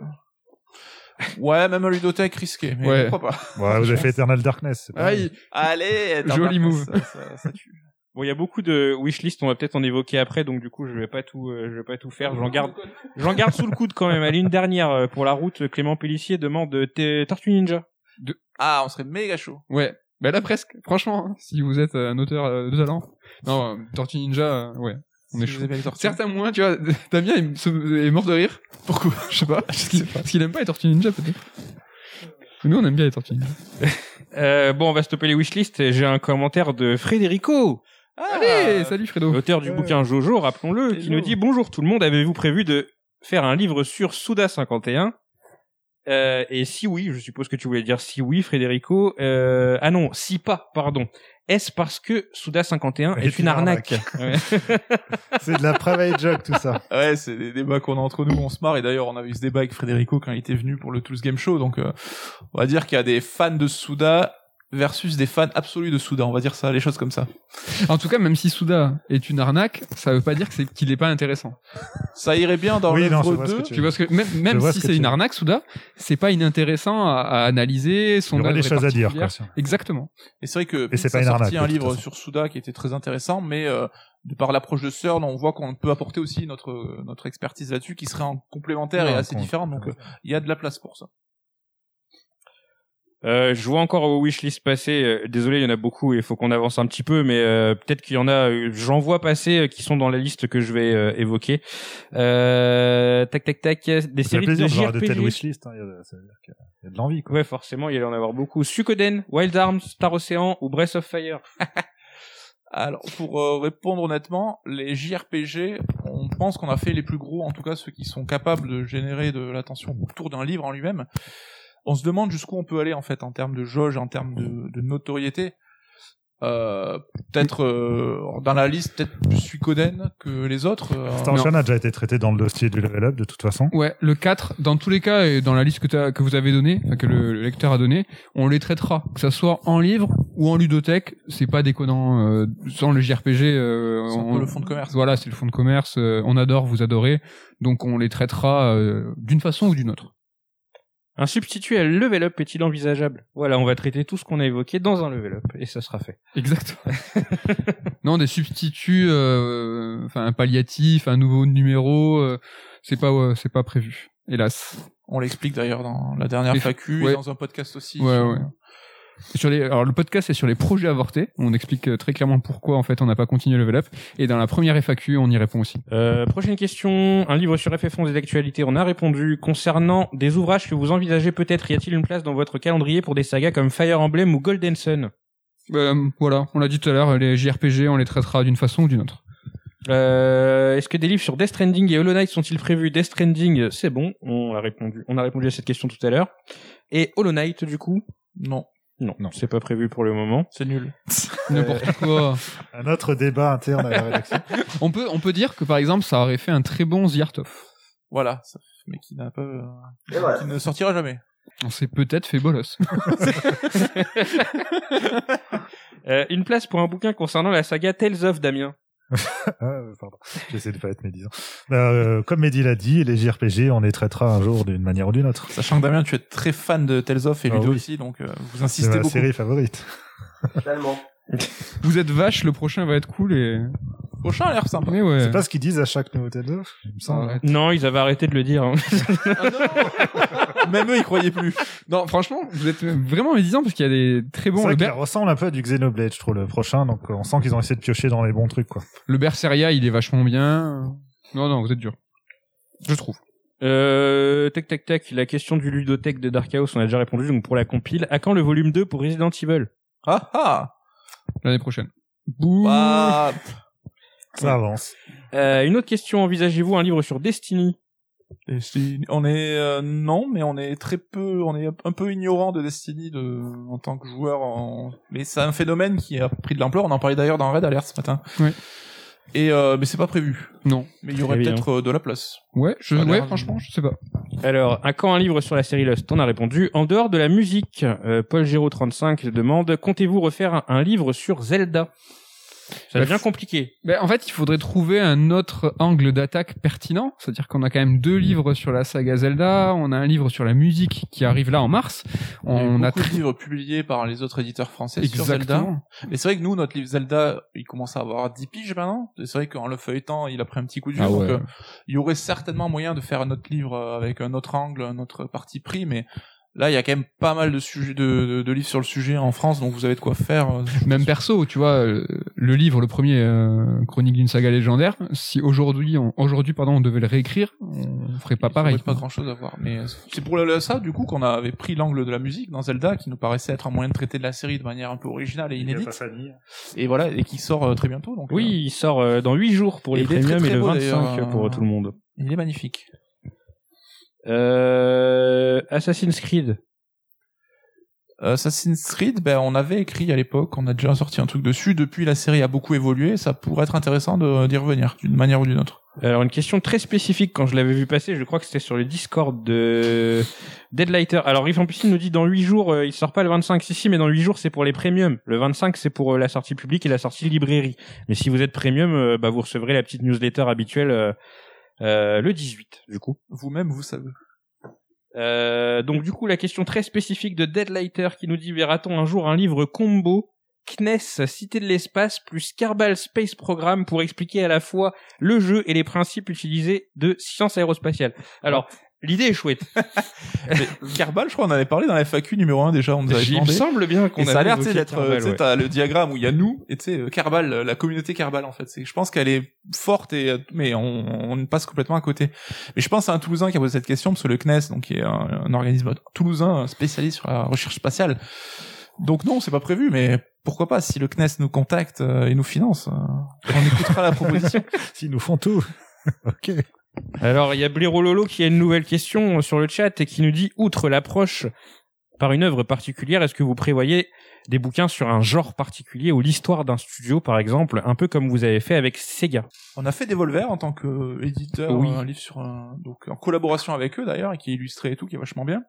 Ouais, même un ludothèque risqué, mais
Ouais.
pourquoi pas?
Ouais, vous avez fait Eternal Darkness.
Ah, il-
Allez, t'as
Joli move.
Ça, ça, ça tue.
Bon, il y a beaucoup de wishlist, on va peut-être en évoquer après, donc du coup, je vais pas tout, euh, je vais pas tout faire. J'en garde, j'en garde sous le coude quand même. Allez, une dernière euh, pour la route. Clément Pellissier demande euh, T- Tortue Ninja.
Ah, on serait méga chaud.
Ouais. Bah là presque. Franchement, hein, si vous êtes euh, un auteur euh, de talent. Non, Tortue Ninja, euh, ouais. On est
Si
chaud. Certains moins, tu vois. Damien est, se- est mort de rire. Pourquoi? Je sais pas. Parce qu'il parce qu'il aime pas les Tortues Ninja peut-être. Nous on aime bien les Tortues Ninja.
Euh, bon, on va stopper les wishlists. J'ai un commentaire de Frédérico,
Ah,
Allez, salut Fredo.
l'auteur du
Ouais.
bouquin Jojo, rappelons-le, qui nous dit bonjour tout le monde. Avez-vous prévu de faire un livre sur Souda 51 euh, et si oui, je suppose que tu voulais dire si oui, Frédérico. Euh, ah non, si pas, pardon. Est-ce parce que Souda 51 est, une arnaque, Ouais.
C'est de la private joke, tout ça.
Ouais, c'est des débats qu'on a entre nous, on se marre. Et d'ailleurs, on avait eu ce débat avec Frédérico quand il était venu pour le Tools Game Show. Donc, euh, on va dire qu'il y a des fans de Souda versus des fans absolus de Souda. On va dire ça, les choses comme ça.
En tout cas, même si Souda est une arnaque, ça veut pas dire que c'est qu'il est pas intéressant.
Ça irait bien dans
Oui,
l'œuvre
vois ce
2.
que tu
Tu vois ce que même, si c'est une arnaque, Souda, c'est pas inintéressant à, à analyser. Son
Il y aurait des choses à dire, quoi.
Exactement.
Et c'est vrai que
c'est pas une
sorti un livre sur Souda qui était très intéressant, mais euh, de par l'approche de CERN, on voit qu'on peut apporter aussi notre notre expertise là-dessus, qui serait en complémentaire et assez différente. Donc euh, il y a de la place pour ça.
Euh, je vois encore vos wishlist passer. Euh, Désolé, il y en a beaucoup et il faut qu'on avance un petit peu, mais euh, peut-être qu'il y en a. euh, J'en vois passer euh, qui sont dans la liste que je vais euh, évoquer. Euh, tac, tac, tac. Des séries
plaisir
de
de voir de telles wishlists. hein, Ça veut dire qu'il y a- il y a de l'envie, quoi.
Ouais, forcément, il y en a avoir beaucoup. Suikoden, Wild Arms, Star Ocean ou Breath of Fire.
Alors pour euh, répondre honnêtement, les JRPG, on pense qu'on a fait les plus gros, en tout cas ceux qui sont capables de générer de l'attention autour d'un livre en lui-même. On se demande jusqu'où on peut aller en fait en termes de jauge, en termes de, de notoriété. Euh, peut-être euh, dans la liste, peut-être plus Suikoden que les autres. euh,
a déjà été traité dans le dossier du level up de toute façon.
Ouais, le 4, dans tous les cas, et dans la liste que, t'as- que vous avez donnée, enfin, que le, le lecteur a donnée, on les traitera. Que ça soit en livre ou en ludothèque, c'est pas déconnant. Euh, sans le JRPG, euh,
C'est
on-
le fond de commerce.
Voilà, c'est le fond de commerce. euh, on adore, vous adorez. Donc on les traitera euh, d'une façon ou d'une autre.
Un substitut à level up est-il envisageable? Voilà, on va traiter tout ce qu'on a évoqué dans un level up et ça sera fait.
Exactement. non, des substituts, euh, enfin un palliatif, un nouveau numéro, euh, c'est pas, ouais, c'est pas prévu. Hélas.
On l'explique d'ailleurs dans la dernière FAQ
ouais.
et dans un podcast aussi.
Ouais,
sur-
ouais. Sur les, alors le podcast est sur les projets avortés. On explique euh, très clairement pourquoi en fait on n'a pas continué Level Up. Et dans la première FAQ, on y répond aussi.
Euh, prochaine question, un livre sur FF11 et d'actualité, on a répondu. Concernant des ouvrages que vous envisagez peut-être, y a-t-il une place dans votre calendrier pour des sagas comme Fire Emblem ou Golden Sun?
Euh, voilà, on l'a dit tout à l'heure, les JRPG, on les traitera d'une façon ou d'une autre.
Euh, Est-ce que des livres sur Death Stranding et Hollow Knight sont-ils prévus? Death Stranding, c'est bon, on a répondu. On a répondu à cette question tout à l'heure. Et Hollow Knight, du coup?
Non,
Non,
Non.
c'est pas prévu pour le moment.
c'est nul.
N'importe quoi.
Un autre débat interne à la rédaction.
On peut, on peut dire que par exemple, ça aurait fait un très bon Ziertov.
Voilà, ça- mais qui n'a pas, euh,
voilà.
qui ne sortira jamais.
On s'est peut-être fait bolos.
Euh, une place pour un bouquin concernant la saga Tales of Damien.
Ah, pardon. J'essaie de pas être médisant. Euh, comme Mehdi l'a dit, les JRPG, on les traitera un jour d'une manière ou d'une autre.
Sachant que Damien, tu es très fan de Tales of et
Ah
Ludo
oui.
aussi, donc euh, vous
C'est
insistez
ma
beaucoup.
série favorite.
Tellement.
Vous êtes vache, le prochain va être cool et.
Prochain a l'air sympa.
Mais ouais.
C'est pas ce qu'ils disent à chaque nouveau Tales of, il me semble.
Non, ils avaient arrêté de le dire. hein.
Même eux, ils croyaient plus.
Non, franchement, vous êtes vraiment médisant parce qu'il y a des très bons. Le, Ber-
ressemble un peu à du Xenoblade, je trouve, le prochain, donc euh, on sent qu'ils ont essayé de piocher dans les bons trucs, quoi.
le Berseria, il est vachement bien. Non, non, vous êtes dur. Je trouve.
Euh, tac tac tac, la question du ludothèque de Dark House, on a déjà répondu, donc pour la compile. À quand le volume 2 pour Resident Evil?
Ah ah
L'année prochaine. Bouh.
Bah,
Ça avance.
euh, Une autre question, envisagez-vous un livre sur Destiny?
Destiny- on est euh, non, mais on est très peu, on est un peu ignorant de Destiny de, en tant que joueur. En... Mais c'est un phénomène qui a pris de l'ampleur. On en parlait d'ailleurs dans Red Alert ce matin.
Oui.
Et euh, mais c'est pas prévu.
Non.
Mais il y aurait peut-être euh, de la place.
Ouais, je, ouais, franchement, je sais pas.
Alors, à quand un livre sur la série Lost? On a répondu. En dehors de la musique, euh, Paul Giraud 35 demande comptez-vous refaire un, un livre sur Zelda? Ça
Bah,
devient compliqué.
Ben, en fait, il faudrait trouver un autre angle d'attaque pertinent. C'est-à-dire qu'on a quand même deux livres sur la saga Zelda, on a un livre sur la musique qui arrive là en mars.
Il y a eu
On a
beaucoup de livres publiés par les autres éditeurs français sur Zelda.
Exactement.
Mais c'est vrai que nous, notre livre Zelda, il commence à avoir 10 piges maintenant. C'est vrai qu'en le feuilletant, il a pris un petit coup dur.
Ah
donc, euh, il y aurait certainement moyen de faire un autre livre euh, avec un autre angle, un autre parti pris, mais là, il y a quand même pas mal de sujets, de, de, de livres sur le sujet en France, donc vous avez de quoi faire. euh,
Même perso, tu vois, euh, le livre, le premier euh, Chronique d'une saga légendaire, si aujourd'hui, on, aujourd'hui, pardon, on devait le réécrire, on ferait pas
il
pareil.
aurait pas grand chose à voir. Mais c'est pour ça, du coup, qu'on avait pris l'angle de la musique dans Zelda, qui nous paraissait être un moyen de traiter de la série de manière un peu originale et
Il y a
inédite. Et voilà, et qui sort euh, très bientôt. Donc,
Oui, il sort euh, dans 8 jours pour les premiums et le
beau,
25
d'ailleurs,
pour
euh,
tout le monde.
il est magnifique.
Euh, Assassin's Creed.
Assassin's Creed, ben, on avait écrit à l'époque, on a déjà sorti un truc dessus. Depuis, la série a beaucoup évolué. Ça pourrait être intéressant de- d'y revenir d'une manière ou d'une autre.
Alors une question très spécifique quand je l'avais vu passer, je crois que c'était sur le Discord de Deadlighter. Alors Yves Ampucine nous dit dans 8 jours, euh, il sort pas le 25. Si si, mais dans 8 jours c'est pour les premiums. Le 25 c'est pour euh, la sortie publique et la sortie librairie. Mais si vous êtes premium, euh, bah vous recevrez la petite newsletter habituelle euh, le 18 du coup.
Vous-même, vous savez.
Euh, donc du coup la question très spécifique de Deadlighter qui nous dit verra-t-on un jour un livre combo CNES Cité de l'espace plus Kerbal Space Program pour expliquer à la fois le jeu et les principes utilisés de science aérospatiale? Alors l'idée est chouette.
Mais Kerbal, je crois, on en avait parlé dans la FAQ numéro 1 déjà, on nous avait
Il me semble bien qu'on
Et ça a l'air tu sais,
évoqué
d'être, euh, tu sais,
ouais.
t'as le diagramme où il y a nous et tu sais, Kerbal, euh, la communauté Kerbal en fait. Je pense qu'elle est forte et euh, mais on, on passe complètement à côté. Mais je pense à un Toulousain qui a posé cette question parce que le CNES, donc qui est un, un organisme toulousain spécialisé sur la recherche spatiale. Donc non, c'est pas prévu, mais pourquoi pas si le CNES nous contacte euh, et nous finance, on écoutera la proposition.
S'ils nous font tout. ok.
Alors, il y a Blaireau Lolo qui a une nouvelle question sur le chat et qui nous dit, outre l'approche par une œuvre particulière, est-ce que vous prévoyez des bouquins sur un genre particulier ou l'histoire d'un studio, par exemple, un peu comme vous avez fait avec Sega?
On a fait des Volver en tant que éditeur,
Oui.
un livre sur un, donc en collaboration avec eux d'ailleurs et qui est illustré et tout, qui est vachement bien.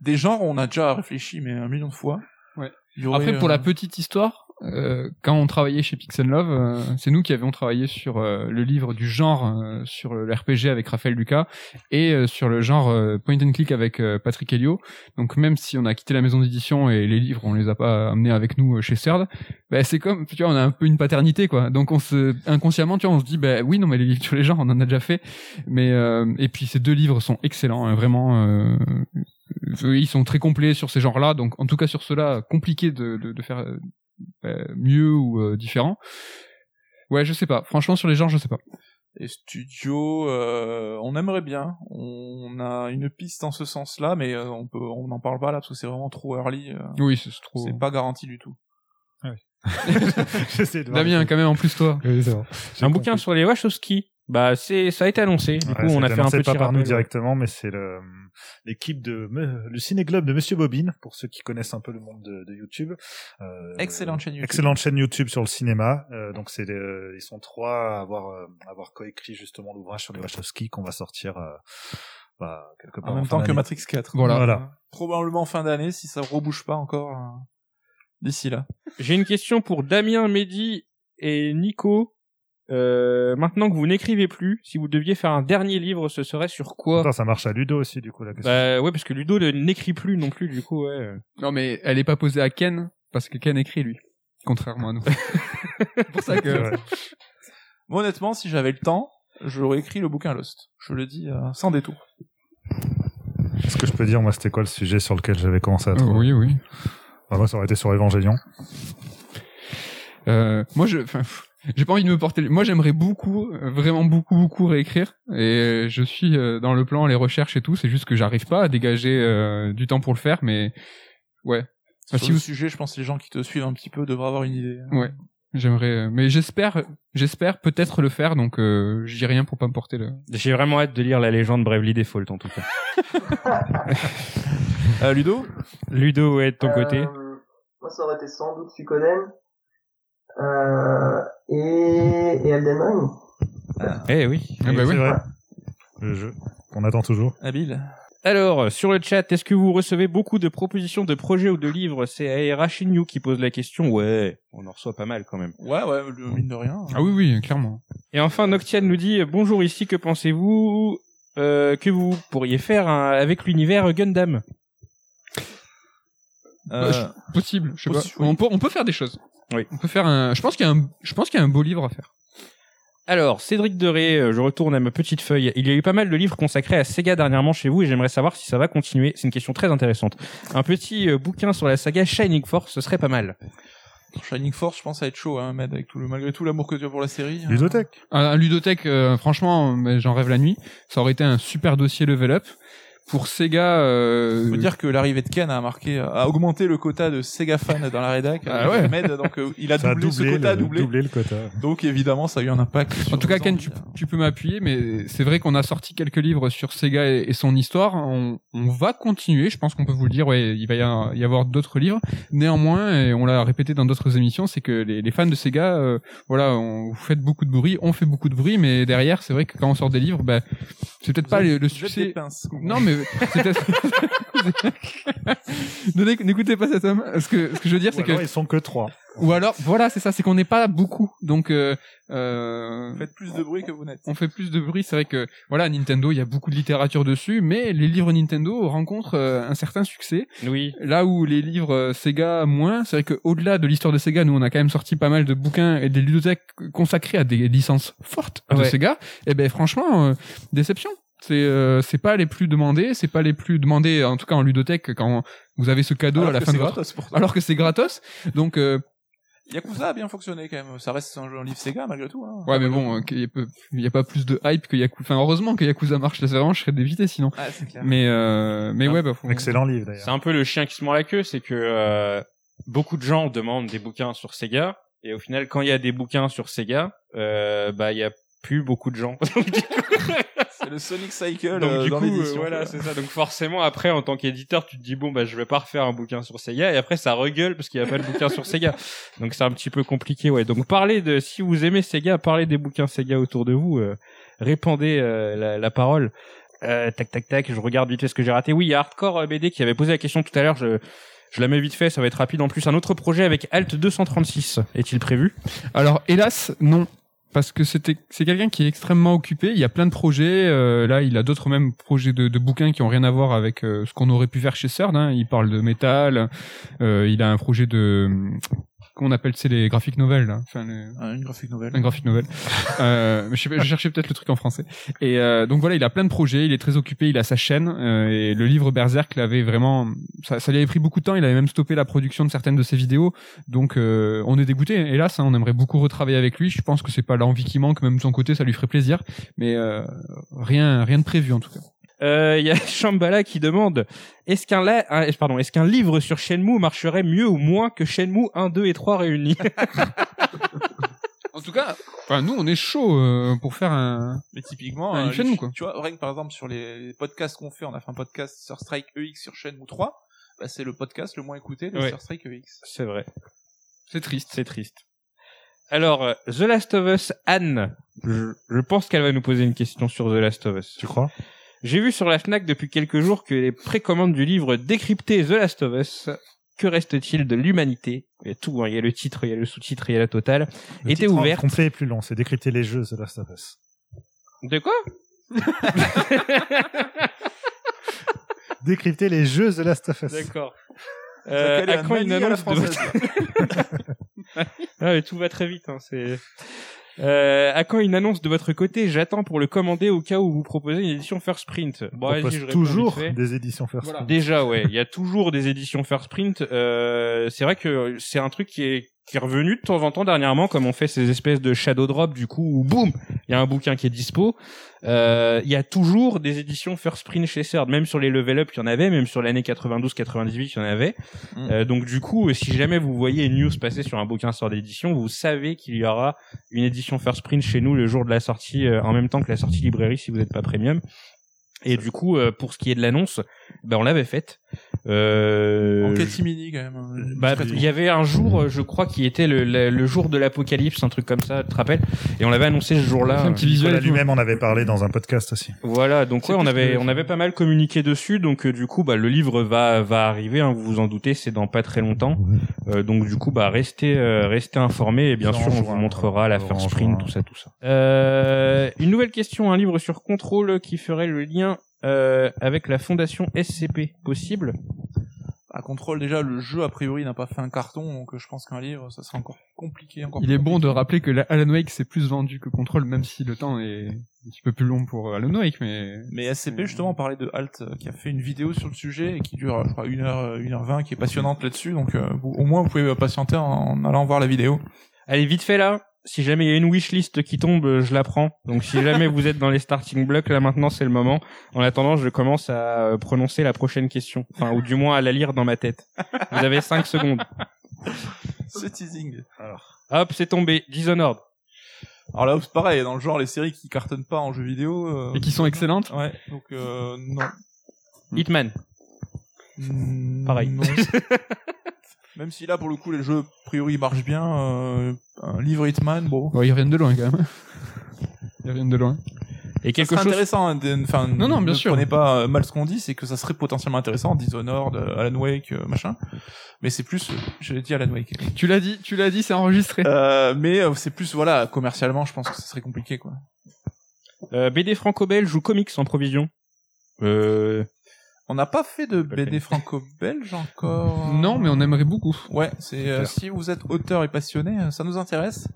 Des genres, on a déjà réfléchi mais un million de fois.
Ouais.
Il y aurait,
Après, pour
euh,
la petite histoire, euh, quand on travaillait chez Pixel Love, euh, c'est nous qui avions travaillé sur euh, le livre du genre euh, sur le RPG avec Raphaël Lucas et euh, sur le genre point and click avec Patrick Helio. Donc même si on a quitté la maison d'édition et les livres on les a pas amenés avec nous chez CERD, bah, c'est comme tu vois on a un peu une paternité quoi. Donc on se inconsciemment tu vois on se dit bah oui non mais les livres sur les genres on en a déjà fait. Mais et puis ces deux livres sont excellents hein, vraiment. ils sont très complets sur ces genres-là, donc en tout cas sur ceux-là, compliqué de, de, de faire mieux ou euh, différent. Ouais, je sais pas. Franchement, sur les genres, je sais pas.
Et studio, euh, on aimerait bien. On a une piste en ce sens-là, mais euh, on peut, on n'en parle pas là parce que c'est vraiment trop early. euh,
Oui, c'est trop.
c'est pas garanti du tout.
J'essaie de voir
Damien,
les-
quand même, en plus toi.
Oui, c'est bon. J'ai
Un
compris.
bouquin sur les Wachowski. Bah, c'est, ça a été annoncé. Du
Ouais,
coup, on a fait un petit
pas par nous directement, mais c'est le- l'équipe de me- le Ciné Club de Monsieur Bobine, pour ceux qui connaissent un peu le monde de, de YouTube. Euh,
Excellente chaîne YouTube.
Excellente chaîne YouTube sur le cinéma. Euh, donc c'est ils sont trois à avoir euh, à avoir coécrit justement l'ouvrage sur les Wachowski qu'on va sortir euh, bah, quelque part
En même
fin
temps que. Matrix 4.
Voilà.
Voilà.
Probablement fin d'année si ça rebouge pas encore euh, d'ici là.
J'ai une question pour Damien, Mehdi et Nico. Euh, maintenant que vous n'écrivez plus, si vous deviez faire un dernier livre, ce serait sur quoi
Attends, ça marche à Ludo aussi du coup la question.
Bah ouais, parce que Ludo ne- n'écrit plus non plus, du coup, ouais.
Non, mais elle est pas posée à Ken, parce que Ken écrit, lui. Contrairement à nous. c'est pour ça que...
Moi, honnêtement, si j'avais le temps, j'aurais écrit le bouquin Lost. Je le dis euh, sans détour.
Est-ce que je peux dire moi c'était quoi le sujet sur lequel j'avais commencé à
Oh,
trouver
oui, oui.
Bah, Moi ça aurait été sur Evangelion.
Euh, moi, je, enfin, pff, j'ai pas envie de me porter. Moi, j'aimerais beaucoup, vraiment beaucoup, beaucoup réécrire. Et euh, je suis euh, dans le plan, les recherches et tout. C'est juste que j'arrive pas à dégager euh, du temps pour le faire. Mais ouais,
sur
si
le
vous-
sujet, je pense que les gens qui te suivent un petit peu devraient avoir une idée.
Ouais. j'aimerais. euh, Mais j'espère, j'espère peut-être le faire. Donc, euh, je dis rien pour pas me porter le.
J'ai vraiment hâte de lire la légende Bravely Default, en tout cas.
Euh, Ludo?
Ludo, ouais, de ton
Euh,
côté.
Moi, ça aurait été sans doute Suikoden. Euh, et, et Elden Ring.
Eh oui.
Ah bah
C'est
oui.
vrai. Le jeu qu'on attend toujours.
Habile
Alors, sur le chat, est-ce que vous recevez beaucoup de propositions de projets ou de livres? C'est Rachinu qui pose la question. Ouais, on en reçoit pas mal quand même.
Ouais, ouais, mine de rien.
Ah oui, oui, clairement.
Et enfin, Noctian nous dit euh, bonjour ici, que pensez-vous euh, que vous pourriez faire un- avec l'univers Gundam?
Euh,
Bah, Possible. Je sais pas.
Possi- oui.
On peut, on peut faire des choses.
Oui.
On peut faire un. Je pense qu'il y a un. Je pense qu'il y a un beau livre à faire.
Alors, Cédric Deré, euh, je retourne à ma petite feuille. Il y a eu pas mal de livres consacrés à Sega dernièrement chez vous et j'aimerais savoir si ça va continuer. C'est une question très intéressante. Un petit euh, bouquin sur la saga Shining Force, ce serait pas mal.
Shining Force, je pense, ça va être chaud, hein, Med, avec tout le, malgré tout l'amour que tu as pour la série. hein.
Ludothèque.
Un, un ludothèque, euh, franchement, mais j'en rêve la nuit. Ça aurait été un super dossier level up. Pour Sega, euh,
faut dire que l'arrivée de Ken a marqué, a augmenté le quota de Sega fans dans la rédac.
Ah ouais.
Ahmed, donc euh, il a
Ça a
doublé, ce
doublé,
quota, a
le,
doublé.
doublé le quota.
Donc évidemment, ça a eu un impact.
En tout cas, Ken, tu,
hein.
tu peux m'appuyer, mais c'est vrai qu'on a sorti quelques livres sur Sega et, et son histoire. On, on va continuer. Je pense qu'on peut vous le dire. Ouais, il va y, a- y avoir d'autres livres. Néanmoins, et on l'a répété dans d'autres émissions, c'est que les, les fans de Sega, euh, voilà, on, vous faites beaucoup de bruit, on fait beaucoup de bruit, mais derrière, c'est vrai que quand on sort des livres, ben, c'est peut-être pas le, le
des
succès.
pinces.
Non, mais N'écoutez pas cet homme. Ce que, ce que je veux dire, c'est que
ils sont que trois.
ou alors, voilà, c'est ça, c'est qu'on n'est pas beaucoup. Donc, euh, euh,
Faites plus de bruit que vous n'êtes.
on fait plus de bruit. C'est vrai que, voilà, Nintendo, il y a beaucoup de littérature dessus, mais les livres Nintendo rencontrent euh, un certain succès.
Oui.
Là où les livres euh, Sega moins, c'est vrai qu'au-delà de l'histoire de Sega, nous, on a quand même sorti pas mal de bouquins et des ludothèques consacrés à des licences fortes de
Ouais.
Sega. Et ben, franchement, euh, déception. C'est euh, c'est pas les plus demandés, c'est pas les plus demandés, en tout cas en ludothèque, quand vous avez ce cadeau
Alors
à la
que
fin
c'est
de votre...
gratos pour ça.
Alors que c'est gratos. Donc, euh,
Yakuza a bien fonctionné quand même. Ça reste un jeu en livre Sega malgré tout. Hein.
Ouais, mais bon, euh, qu'il y ait peu- il y a pas plus de hype que Yakuza. Enfin, heureusement que Yakuza marche, là, c'est vraiment, je serais dévité sinon.
Ah, c'est clair.
Mais, euh, mais
Ah,
ouais, bah, faut...
Excellent livre
C'est
d'ailleurs.
un peu le chien qui se mord la queue, c'est que euh, beaucoup de gens demandent des bouquins sur Sega, et au final, quand il y a des bouquins sur Sega, euh, bah il y a plus beaucoup de gens.
C'est le Sonic Cycle
Donc
euh,
du
dans
coup, euh, voilà, c'est ça. Donc forcément, après, en tant qu'éditeur, tu te dis bon, bah je vais pas refaire un bouquin sur Sega, et après ça regueule parce qu'il y a pas de bouquin sur Sega. Donc c'est un petit peu compliqué, ouais. Donc parlez de, si vous aimez Sega, parlez des bouquins Sega autour de vous, euh, répandez euh, la, la parole. Euh, tac tac tac, je regarde vite fait ce que j'ai raté. Oui, il y a Hardcore euh, BD qui avait posé la question tout à l'heure. Je je la mets vite fait, ça va être rapide. En plus, un autre projet avec Alt 236 est-il prévu?
Alors, hélas, non. Parce que c'était, c'est quelqu'un qui est extrêmement occupé. Il y a plein de projets. euh, là, il a d'autres même projets de, de bouquins qui ont rien à voir avec euh, ce qu'on aurait pu faire chez CERN. Hein. Il parle de métal. euh, il a un projet de, qu'on appelle, c'est les graphiques novels. Là. Enfin, les-
Ah, une graphique nouvelle.
un graphique novel. euh, mais je, je cherchais peut-être le truc en français. Et euh, donc voilà, il a plein de projets, il est très occupé, il a sa chaîne euh, et le livre Berserk l'avait vraiment, ça, ça lui avait pris beaucoup de temps. Il avait même stoppé la production de certaines de ses vidéos. Donc euh, on est dégoûté. Hélas, hein, on aimerait beaucoup retravailler avec lui. Je pense que c'est pas l'envie qui manque, même de son côté, ça lui ferait plaisir. Mais euh, rien, rien de prévu en tout cas.
Euh, Il y a Shambhala qui demande est-ce qu'un la- ah, pardon est-ce qu'un livre sur Shenmue marcherait mieux ou moins que Shenmue 1, 2 et 3 réunis
En tout cas, enfin nous on est chaud euh, pour faire un.
Mais typiquement,
une
euh,
Shenmue, quoi.
tu vois, que par exemple sur les, les podcasts qu'on fait, on a fait un podcast sur Strike EX sur Shenmue 3, bah, c'est le podcast le moins écouté de
Ouais.
sur Strike EX.
C'est vrai.
C'est triste.
C'est triste. Alors, euh, The Last of Us, Anne, je, je pense qu'elle va nous poser une question sur The Last of Us.
Tu crois?
J'ai vu sur la FNAC depuis quelques jours que les précommandes du livre Décrypter The Last of Us, que reste-t-il de l'humanité Il y a tout, hein, il y a le titre, il y a le sous-titre, il y a la totale.
Le
Était
titre
ouverte.
complet est plus long, c'est décrypter les jeux The Last of Us.
De quoi
Décrypter les jeux The Last of Us.
D'accord. Euh, à
la
quand une
manie à la
annonce de
française.
votre... Ah, mais tout va très vite, hein, c'est... Euh, à quand une annonce de votre côté J'attends pour le commander au cas où vous proposez une édition First Print. Bon,
On propose toujours des éditions first.
Voilà.
Déjà, ouais, il y a toujours des éditions First Print. Euh, c'est vrai que c'est un truc qui est qui est revenu de temps en temps dernièrement, comme on fait ces espèces de shadow drop, du coup, où boum, il y a un bouquin qui est dispo. Euh, Il y a toujours des éditions First Print chez CERD, même sur les level up, il y en avait, même sur l'année 92-98, il y en avait.
Mm.
Euh, donc du coup, si jamais vous voyez une news passer sur un bouquin sort d'édition, vous savez qu'il y aura une édition First Print chez nous le jour de la sortie, euh, en même temps que la sortie librairie si vous n'êtes pas premium. Et du coup, euh, pour ce qui est de l'annonce, ben on l'avait faite. Euh,
En catimini quand même. hein.
bah, parce qu'il y avait un jour, euh, je crois, qui était le, le, le jour de l'apocalypse, un truc comme ça, tu te rappelles? Et on l'avait annoncé ce jour-là.
Un petit visuel.
Lui-même en avait parlé dans un podcast aussi.
Voilà, donc ouais, on avait on avait pas mal communiqué dessus, donc euh, du coup, bah le livre va va arriver, hein, vous vous en doutez, c'est dans pas très longtemps. Euh, donc du coup, bah restez euh, restez informés et bien sûr, on
juin,
vous montrera la first
juin.
print, tout ça, tout ça. Euh, une nouvelle question, un livre sur contrôle qui ferait le lien euh, avec la fondation SCP, possible?
À contrôle déjà, le jeu a priori n'a pas fait un carton, donc euh, je pense qu'un livre, ça sera encore compliqué. Encore
Il est bon de rappeler que la- Alan Wake c'est plus vendu que Control, même si le temps est un petit peu plus long pour Alan Wake, mais
Mais SCP justement parlait de Halt euh, qui a fait une vidéo sur le sujet et qui dure je crois 1h, 1h20 qui est passionnante là-dessus donc euh, vous- au moins vous pouvez patienter en, en allant voir la vidéo.
Allez, vite fait là. Si jamais il y a une wishlist qui tombe, euh, je la prends. Donc si jamais vous êtes dans les starting blocks, là maintenant c'est le moment. En attendant, je commence à euh, prononcer la prochaine question. Enfin, ou du moins à la lire dans ma tête. Vous avez 5 secondes.
Ce teasing.
Hop, c'est tombé. Dishonored.
Alors là, c'est pareil, dans le genre, les séries qui cartonnent pas en jeu vidéo. euh,
Et qui sont excellentes.
Ouais, donc euh, non.
Hitman.
Mm,
Pareil.
non. Même si là, pour le coup, les jeux, a priori, marchent bien. euh, un livre Hitman, bon.
Ouais, ils reviennent de loin quand même. Ils reviennent de loin.
Et quelque chose.
intéressant, hein, enfin,
Non, non, bien
ne
sûr.
prenez pas euh, mal ce qu'on dit, c'est que ça serait potentiellement intéressant, Dishonored, euh, Alan Wake, euh, machin. Mais c'est plus, je l'ai dit Alan Wake.
Tu l'as dit, tu l'as dit, c'est enregistré.
Euh, mais c'est plus, voilà, commercialement, je pense que ça serait compliqué, quoi.
Euh, BD franco-belge ou comics en provision. Euh,
On n'a pas fait de BD franco-belge encore.
Non, mais on aimerait beaucoup.
Ouais, c'est euh, si vous êtes auteur et passionné, euh, ça nous intéresse.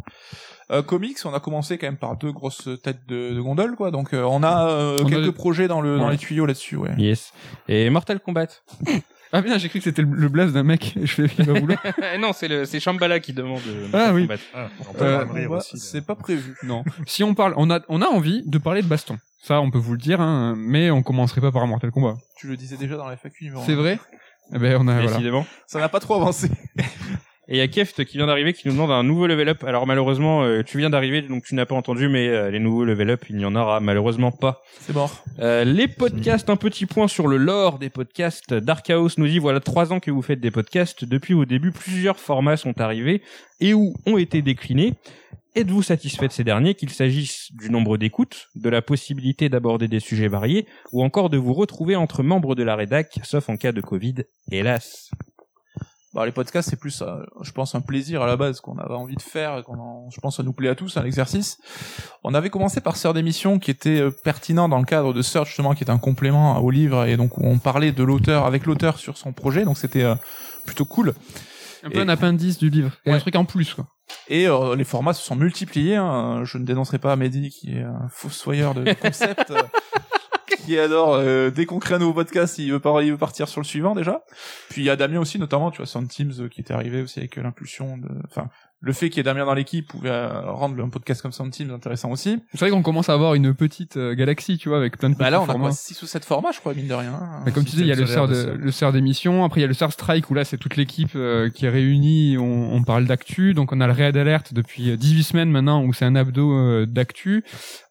Euh, comics, on a commencé quand même par deux grosses têtes de, de gondole, quoi. Donc euh, on a euh,
On
quelques projets dans le dans
Ouais.
les tuyaux là-dessus, ouais.
yes. Et Mortal Kombat.
Ah bien, j'ai cru que c'était le, le blast d'un mec. Je fais, il va vouloir.
non, c'est le, c'est Shambhala qui demande. euh,
Ah oui.
Ah, on peut
Euh,
rire aussi.
c'est pas prévu.
Non. Si on parle, on a, on a envie de parler de baston. Ça, on peut vous le dire, hein, mais on commencerait pas par un Mortal Kombat.
Tu le disais déjà dans la FAQ numéro
C'est
un.
vrai? Eh ben, on a, voilà.
Décidément.
Ça n'a pas trop avancé.
Et il y a Keft qui vient d'arriver qui nous demande un nouveau level up. Alors malheureusement, euh, tu viens d'arriver donc tu n'as pas entendu, mais euh, les nouveaux level up, il n'y en aura malheureusement pas.
C'est mort.
Euh, les podcasts, un petit point sur le lore des podcasts. Dark House nous dit voilà trois ans que vous faites des podcasts. Depuis au début, plusieurs formats sont arrivés et ou ont été déclinés. Êtes-vous satisfait de ces derniers, qu'il s'agisse du nombre d'écoutes, de la possibilité d'aborder des sujets variés, ou encore de vous retrouver entre membres de la rédac, sauf en cas de Covid, hélas.
Bah, les podcasts, c'est plus, euh, je pense, un plaisir à la base qu'on avait envie de faire, et qu'on je pense, ça nous plaît à tous, un exercice. On avait commencé par Sœur d'émission, qui était euh, pertinent dans le cadre de Sœur, justement, qui est un complément au livre, et donc où on parlait de l'auteur, avec l'auteur sur son projet, donc c'était euh, plutôt cool.
Un peu
Et-
un appendice du livre.
Ouais.
un truc en plus, quoi.
Et euh, les formats se sont multipliés. hein. Je ne dénoncerai pas Mehdi, qui est un fossoyeur de concept, euh, qui adore, euh, dès qu'on crée un nouveau podcast, il veut, partir sur le suivant déjà. Puis il y a Damien aussi, notamment, tu vois, Sound Teams, euh, qui était arrivé aussi avec euh, l'impulsion de... Enfin, le fait qu'il y ait Damien dans l'équipe pouvait euh, rendre un podcast comme Sound Teams intéressant aussi.
C'est vrai qu'on commence à avoir une petite euh, galaxie, tu vois, avec plein de petits
Bah là, on a
formats.
quoi 6 ou 7 formats, je crois, mine de rien.
Mais comme tu dis, il y a le
solaire
de,
de
le sœur d'émission. Après, il y a le sœur Strike où là, c'est toute l'équipe euh, qui est réunie. On, on parle d'actu. Donc, on a le Red Alert depuis euh, 18 semaines maintenant où c'est un abdo euh, d'actu.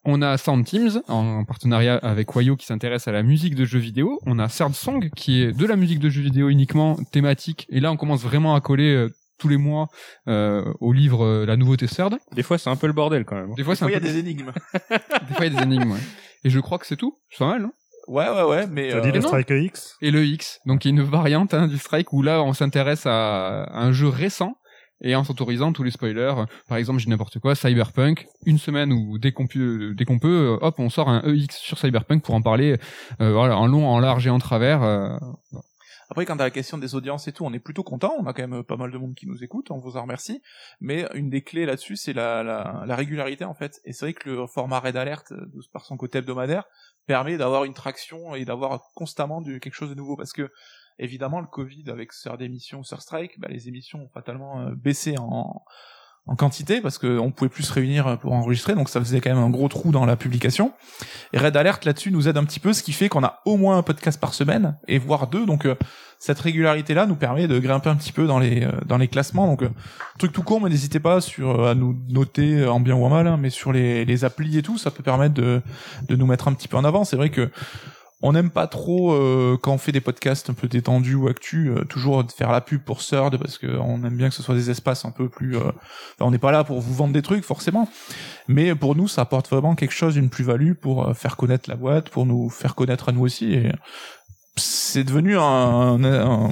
On a Sound Teams en partenariat avec Wayo qui s'intéresse à la musique de jeux vidéo. On a Third Song qui est de la musique de jeux vidéo uniquement thématique. Et là, on commence vraiment à coller euh, tous les mois euh, au livre euh, La nouveauté Third.
Des fois, c'est un peu le bordel quand même.
Des fois, c'est un
il y a des énigmes.
des fois, il y a des énigmes. Ouais. Et je crois que c'est tout. C'est pas mal, non?
Ouais, ouais, ouais, mais...
T'as dit
euh,
le
non.
Strike X?
Et le X. Donc il y a une variante hein, du Strike où là on s'intéresse à, à un jeu récent et en s'autorisant tous les spoilers. Par exemple, j'ai n'importe quoi, Cyberpunk, une semaine ou dès qu'on peut, dès qu'on peut, hop, on sort un EX sur Cyberpunk pour en parler, euh, voilà, en long, en large et en travers. euh,
Après, quand à la question des audiences et tout, on est plutôt content. On a quand même pas mal de monde qui nous écoute. On vous en remercie. Mais une des clés là-dessus, c'est la, la, la régularité en fait. Et c'est vrai que le format Red Alert, de, par son côté hebdomadaire, permet d'avoir une traction et d'avoir constamment du, quelque chose de nouveau. Parce que évidemment, le Covid avec Sœur d'émission, Sœur Strike, bah, les émissions ont fatalement euh, baissé en en quantité parce qu'on pouvait plus se réunir pour enregistrer donc ça faisait quand même un gros trou dans la publication. Red Alert là-dessus nous aide un petit peu ce qui fait qu'on a au moins un podcast par semaine et voire deux. Donc euh, cette régularité là nous permet de grimper un petit peu dans les euh, dans les classements. Donc euh, truc tout court mais n'hésitez pas euh, à nous noter euh, en bien ou en mal hein, mais sur les les applis et tout ça peut permettre de de nous mettre un petit peu en avant. C'est vrai que on n'aime pas trop euh, quand on fait des podcasts un peu détendus ou actus euh, toujours faire la pub pour Third parce que on aime bien que ce soit des espaces un peu plus euh, on n'est pas là pour vous vendre des trucs forcément. Mais pour nous ça apporte vraiment quelque chose une plus-value pour faire connaître la boîte pour nous faire connaître à nous aussi c'est devenu un, un, un,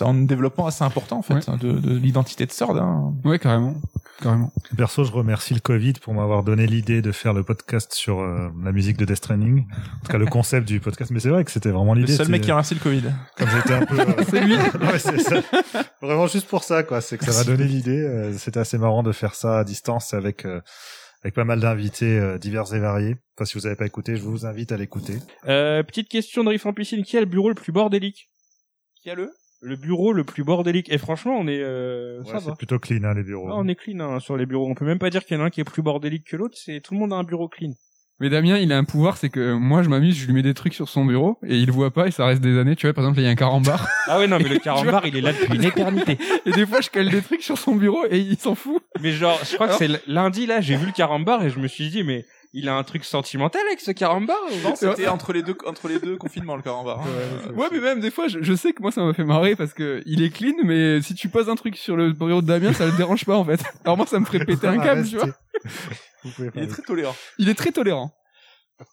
un développement assez important en fait
Ouais.
hein, de, de l'identité de Third hein.
Ouais, carrément, carrément.
Perso, je remercie le Covid pour m'avoir donné l'idée de faire le podcast sur euh, la musique de Death Stranding. En tout cas, le concept du podcast. Mais c'est vrai que c'était vraiment
le
l'idée.
seul mec qui a remercié le Covid
Comme j'étais un peu... euh,
C'est lui.
ouais, c'est ça. Vraiment juste pour ça, quoi. C'est que ça m'a donné l'idée. Euh, C'était assez marrant de faire ça à distance avec euh, avec pas mal d'invités euh, divers et variés. Enfin, si vous avez pas écouté, je vous invite à l'écouter.
Euh, petite question de Riff en piscine. Qui a le bureau le plus bordélique?
Qui a le?
Le bureau le plus bordélique. Et franchement, on est, euh,
Ouais,
ça
c'est
va.
plutôt clean, hein, les bureaux.
Ah, on est clean hein, sur les bureaux. On peut même pas dire qu'il y en a un qui est plus bordélique que l'autre. C'est tout le monde a un bureau clean.
Mais Damien, il a un pouvoir, c'est que moi, je m'amuse, je lui mets des trucs sur son bureau et il voit pas et ça reste des années. Tu vois, par exemple, il y a un carambar
Ah ouais, non, mais le carambar, il est là depuis une éternité.
et des fois, je cale des trucs sur son bureau et il s'en fout.
Mais genre, je crois que c'est lundi là, j'ai vu le carambar et je me suis dit, mais il a un truc sentimental avec ce carambar ou
Non, c'était entre les deux, entre les deux confinements, le carambar. hein.
Ouais, mais même des fois, je, je sais que moi, ça m'a fait marrer parce que il est clean, mais si tu poses un truc sur le bureau de Damien, ça le dérange pas en fait. Alors moi, ça me ferait péter un câble, tu vois.
Vous
Il est très tolérant.
Il est très tolérant.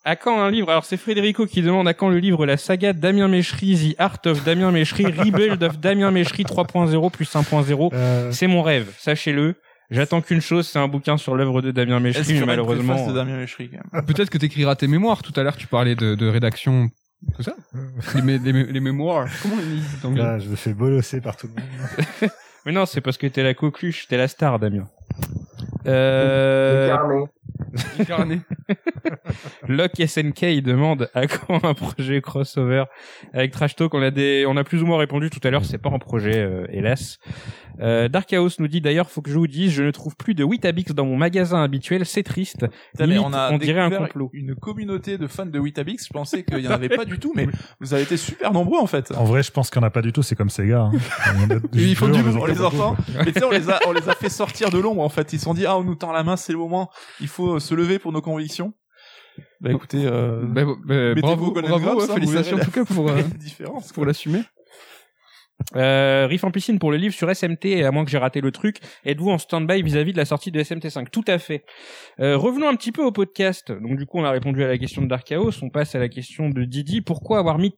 À quand un livre? Alors c'est Frédérico qui demande à quand le livre La saga Damien Méchery, The Art of Damien Méchery, Rebuild of Damien Méchery 3.0 plus 1.0.
Euh,
C'est mon rêve, sachez-le. J'attends qu'une chose, c'est un bouquin sur l'œuvre de Damien
Est-ce
Méchery,
qu'il y
mais
aurait une
malheureusement.
préface de Damien Méchery, quand même?
Peut-être que t'écriras tes mémoires. Tout à l'heure, tu parlais de, de rédaction. C'est ça? Les, mé- les, mé- les mémoires. Comment on dit
là, je me fais bolosser par tout le monde.
Mais non, c'est parce que t'es la coqueluche, t'es la star, Damien. Euh... Locke SNK demande à quand un projet crossover avec Trash Talk. On a des, on a plus ou moins répondu tout à l'heure. C'est pas un projet, euh, hélas. Euh, Dark Chaos nous dit d'ailleurs, faut que je vous dise, je ne trouve plus de Weetabix dans mon magasin habituel. C'est triste.
Putain,
Limite,
on a
on dirait un complot.
Une communauté de fans de Weetabix. Je pensais qu'il y en avait pas du tout, mais vous avez été super nombreux, en fait.
En vrai, je pense qu'il n'y en a pas du tout. C'est comme Sega. Hein. Y
Ils font du
jure,
On
entend
les entend. Mais tu sais, on les a, on les a fait sortir de l'ombre, en fait. Ils se sont dit, ah, on nous tend la main, c'est le moment. Il faut se lever pour nos convictions. Bah, écoutez, euh,
Bah, bah,
mettez-vous
bravo, bravo,
Globes,
ouais,
hein,
félicitations en tout cas pour, euh,
différence.
pour l'assumer.
Euh, Riff en piscine pour le livre sur SMT, à moins que j'ai raté le truc. Êtes-vous en stand-by vis-à-vis de la sortie de SMT5 Tout à fait. Euh, revenons un petit peu au podcast. Donc du coup, on a répondu à la question de Dark Chaos. On passe à la question de Didi. Pourquoi avoir mis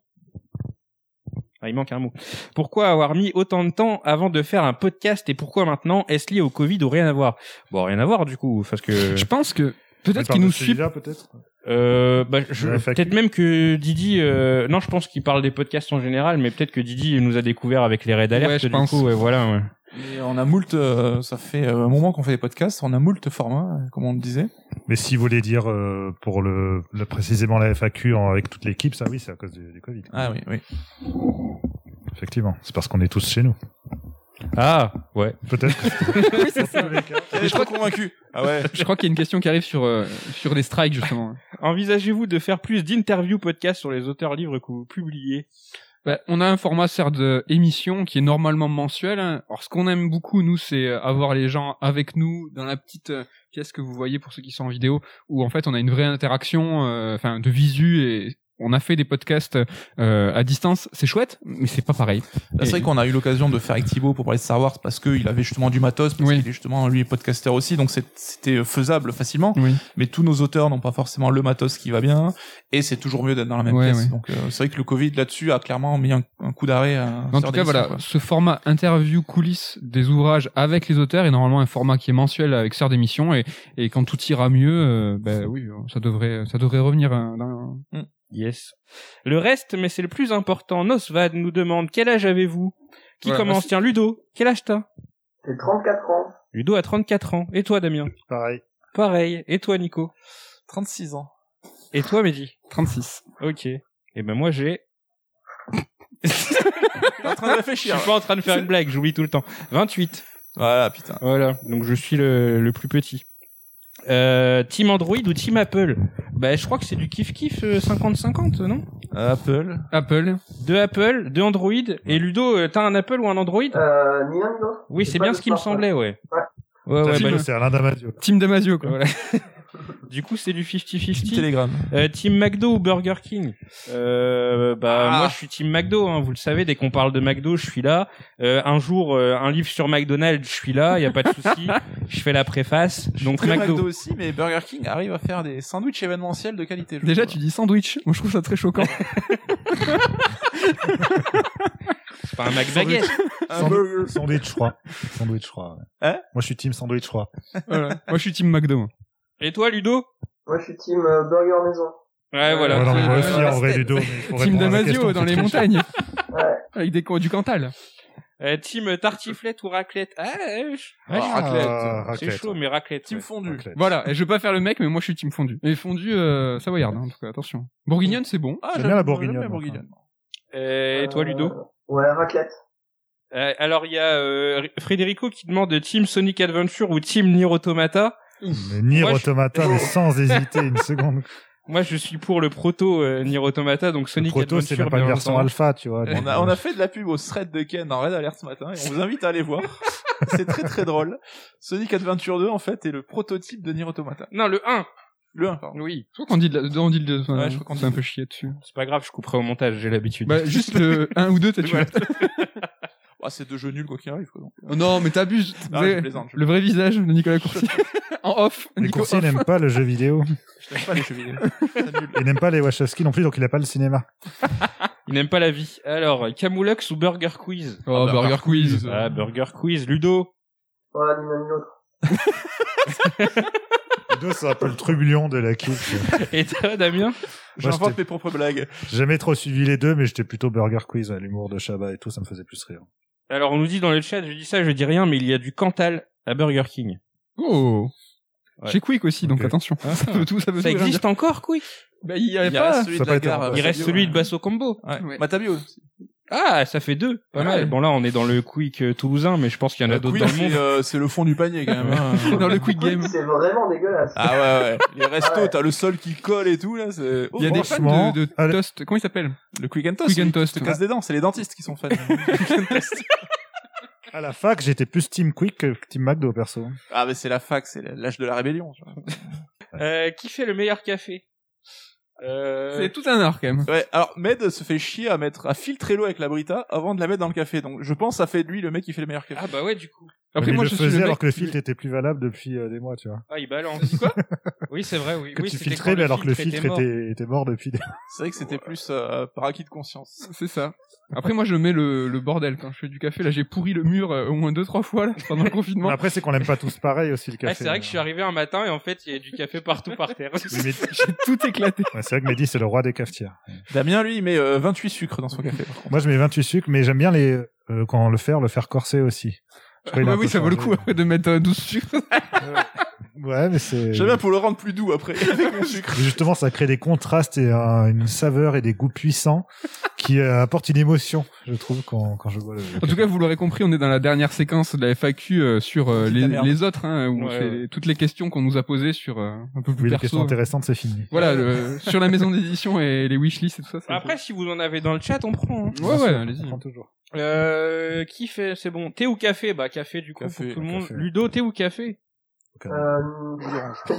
ah, il manque un mot. Pourquoi avoir mis autant de temps avant de faire un podcast et pourquoi maintenant Est-ce lié au Covid ou rien à voir? Bon, rien à voir du coup, parce que
Je pense que peut-être
de
nous
celui-là, peut-être?
euh, bah, peut-être même que Didi, euh, non, je pense qu'il parle des podcasts en général, mais peut-être que Didi nous a découvert avec les raids d'alerte.
Ouais, je
du
pense.
coup, ouais, voilà. Ouais.
Et on a moult, euh, ça fait euh, un moment qu'on fait des podcasts, on a moult formats, euh, comme on le disait.
Mais si vous voulez dire euh, pour le, le précisément la FAQ en- avec toute l'équipe, ça oui, c'est à cause du, du Covid.
Ah oui, oui.
Effectivement, c'est parce qu'on est tous chez nous.
Ah, ouais.
Peut-être.
oui, c'est ça.
Je suis convaincu. Ah ouais.
Je crois qu'il y a une question qui arrive sur euh, sur les strikes justement.
Envisagez-vous de faire plus d'interviews podcasts sur les auteurs livres que vous publiez?
Bah, on a un format certes d'émission qui est normalement mensuel. hein. Alors ce qu'on aime beaucoup nous, c'est euh, avoir les gens avec nous dans la petite euh, pièce que vous voyez pour ceux qui sont en vidéo, où en fait on a une vraie interaction, euh, enfin de visu et on a fait des podcasts euh, à distance. C'est chouette, mais c'est pas pareil.
C'est vrai qu'on a eu l'occasion de faire avec Thibaut pour parler de Star Wars parce qu'il avait justement du matos, parce
Oui.
qu'il est justement lui podcasteur aussi, donc c'était faisable facilement.
Oui.
Mais tous nos auteurs n'ont pas forcément le matos qui va bien, et c'est toujours mieux d'être dans la même
Ouais,
pièce.
ouais.
Donc euh, c'est vrai que le Covid là-dessus a clairement mis un, un coup d'arrêt. à
En tout cas, voilà,
quoi.
ce format interview coulisses des ouvrages avec les auteurs est normalement un format qui est mensuel avec Sœur d'émission et, et quand tout ira mieux, euh, ben oui, ça devrait, ça devrait revenir euh, dans-
Yes. Le reste, mais c'est le plus important. Nosvad nous demande quel âge avez-vous? Qui
Voilà,
commence?
bah,
Tiens, Ludo. Quel âge t'as?
J'ai 34 ans.
Ludo a 34 ans. Et toi, Damien?
Pareil.
Pareil. Et toi, Nico?
36 ans.
Et toi, Mehdi?
36.
Ok. Et ben moi, j'ai...
T'es en train de
Je suis pas en train de faire une blague, j'oublie tout le temps. 28.
Voilà, putain.
Voilà, donc je suis le, le plus petit. Euh, team Android ou Team Apple Bah, je crois que c'est du kiff-kiff euh, 50-50, non?
Apple.
Apple.
Deux Apple, deux Android. Et Ludo, euh, t'as un Apple ou un Android?
Euh, ni l'un ni l'autre.
Oui, c'est bien ce qui me semblait, ouais.
Ouais.
Ouais,
T'as
ouais, bah,
c'est Alain Damasio.
Team Damasio, quoi.
voilà. du coup, c'est du 50-50.
Telegram.
Euh, team McDo ou Burger King? Euh, Bah
Ah.
moi je suis Team McDo, hein, vous le savez. Dès qu'on parle de McDo, je suis là. Euh, un jour, euh, un livre sur McDonald's, je suis là. Il y a pas de souci. je fais la préface. Donc
Très
McDo.
McDo aussi, mais Burger King arrive à faire des sandwichs événementiels de qualité. je
Déjà, tu dis sandwich. Moi, je trouve ça très choquant.
C'est pas un McBaguette.
un burger.
Sandwich froid. Sandwich froid. ouais.
Hein?
Moi, je suis team sandwich froid.
Voilà. Moi, je suis Team McDo.
Et toi, Ludo
Moi, je suis team euh, burger maison.
Ouais, voilà.
Ouais, non, mais moi aussi,
euh,
en vrai. Ludo.
Team Damasio dans les montagnes.
Ouais.
Avec des du Cantal.
Euh, team tartiflette ou raclette Ah, ouais, je-
Ah,
ouais, je-
raclette.
Ah,
C'est chaud, mais raclette.
Team
ouais.
fondu.
Raclette.
Voilà. Et je veux pas faire le mec, mais moi, je suis Team fondu. Et fondu, euh, savoyarde, hein, en tout cas, attention. Bourguignonne, c'est bon.
Ah,
J'aime bien la bourguignonne.
Euh, et toi, Ludo
Euh, Ouais, raclette.
Euh, alors il y a euh, Frédérico qui demande Team Sonic Adventure ou Team Nier Automata.
Nier
Moi, je-
Automata, mais sans hésiter une seconde.
Moi je suis pour le proto euh, Nier Automata, donc
Le
Sonic
proto, c'est pas une version alpha, tu vois.
On a, on a fait de la pub au thread de Ken dans Red Alert ce matin et on vous invite à aller voir. c'est très très drôle. Sonic Adventure 2 en fait est le prototype de Nier Automata.
Non, le 1.
Le 1 pardon.
Oui.
Je crois qu'on dit de la- on dit le
Ouais, je crois qu'on dit
un peu chier dessus.
C'est pas grave, je couperai au montage, j'ai l'habitude.
Bah, juste le 1 ou 2, t'as tué.
Ah, c'est deux jeux nuls quoi qu'il arrive quoi. donc.
Oh non, mais t'abuses.
Non, je plaisante, je
Le vrai visage de Nicolas Coursier. en off.
Les
Nico
coursiers
off.
n'aiment pas le jeu vidéo.
Je n'aime pas les jeux vidéo.
Il n'aime pas les Wachowski non plus, donc il n'a pas le cinéma.
Il n'aime pas la vie. Alors, Camoulox ou Burger Quiz?
Oh,
Ah,
Burger
Burger
Quiz.
Ah, Burger Quiz. Ludo
ni l'un ni l'autre.
Deux, c'est un peu le trublion de la kid.
Et toi, Damien?
J'invente mes propres blagues.
J'ai jamais trop suivi les deux, mais j'étais plutôt Burger Quiz, à l'humour de Chabat et tout, ça me faisait plus rire.
Alors, on nous dit dans le chat, je dis ça, je dis rien, mais il y a du Cantal à Burger King.
Oh.
Ouais.
Chez Quick aussi, donc attention. Ça veut tout, ça veut
Ça existe encore, Quick?
Bah, il y a
Il y a
pas.
celui
ça
de la
pas
gare.
Il reste celui de Basso Combo.
Ouais.
Ouais.
Matabio aussi.
Ah, ça fait deux. Pas
Ouais.
mal. Bon, là, on est dans le Quick euh, toulousain, mais je pense qu'il y en a d'autres dans le monde.
c'est, euh, c'est le fond du panier quand même. hein.
Dans le Quick Game.
C'est vraiment dégueulasse.
Ah ouais ouais. Les restos,
Ah ouais.
t'as le sol qui colle et tout là. C'est... Oh,
Il y a des fans de, de
allez.
toast. Comment il s'appelle
Le quick and toast.
Quick and toast,
te casse des dents. C'est les dentistes qui sont fans. Quick and toast.
À la fac, j'étais plus Team Quick que Team McDo, perso.
Ah mais c'est la fac, c'est l'âge de la rébellion.
Euh, qui fait le meilleur café? Euh...
C'est tout un art quand même.
Ouais. Alors Med se fait chier à mettre à filtrer l'eau avec la Brita avant de la mettre dans le café. Donc je pense que ça fait de lui le mec qui fait le meilleur café.
Ah bah ouais, du coup.
Après,
mais
moi, je
faisait
le
alors que le filtre était plus valable depuis euh, des mois, tu vois.
Ah, il balance. quoi Oui, c'est vrai, oui.
Que
oui,
tu filtrais, mais alors que le filtre
était mort.
était, était mort depuis des...
C'est vrai que c'était plus euh, par acquis de conscience.
C'est ça. Après, moi, je mets le, le bordel quand je fais du café. Là, j'ai pourri le mur euh, au moins deux, trois fois là, pendant le confinement.
Après, c'est qu'on l'aime pas tous pareil aussi, le
Ah,
café.
c'est vrai que je suis arrivé un matin et en fait, il y a du café partout par terre.
Oui, mais-
J'ai tout éclaté.
Ouais, c'est vrai que Mehdi, c'est le roi des cafetières.
Damien lui il met euh, 28 sucres dans son café.
Moi, je mets 28 sucres, mais j'aime bien les, euh, quand on le faire, le faire corser aussi.
Oui,
peu
ça vaut le coup après de mettre euh, 12 sucres.
Ouais, mais c'est...
J'aime bien pour le rendre plus doux après avec mon sucre.
Mais Justement, ça crée des contrastes et un- une saveur et des goûts puissants qui euh, apportent une émotion, je trouve, quand, quand je bois le.
En tout cas, vous l'aurez compris, on est dans la dernière séquence de la FAQ euh, sur euh, les, les autres, hein, où
Ouais,
c'est
ouais.
toutes les questions qu'on nous a posées sur euh, un peu plus
oui, les
perso.
questions intéressantes, c'est fini.
Voilà, le- sur la maison d'édition et les wishlists et tout ça.
Après, si vous en avez dans le chat, on prend. hein.
ouais, ouais, allez-y.
on prend toujours.
Euh, qui fait, c'est bon. Thé ou café? Bah, café, du coup,
Café,
pour tout le monde.
café.
Ludo, thé ou café?
Euh...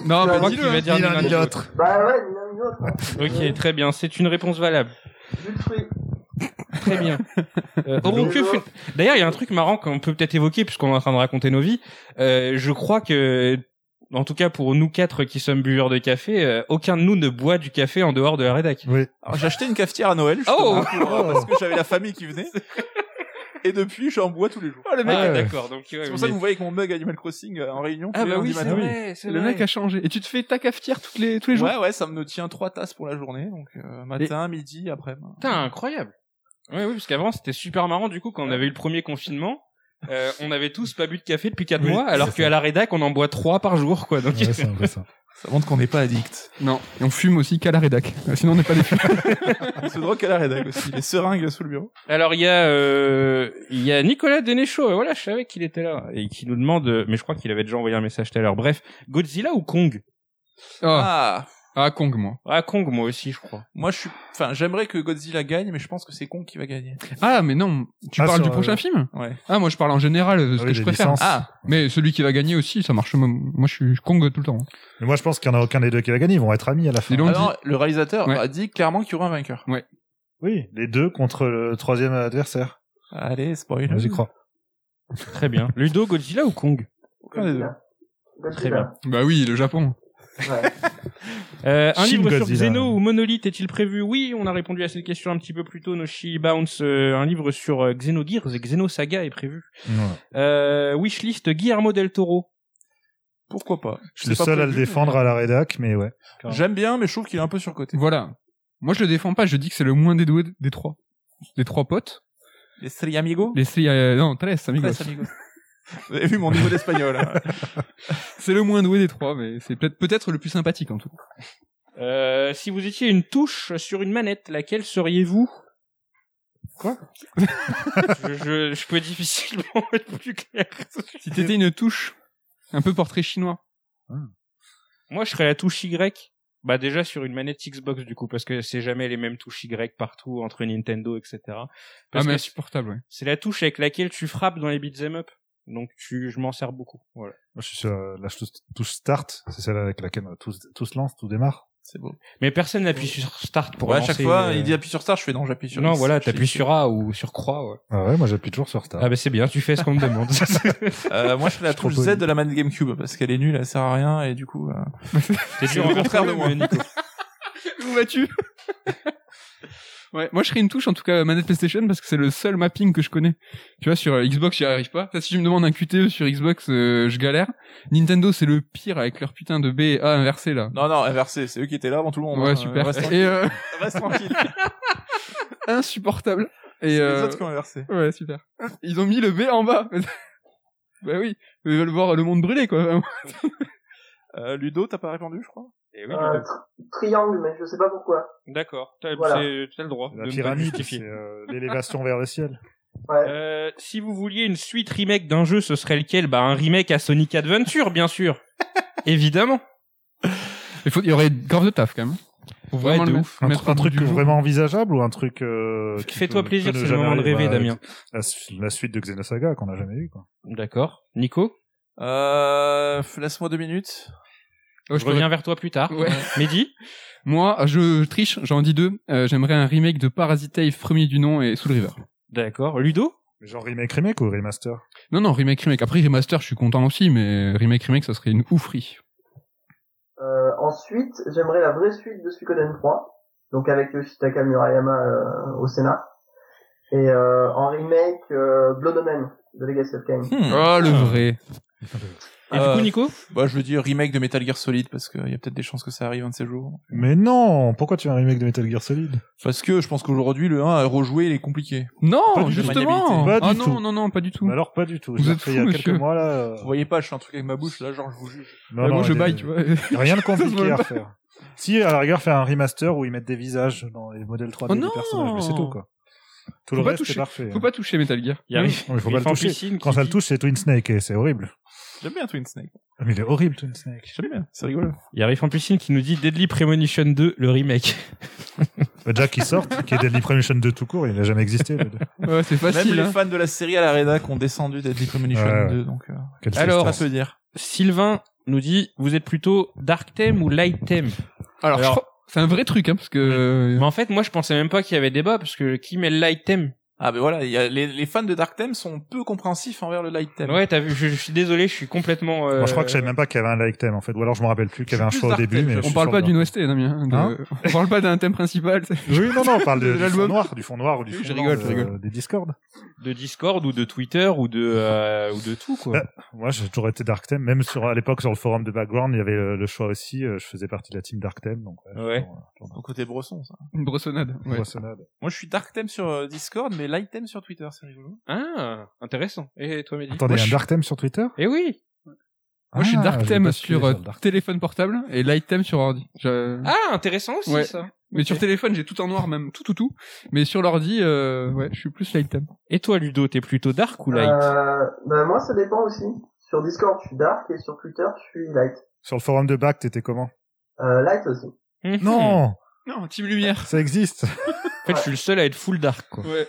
Non, mais
crois
dis-le.
qu'il va
hein.
dire
Ni l'un ni l'autre.
Bah ouais, ni l'un ni l'autre.
Ok, très bien. C'est une réponse valable. Très bien. Euh, fait- D'ailleurs, il y a un truc marrant qu'on peut peut-être évoquer puisqu'on est en train de raconter nos vies. Euh, je crois que, en tout cas pour nous quatre qui sommes buveurs de café, euh, aucun de nous ne boit du café en dehors de la rédac.
Oui.
Alors j'ai acheté une cafetière à Noël justement,
Oh
pour, euh, parce que j'avais la famille qui venait. Et depuis, j'en bois tous les jours.
Oh, le mec
Ah
est
ouais.
d'accord. Donc, ouais,
C'est pour
mais-
ça que vous voyez avec mon mug Animal Crossing euh, en réunion. tous
Ah
les
bah
lundis
oui, c'est
matin.
vrai, c'est
Le
vrai.
mec a changé. Et tu te fais ta cafetière toutes les, tous les jours
Ouais, ouais, ça me tient trois tasses pour la journée, donc euh, matin, midi, après.
Putain, incroyable. Ouais, oui, parce qu'avant c'était super marrant du coup quand on avait eu le premier confinement. euh, on avait tous pas bu de café depuis 4
Oui,
mois, alors qu'à la rédac on en boit 3 par jour quoi. Donc
Ouais, c'est un peu ça.
Ça montre qu'on n'est pas addict.
Non. Et on fume aussi qu'à la rédac. Euh, Sinon, on n'est pas des fumeurs.
On se drogue à la rédac aussi. Les seringues sous le bureau.
Alors il y a euh, il y a Nicolas Denéchaud, et voilà, je savais qu'il était là et qui nous demande euh, mais je crois qu'il avait déjà envoyé un message tout à l'heure. Bref, Godzilla ou Kong?
Ah,
Ah,
ah, Kong, moi.
Ah Kong moi aussi, je crois.
moi je suis, enfin, j'aimerais que Godzilla gagne, mais je pense que c'est Kong qui va gagner.
Ah, mais non. Tu
Ah,
parles
sur,
du prochain
euh,
film
Ouais.
Ah, moi, je parle en général de ce
Ah
que
oui,
je préfère.
licences.
Ah, mais celui qui va gagner aussi, ça marche. Moi, moi, je suis Kong tout le temps.
Mais moi, je pense qu'il y en a aucun des deux qui va gagner. Ils vont être amis à la fin.
L'ont
Ah le réalisateur
Ouais.
a dit clairement qu'il y aura un vainqueur.
Oui, les deux contre le troisième adversaire.
Allez, spoil.
Moi, J'y crois.
Très bien. Ludo, Godzilla ou Kong?
Aucun des deux.
Très bien.
Bah oui, le Japon.
Ouais.
Euh, un
Shin
livre sur. Xeno ou Monolith est-il prévu? Oui, on a répondu à cette question un petit peu plus tôt. Noshi Bounce, euh, un livre sur euh, Xenogears et Xenosaga est prévu. Euh, wishlist Guillermo del Toro.
Pourquoi pas?
Je suis le seul à le défendre
mais-
à la rédac, mais ouais.
J'aime bien, mais je trouve qu'il est un peu surcoté.
Voilà. Moi, je le défends pas. Je dis que c'est le moins dédoué des trois. Des trois potes.
Les Three Amigos?
Les euh, non, tres amigos.
Tres Amigos. Vous avez vu mon niveau d'espagnol. hein.
C'est le moins doué des trois, mais c'est peut-être peut-être le plus sympathique en tout.
Euh, si vous étiez une touche sur une manette, laquelle seriez-vous? Je, je, je peux difficilement être plus clair.
Si t'étais une touche, un peu portrait chinois.
Moi, je serais la touche Y. Bah déjà sur une manette Xbox du coup parce que c'est jamais les mêmes touches Y partout entre Nintendo etc.
Ah mais
que
insupportable, ouais.
c'est la touche avec laquelle tu frappes dans les beat'em up. Donc tu, je m'en sers beaucoup. Voilà.
Moi, je suis sur euh, la touche- touche start, c'est celle avec laquelle euh, tout, se- tout se lance, tout démarre.
C'est beau.
Mais personne n'appuie sur Start pour
ouais, à chaque fois,
euh,
il dit appuie sur Start, je fais non, j'appuie sur
Non,
X.
voilà,
Je
t'appuies sur A ou sur Croix. Ouais.
Ah ouais, moi j'appuie toujours sur start.
Ah bah c'est bien, tu fais ce qu'on te demande.
Euh, moi, je fais la
Trop
touche. Z de la manette GameCube parce qu'elle est nulle, elle sert à rien et du coup. euh,
T'es
C'est
dur
le
envers
contraire de moi.
Nico.
Où vas-tu? Ouais, moi je serais une touche en tout cas manette PlayStation parce que c'est le seul mapping que je connais. Tu vois sur euh, Xbox j'y arrive pas. Si je me demande un QTE sur Xbox, euh, je galère. Nintendo c'est le pire avec leur putain de B et A inversé là.
Non, non, inversé, c'est eux qui étaient là avant tout le monde.
Ouais
hein.
super.
Reste,
Et euh,
reste tranquille.
insupportable. Et
C'est les
euh,
autres qui ont inversé.
ouais super. Ils ont mis le B en bas. bah oui, ils veulent voir le monde brûler quoi.
Euh, Ludo, t'as pas répondu, je crois?
Eh oui,
Euh, tri- triangle, mais je sais pas pourquoi.
D'accord, t'as
Voilà.
le droit
La
de
pyramide, c'est euh, l'élévation vers le ciel.
Ouais.
Euh, si vous vouliez une suite remake d'un jeu, ce serait lequel? Bah un remake à Sonic Adventure, bien sûr. Évidemment.
Il faut, il y aurait grave de taf quand même.
Ouais,
vraiment
de
le
ouf.
Un, truc vraiment envisageable ou un truc euh, qui
Fais-toi plaisir, c'est le moment de rêver, Damien.
La, su- la suite de Xenosaga qu'on n'a jamais eu quoi.
D'accord. Nico?
Euh, laisse-moi deux minutes.
Ouais,
Je reviens vers toi plus tard.
Ouais.
Mehdi
Moi, je triche, j'en dis deux. Euh, J'aimerais un remake de Parasite Eve, premier du nom, et Soul River.
D'accord. Ludo
genre remake remake ou remaster?
Non, non, remake, remake. Après, remaster, je suis content aussi, mais remake, remake, ça serait une oufrie.
Euh, ensuite, j'aimerais la vraie suite de Suikoden 3, donc avec Yoshitaka Murayama euh, au Sénat. Et euh, en remake, euh, Blood Omen de Legacy of Kain.
Hmm.
Oh, le vrai.
Et
Euh,
du coup, Nico
Bah, je veux dire remake de Metal Gear Solid parce qu'il y a peut-être des chances que ça arrive un de ces jours.
Mais non Pourquoi tu veux un remake de Metal Gear Solid?
Parce que je pense qu'aujourd'hui, le 1 à rejouer, il est compliqué.
Non,
Pas
justement.
Pas
Ah
du
non,
tout.
non, non, pas du tout.
Mais Alors pas du tout.
Vous êtes
refait
fou,
il y a
monsieur.
quelques mois là. euh,
Vous voyez pas, je fais un truc avec ma bouche, là, genre, je vous juge.
non,
Ouais,
non,
moi, je
il y a
baille, tu vois.
y a Rien de compliqué
Ça se
à
voit
faire. Si, à la rigueur, faire un remaster où ils mettent des visages dans les modèles 3D
Oh
des
non
personnages, mais c'est tout quoi. Tout
Faut
le
pas
reste
toucher.
est parfait.
Faut pas toucher Metal Gear.
Il arrive.
Non, mais faut pas le toucher.
piscine
Quand ça le touche, c'est Twin Snake et c'est horrible.
J'aime bien Twin Snake.
Ah, Mais il est horrible Twin Snake.
J'aime bien, c'est rigolo.
Il y a Riff en piscine qui nous dit Deadly Premonition 2, le remake.
Bah, Jack qui sort, qui est Deadly Premonition 2 tout court, il n'a jamais existé. le.
Ouais, c'est
Même
facile.
les
hein.
fans de la série à la rédac ont descendu Deadly Premonition
Ouais, ouais.
2, donc, euh,
Alors,
ça peut dire.
Sylvain nous dit Vous êtes plutôt Dark Theme ou Light Theme
Alors, je
Alors-
crois- c'est un vrai truc, hein, parce que...
Mais en fait, moi, je pensais même pas qu'il y avait débat parce que qui met le Light Theme
Ah, ben voilà, il y a, les, les fans de Dark Theme sont peu compréhensifs envers le Light Theme.
Ouais, t'as vu, je, je suis désolé, je suis complètement. euh,
Moi, je crois que je savais même pas qu'il y avait un like theme en fait, ou alors je me rappelle plus qu'il y avait un choix au début. Mais
On parle pas d'une OST, Damien. de-
Hein
on parle pas d'un thème principal. c'est-
Oui, non, non, on parle de,
De
du fond
l'album.
noir, du fond noir ou du fond
je rigole, je
de-
rigole.
des Discord.
de Discord ou de Twitter ou de euh, ou de tout quoi.
Ouais. Moi, j'ai toujours été Dark Theme. Même sur, à l'époque, sur le forum de Background, il y avait euh, le choix aussi. euh, Je faisais partie de la team Dark Theme. Donc,
Ouais.
euh,
Au côté bresson, ça.
Une brossonnade. Ouais.
Boissonnade.
Moi, je suis Dark Theme sur euh, Discord, mais Light Theme sur Twitter, c'est rigolo.
Ah, intéressant. Et toi, Mehdi?
Attendez,
Moi, je
un Dark Theme sur Twitter?
Eh oui.
Moi, je suis
Ah,
Dark sur euh, téléphone portable et Light Theme sur ordi. Je-
Ah, intéressant aussi
Ouais.
ça.
Mais sur téléphone, j'ai tout en noir, même tout, tout, tout. Mais sur l'ordi, euh, ouais, je suis plus Light Theme.
Et toi, Ludo, t'es plutôt dark ou light?
Euh, bah, moi, ça dépend aussi. Sur Discord, je suis dark et sur Twitter, je suis light.
Sur le forum de Back, t'étais comment?
Euh, light aussi.
Mhm.
Non,
Non, Team Lumière.
ça existe.
En fait, je suis le seul à être full dark quoi.
Ouais.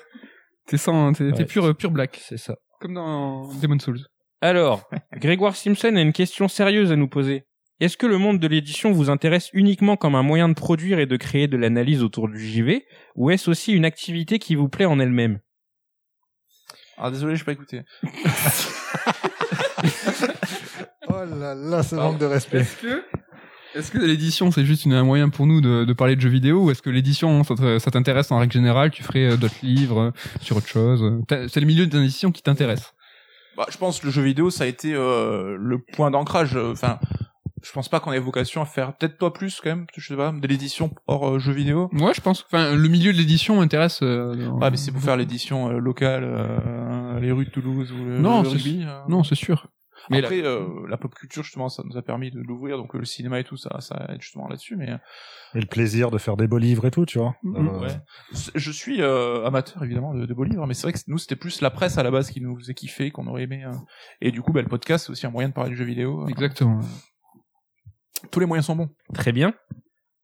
T'es sans, t'es t'es
Ouais.
pur, pur black.
C'est ça.
Comme dans Demon Souls.
Alors, Grégoire Simpson a une question sérieuse à nous poser. Est-ce que le monde de l'édition vous intéresse uniquement comme un moyen de produire et de créer de l'analyse autour du JV, ou est-ce aussi une activité qui vous plaît en elle-même?
Ah, désolé, j'ai pas écouté.
Oh là là, ce manque de respect.
Est-ce que, est-ce que l'édition c'est juste une- un moyen pour nous de, de parler de jeux vidéo ou est-ce que l'édition ça t'intéresse en règle générale Tu ferais euh, d'autres livres euh, sur autre chose euh, C'est le milieu de l'édition qui t'intéresse.
Bah, je pense que le jeu vidéo, ça a été euh, le point d'ancrage. Enfin, je pense pas qu'on ait vocation à faire, peut-être toi plus quand même, je sais pas, de l'édition hors euh, jeu vidéo.
Moi, je pense. Enfin, le milieu de l'édition m'intéresse. euh,
Ouais, mais c'est pour faire l'édition locale, euh, les rues de Toulouse ou le,
Non,
le rugby.
Non, c'est sûr. Mais
Après, euh, la pop culture, justement, ça nous a permis de l'ouvrir, donc euh, le cinéma et tout, ça, ça aide justement là-dessus. Mais
Et le plaisir de faire des beaux livres et tout, tu vois.
Mhm.
Euh,
ouais. Je suis euh, amateur évidemment de, de beaux livres, mais c'est vrai que nous, c'était plus la presse à la base qui nous faisait kiffer, qu'on aurait aimé. euh. Et du coup, bah, le podcast, c'est aussi un moyen de parler de jeux vidéo. euh.
Exactement.
Tous les moyens sont bons.
Très bien.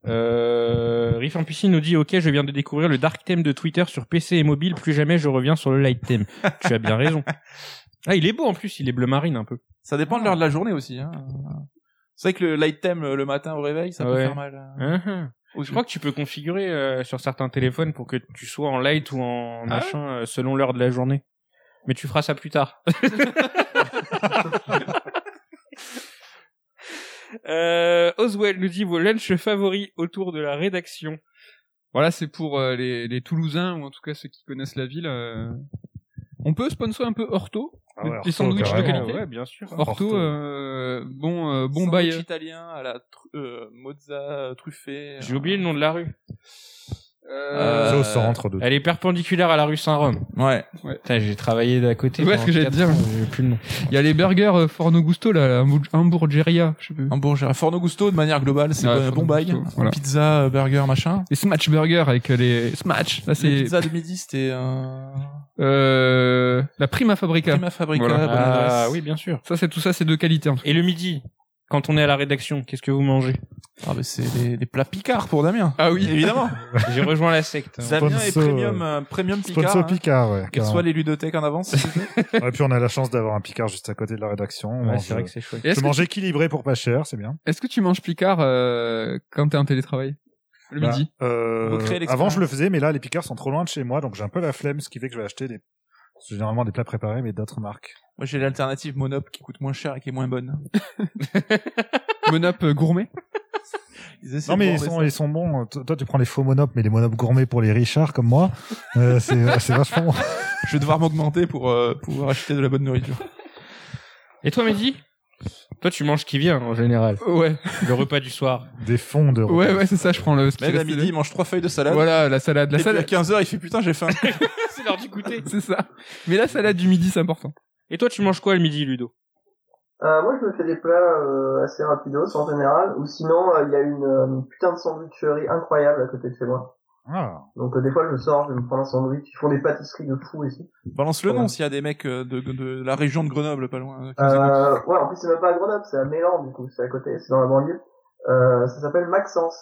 Euh, Riff en Piscine nous dit ok je viens de découvrir le dark theme de Twitter sur PC et mobile plus jamais je reviens sur le light theme tu as bien raison ah il est beau en plus il est bleu marine un peu
Ça dépend de l'heure de la journée aussi. Hein. C'est vrai que le light theme euh, le matin au réveil, ça peut
Ouais.
faire mal.
Uhum.
aussi.
je crois que tu peux configurer euh, sur certains téléphones pour que tu sois en light ou en machin euh, selon l'heure de la journée mais tu feras ça plus tard euh, Oswell nous dit vos lunchs favoris autour de la rédaction
Voilà, c'est pour euh, les, les Toulousains ou en tout cas ceux qui connaissent la ville. On peut sponsor un peu Orto,
Ah ouais,
des
Orto,
sandwichs de qualité.
ouais bien sûr
Orto, euh, bon, euh, bon bail.
italien à la tru- euh, mozza euh, truffée.
j'ai oublié le nom de la rue
Euh,
C'est au centre de.
Elle est perpendiculaire à la rue Saint-Rome.
Ouais.
Putain, j'ai travaillé d'à côté.
Ouais, ce que j'allais te dire.
J'ai plus le nom.
Il y a les burgers euh, Forno Gusto, là, la Hamburg- Hamburgeria, je sais plus.
Hamburger, Forno Gusto de manière globale, c'est
Ouais,
bon, bail.
Voilà.
Pizza, euh, burger, machin.
Les Smash Burger avec euh, les Smash. Là,
Les
c'est
pizzas de midi, c'était un
euh, la Prima Fabrica.
Prima Fabrica,
Voilà.
bonne
Ah oui, bien sûr.
Ça, c'est tout ça, c'est de qualité. En tout cas.
Et le midi, quand on est à la rédaction, qu'est-ce que vous mangez?
Ah, bah, c'est des, des plats picards pour Damien.
Ah oui.
Évidemment.
J'ai rejoint la secte.
Damien est
Sponsor,
premium, euh, premium Picard.
Sponsor
hein.
Picard, ouais.
Qu'elle
carrément.
soit les ludothèques en avance.
Ouais, puis on a la chance d'avoir un Picard juste à côté de la rédaction. On
Ouais,
mange,
c'est vrai
euh,
que c'est chouette.
Et
Je mange équilibré pour pas cher, c'est bien.
est-ce que tu manges Picard euh, quand t'es en télétravail? Le
Bah,
midi?
euh, avant, je le faisais, mais là, les Picards sont trop loin de chez moi, donc j'ai un peu la flemme, ce qui fait que je vais acheter des, c'est généralement des plats préparés, mais d'autres marques.
Moi, j'ai l'alternative Monop qui coûte moins cher et qui est moins bonne.
Monop euh, gourmet
Non, mais ils sont, ils sont bons. Toi, toi, tu prends les faux monop, mais les monop gourmets pour les Richards comme moi, euh, c'est, c'est vachement bon.
Je vais devoir m'augmenter pour euh, pouvoir acheter de la bonne nourriture.
Et toi, Mehdi? Toi, tu manges qui vient en général.
Ouais,
Le repas du soir.
Des fonds de.
ouais, ouais, c'est ça. Je prends le. ce qui
Même à midi, il mange trois feuilles de salade.
Voilà, la salade, la
et puis à
salade.
15h, il fait putain, j'ai faim.
c'est l'heure du goûter.
C'est ça. Mais la salade du midi, c'est important.
Et toi, tu manges quoi le midi, Ludo?
Euh, moi, je me fais des plats euh, assez rapidos en général, ou sinon, euh, il y a une euh, putain de sandwicherie incroyable à côté de chez moi.
Ah.
Donc euh, des fois, je sors, je me prends un sandwich. Ils font des pâtisseries de fou ici.
Balance le nom s'il y a des mecs euh, de, de la région de Grenoble, pas loin. euh,
ouais, en plus, c'est même pas à Grenoble, c'est à Mélan, du coup, c'est à côté, c'est dans la banlieue. Euh, ça s'appelle Maxence.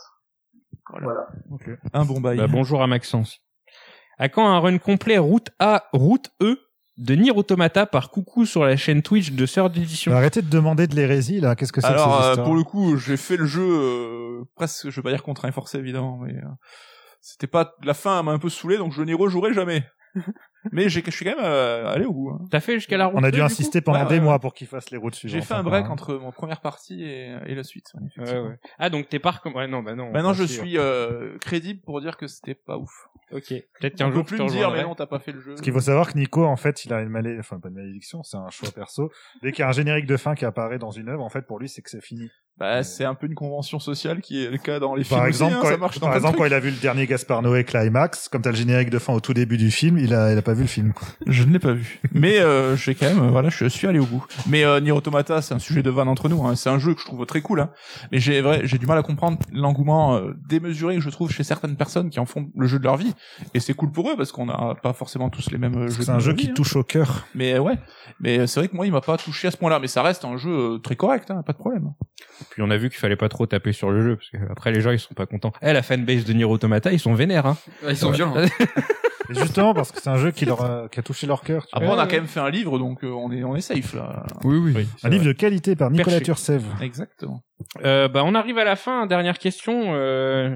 Voilà. Un bon bail.
Bah, bonjour à Maxence. À quand un run complet route A, route E de Nier Automata par coucou sur la chaîne Twitch de Sœur d'édition?
Arrêtez de demander de l'hérésie, là. Qu'est-ce que c'est que
Alors,
ces
euh,
histoires
pour le coup, j'ai fait le jeu euh, presque, je vais pas dire contraint forcé évidemment, mais euh, c'était pas la fin m'a un peu saoulé, donc je n'y rejouerai jamais. mais j'ai, je suis quand même euh, allé au bout. hein.
T'as fait jusqu'à la route
On a dû insister pendant
Ouais,
des
ouais.
mois pour qu'il fasse les routes suivantes.
J'ai fait un
encore,
break
hein.
entre mon première partie et, et la suite. ouais,
Ouais,
effectivement.
ouais. Ah, donc t'es pas recom- Ouais, non, bah non.
Maintenant, je
Bah, si,
suis euh, crédible pour dire que c'était pas ouf.
Ok. Peut-être qu'un
peut
jour,
plus
je
me
te
dire, mais non, t'as pas fait le jeu.
Parce qu'il faut savoir que Nico, en fait, il a une malédiction, enfin pas une malédiction, c'est un choix perso. Dès qu'il y a un générique de fin qui apparaît dans une œuvre, en fait, pour lui, c'est que c'est fini.
Bah, c'est un peu une convention sociale qui est le cas dans les films
Par
aussi,
exemple,
hein,
quand,
ça marche dans
par exemple, quand il a vu le dernier Gaspard Noé Climax, comme t'as le générique de fin au tout début du film, il a, il a pas vu le film. Quoi.
Je ne l'ai pas vu. Mais euh, j'ai quand même, euh, voilà, je suis allé au bout. Mais euh, Nier Automata, c'est un sujet de vanne entre nous. Hein. C'est un jeu que je trouve très cool. Hein. Mais j'ai vrai, j'ai du mal à comprendre l'engouement euh, démesuré que je trouve chez certaines personnes qui en font le jeu de leur vie. Et c'est cool pour eux parce qu'on n'a pas forcément tous les mêmes euh, jeux.
C'est un jeu
vie,
qui
hein.
touche au cœur.
Mais ouais. Mais c'est vrai que moi, il m'a pas touché à ce point-là. Mais ça reste un jeu très correct, hein, pas de problème.
Puis on a vu qu'il fallait pas trop taper sur le jeu, parce que après les gens ils sont pas contents. Eh, la fanbase de Nier Automata, ils sont vénères, hein.
Ils sont violents.
Justement, parce que c'est un jeu qui leur a, qui a touché leur cœur. tu
Après,
vois.
on a quand même fait un livre, donc euh, on est on est safe là.
Oui, oui.
Un livre de qualité par Nicolas. Turcev.
Exactement.
Euh, bah, on arrive à la fin. Dernière question. Euh...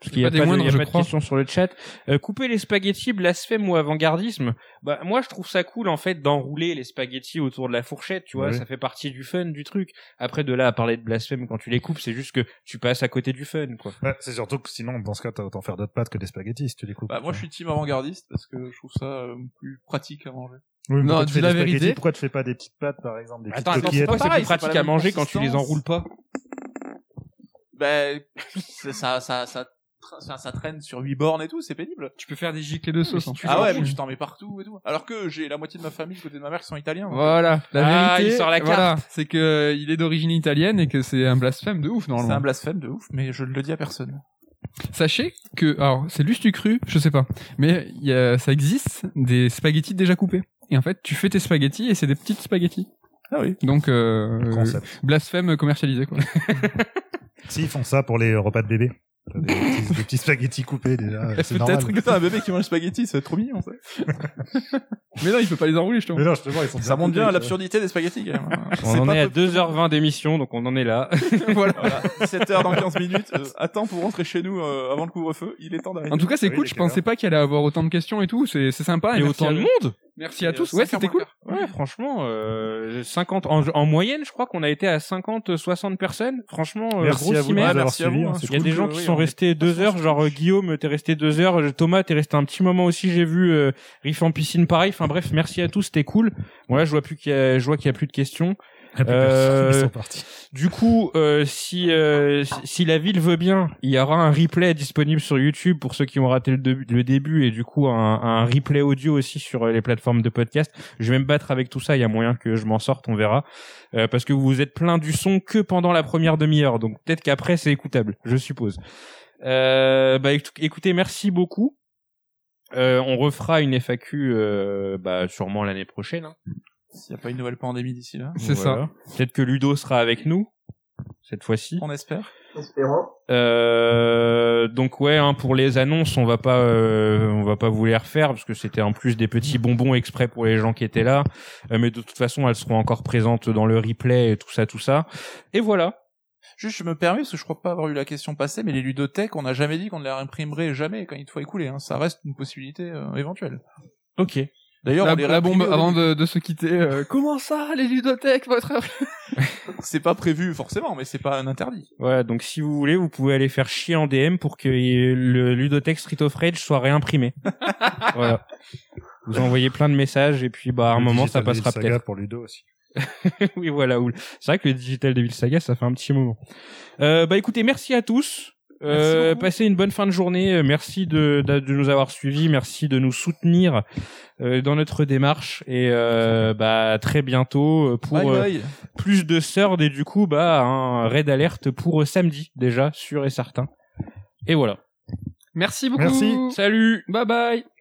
Parce qu'il y a
Pas des
pas, de,
moindres,
il y a
je
pas de questions sur le chat. Euh, couper les spaghettis, blasphème ou avant-gardisme Bah moi je trouve ça cool en fait d'enrouler les spaghettis autour de la fourchette, tu vois,
Oui.
ça fait partie du fun du truc. Après de là à parler de blasphème quand tu les coupes, c'est juste que tu passes à côté du fun quoi.
Ouais, c'est surtout que sinon, dans ce cas, t'as autant faire d'autres pâtes que des spaghettis si tu les coupes.
Bah, moi, je suis team avant-gardiste parce que je trouve ça euh, plus pratique à manger.
Oui, mais
Non,
pourquoi tu
la
des spaghettis
vérité.
Pourquoi tu fais pas des petites pâtes, par exemple, des
Attends,
petites
attends, c'est
coquillettes?
pas
pareil,
plus
c'est pas
pratique à manger quand tu les enroules pas.
Ben, ça, ça, ça, ça, ça traîne sur 8 bornes et tout, c'est pénible.
Tu peux faire des giclées de sauce.
Ah ouais, mais tu t'en mets partout et tout. Alors que j'ai la moitié de ma famille côté de ma mère qui sont italiens.
Voilà, la
Ah,
vérité,
il sort la
voilà, c'est que euh, il est d'origine italienne et que c'est un blasphème de ouf
C'est un
normalement.
blasphème de ouf, mais je ne le dis à personne.
Sachez que, alors c'est lustu cru, je sais pas, mais il y a, ça existe des spaghettis déjà coupés. Et en fait, tu fais tes spaghettis et c'est des petites spaghettis.
Ah oui.
Donc euh, blasphème commercialisé quoi.
Si, ils font ça pour les repas de bébé. T'as Des petits, des petits spaghettis coupés déjà, c'est
Peut-être
normal.
Putain, un bébé qui mange spaghetti, c'est trop mignon, ça.
mais non, il peut pas les enrouler, je te
Mais non, justement, ils sont
Ça montre bien l'absurdité des spaghettis, quand même.
On en
pas
est à
peu-
2h20 d'émission, donc on en est là.
voilà.
Voilà, 17h dans 15 minutes. Euh, attends pour rentrer chez nous euh, avant le couvre-feu. Il est temps d'arriver.
En tout cas, c'est
Oui,
cool.
il est
Je
quelle
pensais pas qu'il allait avoir autant de questions et tout. C'est c'est sympa.
Et
merci
autant
à-
de monde
Merci à
Et,
tous.
euh,
Ouais, c'était cool.
Ouais, franchement, euh, 50 en, en moyenne, je crois qu'on a été à 50, 60 personnes. Franchement, euh,
Merci
gros
à vous
merci à vous,
hein,
Il y a
cool.
des gens qui
oui,
sont
on est
restés deux heures, genre euh, Guillaume, t'es resté deux heures, euh, Thomas, t'es resté un petit moment aussi, j'ai vu euh, Riff en piscine pareil. Enfin bref, merci à tous, c'était cool. Bon là, je vois plus qu'il y a, je vois qu'il y a plus de questions.
Il y a plus
Euh,
personne, Ils sont partis.
Du coup, euh, si euh, si- si la ville veut bien, il y aura un replay disponible sur YouTube pour ceux qui ont raté le, début- le début et du coup un, un replay audio aussi sur les plateformes de podcast. Je vais me battre avec tout ça. Il y a moyen que je m'en sorte, on verra, Euh, parce que vous vous êtes plein du son que pendant la première demi-heure, donc peut-être qu'après c'est écoutable, je suppose. Euh, bah écou- écoutez, merci beaucoup. Euh, on refera une FAQ euh, bah, sûrement l'année prochaine. hein.
S'il n'y a pas une nouvelle pandémie d'ici là.
C'est ça.
Peut-être que Ludo sera avec nous cette fois-ci.
On espère.
Espérons.
Euh, donc ouais, hein, pour les annonces, on va pas, euh, on va pas vous les refaire parce que c'était en plus des petits bonbons exprès pour les gens qui étaient là. Euh, mais de toute façon, elles seront encore présentes dans le replay et tout ça, tout ça. Et voilà.
Juste, je me permets, parce que je crois pas avoir eu la question passée, mais les ludothèques, on n'a jamais dit qu'on ne les réimprimerait jamais quand il faut écouler. Hein. Ça reste une possibilité euh, éventuelle.
Ok.
D'ailleurs,
La,
on les
la bombe avant de, de se quitter. euh, Comment ça, les ludothèques, votre
C'est pas prévu forcément, mais c'est pas un interdit.
Voilà. Donc si vous voulez, vous pouvez aller faire chier en DM pour que le Ludothèque Street of Rage soit réimprimé. voilà. Vous envoyez plein de messages et puis bah à un
Le
moment ça
Digital
passera peut-être.
pour Ludo aussi.
oui, voilà. C'est vrai que le Digital Devil Saga, ça fait un petit moment. Euh, bah écoutez, merci à tous. Euh, passez une bonne fin de journée. Euh, Merci de, de, de nous avoir suivis. Merci de nous soutenir euh, dans notre démarche. Et euh, bah très bientôt euh, pour
Bye
euh,
bye.
plus de Surd et du coup bah un raid alerte pour euh, samedi déjà sûr et certain. Et voilà.
Merci beaucoup.
Merci.
Salut.
Bye bye.